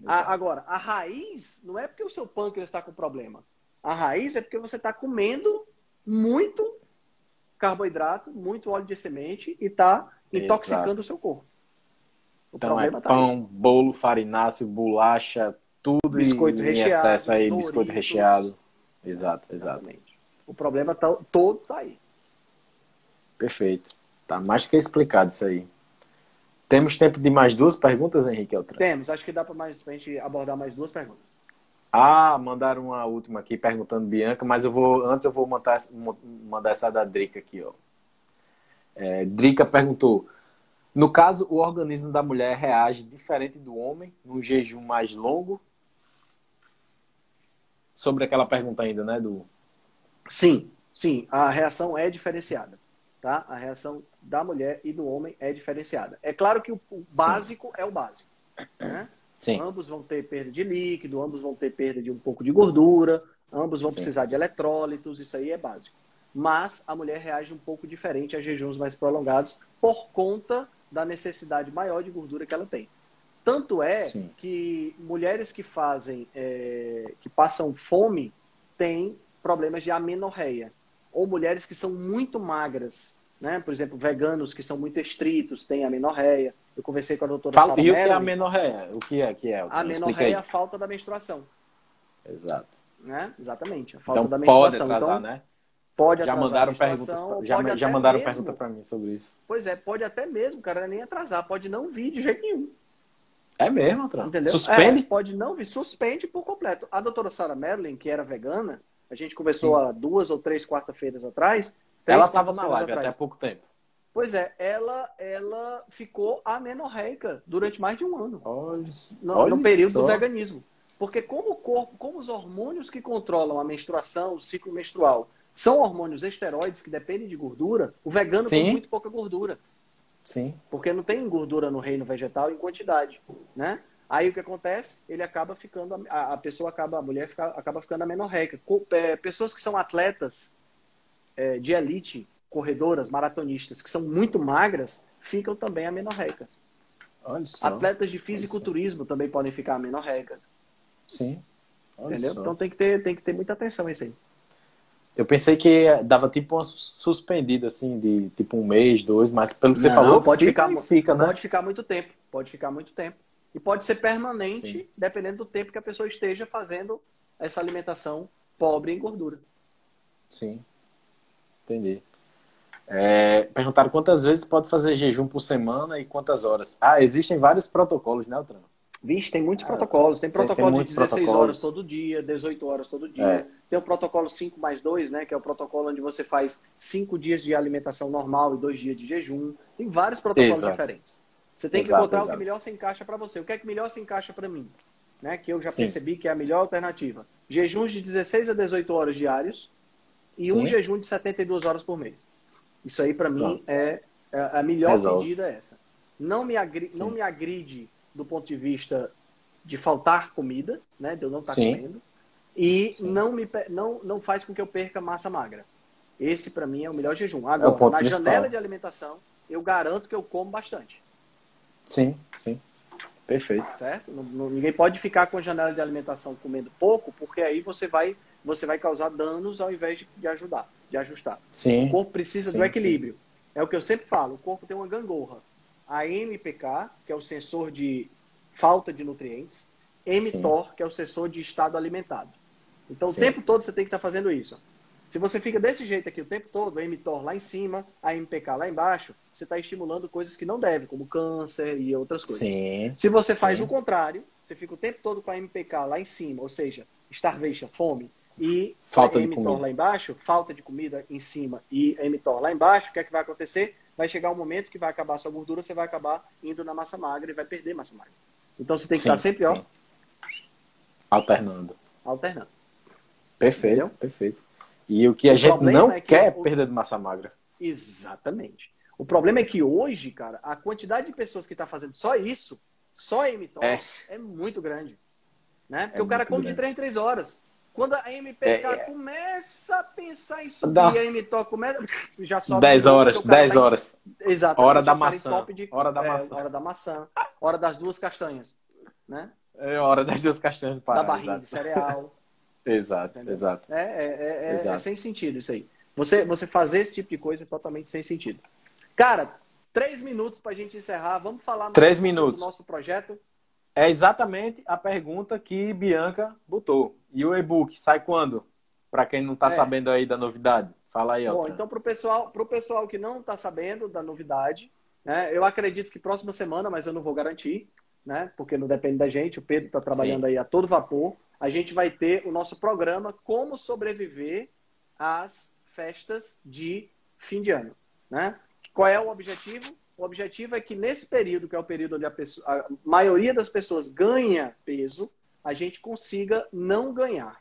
A, agora, a raiz não é porque o seu pâncreas está com problema. A raiz é porque você está comendo muito carboidrato, muito óleo de semente e está intoxicando Exato. o seu corpo. O então é tá pão, aí. bolo, farináceo, bolacha, tudo biscoito em recheado, excesso aí, Doritos. biscoito recheado. Exato, exatamente. O problema tá, todo está aí. Perfeito. Tá mais que explicado isso aí. Temos tempo de mais duas perguntas, Henrique Altran? Temos, acho que dá para a gente abordar mais duas perguntas. Ah, mandaram uma última aqui perguntando Bianca, mas eu vou antes eu vou mandar, mandar essa da Drica aqui, ó. É, Drica perguntou: no caso, o organismo da mulher reage diferente do homem num jejum mais longo? Sobre aquela pergunta ainda, né, do Sim, sim, a reação é diferenciada, tá? A reação da mulher e do homem é diferenciada. É claro que o, básico sim. é o básico, né? Sim. Ambos vão ter perda de líquido, ambos vão ter perda de um pouco de gordura, ambos vão Sim. precisar de eletrólitos, isso aí é básico. Mas a mulher reage um pouco diferente a jejuns mais prolongados por conta da necessidade maior de gordura que ela tem. Tanto é Sim. que mulheres que fazem, é, que passam fome, têm problemas de amenorreia. Ou mulheres que são muito magras, né? Por exemplo, veganos que são muito estritos, têm amenorreia. Eu conversei com a doutora Fala, E o que é a menorreia? O que é que é? A menorreia é a falta da menstruação. Exato. Né? Exatamente, a falta então, da menstruação. Pode atrasar, então, né? Pode já mandaram perguntas, já, já mandaram pergunta para mim sobre isso. Pois é, pode até mesmo, cara, nem atrasar, pode não vir de jeito nenhum. É mesmo, Tran? Entendeu? Suspende? É, pode não vir, suspende por completo. A doutora Sarah Merlin, que era vegana, a gente conversou Sim. há duas ou três quarta-feiras atrás. Ela estava na live atrás. até há pouco tempo. Pois é, ela, ela ficou amenorreica durante mais de um ano. Olha, no, olha no período só. do veganismo. Porque como o corpo, como os hormônios que controlam a menstruação, o ciclo menstrual, são hormônios esteroides que dependem de gordura, o vegano Sim. tem muito pouca gordura. Sim. Porque não tem gordura no reino vegetal em quantidade, né? Aí o que acontece? Ele acaba ficando, a, a pessoa acaba, a mulher fica, acaba ficando amenorreica. É, pessoas que são atletas é, de elite, corredoras, maratonistas, que são muito magras, ficam também amenorreicas. Atletas de fisiculturismo também podem ficar amenorreicas. Sim. Olha Entendeu? Só. Então tem que, ter, tem que ter muita atenção isso aí. Eu pensei que dava tipo uma suspendida, assim, de tipo um mês, dois, mas pelo que você Não, falou, pode fica, ficar, fica, né? Pode ficar muito tempo. Pode ficar muito tempo. E pode ser permanente, Sim. dependendo do tempo que a pessoa esteja fazendo essa alimentação pobre em gordura. Sim. Entendi. É, perguntaram quantas vezes pode fazer jejum por semana e quantas horas. Ah, existem vários protocolos, né, Altran? Vixe, tem muitos protocolos. Tem protocolo tem, tem de 16 protocolos. horas todo dia, 18 horas todo dia. É. Tem o protocolo 5 mais 2, né? Que é o protocolo onde você faz 5 dias de alimentação normal e 2 dias de jejum. Tem vários protocolos exato. diferentes. Você tem que exato, encontrar exato. o que melhor se encaixa para você. O que é que melhor se encaixa para mim? Né? Que eu já Sim. percebi que é a melhor alternativa. Jejuns de 16 a 18 horas diários e Sim. um jejum de 72 horas por mês. Isso aí, para mim, é, é a melhor Resolve. medida é essa. Não me, agri não me agride do ponto de vista de faltar comida, né? De eu não estar tá comendo. E não, me, não, não faz com que eu perca massa magra. Esse, para mim, é o melhor jejum. É Agora, é na principal. janela de alimentação, eu garanto que eu como bastante. Sim, sim. Perfeito. Certo? ninguém pode ficar com a janela de alimentação comendo pouco, porque aí você vai, você vai causar danos ao invés de, de ajudar, de ajustar. Sim. O corpo precisa sim, do equilíbrio. Sim. É o que eu sempre falo, o corpo tem uma gangorra a MPK, que é o sensor de falta de nutrientes, mTOR, Sim. que é o sensor de estado alimentado. Então, Sim. o tempo todo você tem que estar tá fazendo isso. Se você fica desse jeito aqui o tempo todo, mTOR lá em cima, a MPK lá embaixo, você está estimulando coisas que não deve, como câncer e outras coisas. Sim. Se você faz o contrário, você fica o tempo todo com a MPK lá em cima, ou seja, starvation, fome, e falta a mTOR lá embaixo, falta de comida em cima e a mTOR lá embaixo, o que é que vai acontecer? vai chegar um momento que vai acabar a sua gordura, você vai acabar indo na massa magra e vai perder massa magra. Então você tem que sim, estar sempre, sim. ó. Alternando. Alternando. Perfeito, Entendeu? perfeito. E o que a o gente não é que quer é perder de massa magra. Exatamente. O problema é que hoje, cara, a quantidade de pessoas que está fazendo só isso, só mTOR, é. é muito grande. Né? Porque é o cara come grande. de 3 em 3 horas. Quando a MPK é, é, começa a pensar em subir, a MTO começa. Já sobe. 10 horas, 10 tá horas. Exato. Hora da maçã. De... Hora da é, maçã. Hora da maçã. Hora das duas castanhas. Né? É hora das duas castanhas para Da barrinha exato. de cereal. exato, Entendeu? exato. É, é, é, é, exato. é sem sentido isso aí. Você, você fazer esse tipo de coisa é totalmente sem sentido. Cara, três minutos para a gente encerrar. Vamos falar três minutos. do nosso projeto. É exatamente a pergunta que Bianca botou. E o e-book sai quando? Para quem não está é. sabendo aí da novidade. Fala aí, Bom, então para o pessoal, pro pessoal que não está sabendo da novidade, né, eu acredito que próxima semana, mas eu não vou garantir, né, porque não depende da gente, o Pedro está trabalhando Sim. aí a todo vapor. A gente vai ter o nosso programa Como Sobreviver às Festas de Fim de Ano. Né? Qual é o objetivo? O objetivo é que nesse período, que é o período onde a, pessoa, a maioria das pessoas ganha peso, a gente consiga não ganhar.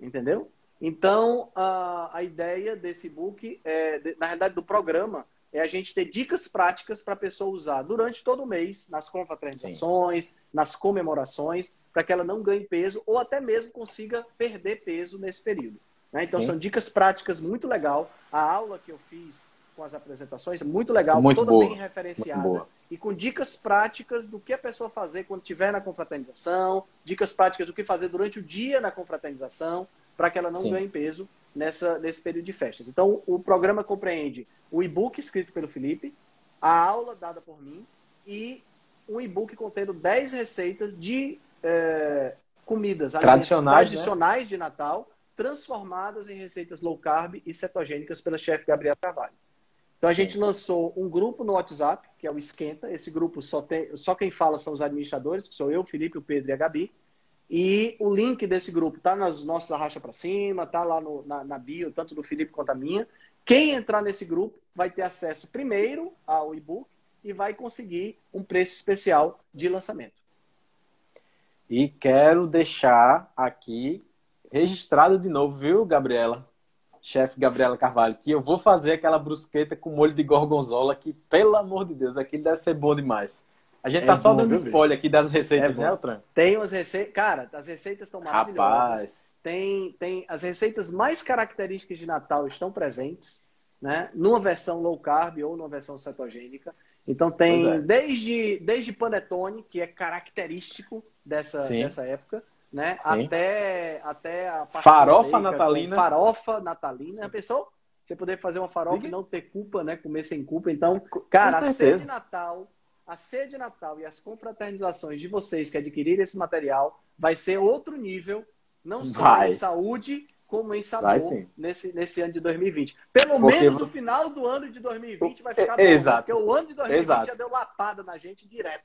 Entendeu? Então, a, a ideia desse book, é, de, na verdade, do programa, é a gente ter dicas práticas para a pessoa usar durante todo o mês, nas confraternizações, Sim. nas comemorações, para que ela não ganhe peso ou até mesmo consiga perder peso nesse período. Né? Então, Sim. são dicas práticas muito legal. A aula que eu fiz com as apresentações, muito legal, muito toda boa, bem referenciada. E com dicas práticas do que a pessoa fazer quando estiver na confraternização, dicas práticas do que fazer durante o dia na confraternização, para que ela não Sim. ganhe peso nessa, nesse período de festas. Então, o programa compreende o e-book escrito pelo Felipe, a aula dada por mim e um e-book contendo 10 receitas de é, comidas tradicionais, tradicionais né? de Natal, transformadas em receitas low carb e cetogênicas pela chefe Gabriela Carvalho. Então a Sim. gente lançou um grupo no WhatsApp, que é o Esquenta. Esse grupo só, tem, só quem fala são os administradores, que sou eu, Felipe, o Pedro e a Gabi. E o link desse grupo tá nas nossas arracha para cima, tá lá no, na, na, bio, tanto do Felipe quanto a minha. Quem entrar nesse grupo vai ter acesso primeiro ao e-book e vai conseguir um preço especial de lançamento. E quero deixar aqui registrado de novo, viu, Gabriela? Chefe Gabriela Carvalho, que eu vou fazer aquela brusqueta com molho de gorgonzola, que, pelo amor de Deus, aquilo deve ser bom demais. A gente é tá só dando spoiler aqui das receitas, é né, Altran? Tem as receitas. Cara, as receitas estão maravilhosas. Rapaz. Tem, tem as receitas mais características de Natal estão presentes, né? Numa versão low carb ou numa versão cetogênica. Então tem é. desde, desde panetone, que é característico dessa, dessa época, né? Até, até a farofa natalina. Farofa natalina. A pessoa, você poder fazer uma farofa e não ter culpa, né? Comer sem culpa. Então, cara, a ceia de Natal, a ceia de Natal e as confraternizações de vocês que adquirirem esse material vai ser outro nível, não só vai. em saúde, como em sabor nesse, nesse ano de 2020. Pelo porque menos você... no final do ano de 2020 vai ficar bom. Exato. Porque o ano de 2020 Exato. já deu lapada na gente direto.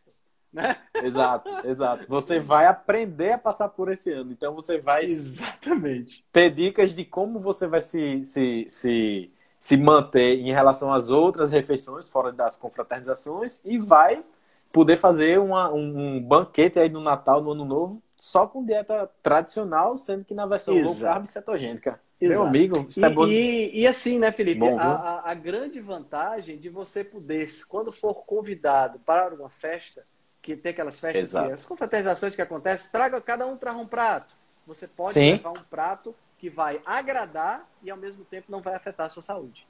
Né? Exato, exato. Você vai aprender a passar por esse ano. Então você vai Exatamente. ter dicas de como você vai se, se, se, se manter em relação às outras refeições fora das confraternizações e vai poder fazer uma, um, banquete aí no Natal, no Ano Novo, só com dieta tradicional, sendo que na versão Exato. low carb cetogênica. Exato. Meu amigo, isso e, é bom. E, e assim, né, Felipe? Bom, a, a, a, grande vantagem de você poder, quando for convidado para uma festa, que tem aquelas festas, que, as confraternizações que acontecem, traga, cada um traz um prato. Você pode Sim. levar um prato que vai agradar e ao mesmo tempo não vai afetar a sua saúde.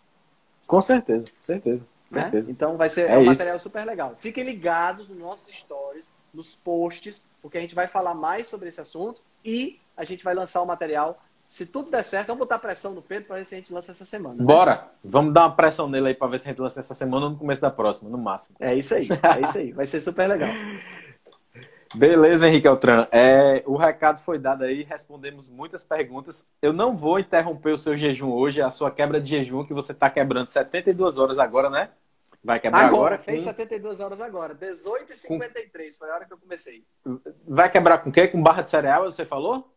Com certeza, com certeza. Né? Então vai ser é, é um material super legal. Fiquem ligados nos nossos stories, nos posts, porque a gente vai falar mais sobre esse assunto e a gente vai lançar o material. Se tudo der certo, vamos botar pressão no Pedro para ver se a gente lança essa semana. Né? Bora! Vamos dar uma pressão nele aí para ver se a gente lança essa semana ou no começo da próxima, no máximo. É isso aí, é isso aí. Vai ser super legal. Beleza, Henrique Altran. É, o recado foi dado aí, respondemos muitas perguntas. Eu não vou interromper o seu jejum hoje, a sua quebra de jejum que você está quebrando 72 horas agora, né? Vai quebrar agora? agora fez com... 72 horas agora. 18h53 com... foi a hora que eu comecei. Vai quebrar com o quê? Com barra de cereal, você falou?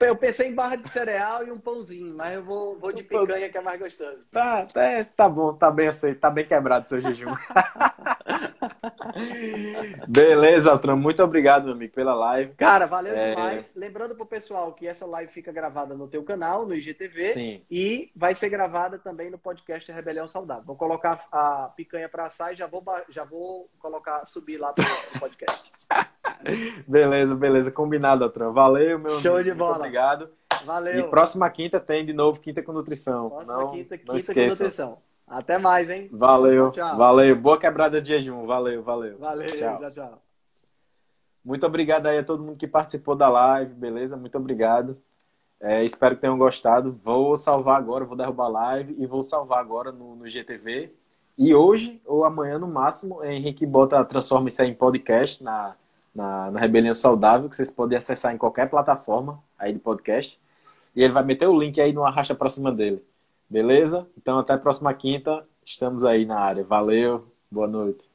Eu pensei em barra de cereal e um pãozinho, mas eu vou, vou de picanha que é mais gostoso. Tá, tá, tá bom, tá bem aceito, tá bem quebrado o seu jejum. Beleza, Altran, muito obrigado, meu amigo, pela live. Cara, valeu é... demais. Lembrando pro pessoal que essa live fica gravada no teu canal, no IGTV, Sim. e vai ser gravada também no podcast Rebelião Saudável. Vou colocar a picanha para assar e já vou, já vou colocar, subir lá pro podcast. beleza, beleza, combinado, Altran. Valeu, meu Show amigo. de bola. Muito obrigado. Valeu. E próxima quinta tem de novo Quinta com Nutrição. Próxima não, quinta, não quinta com Nutrição. Até mais, hein? Valeu. Tchau. Valeu. Boa quebrada de jejum. Valeu, valeu. Valeu. Tchau, tchau. tchau. Muito obrigado aí a todo mundo que participou da live, beleza? Muito obrigado. É, espero que tenham gostado. Vou salvar agora, vou derrubar a live e vou salvar agora no, no GTV. E hoje, ou amanhã no máximo, Henrique bota, transforma isso aí em podcast na, na, na Rebelião Saudável, que vocês podem acessar em qualquer plataforma aí de podcast. E ele vai meter o link aí no arrasta pra cima dele. Beleza? Então até a próxima quinta. Estamos aí na área. Valeu. Boa noite.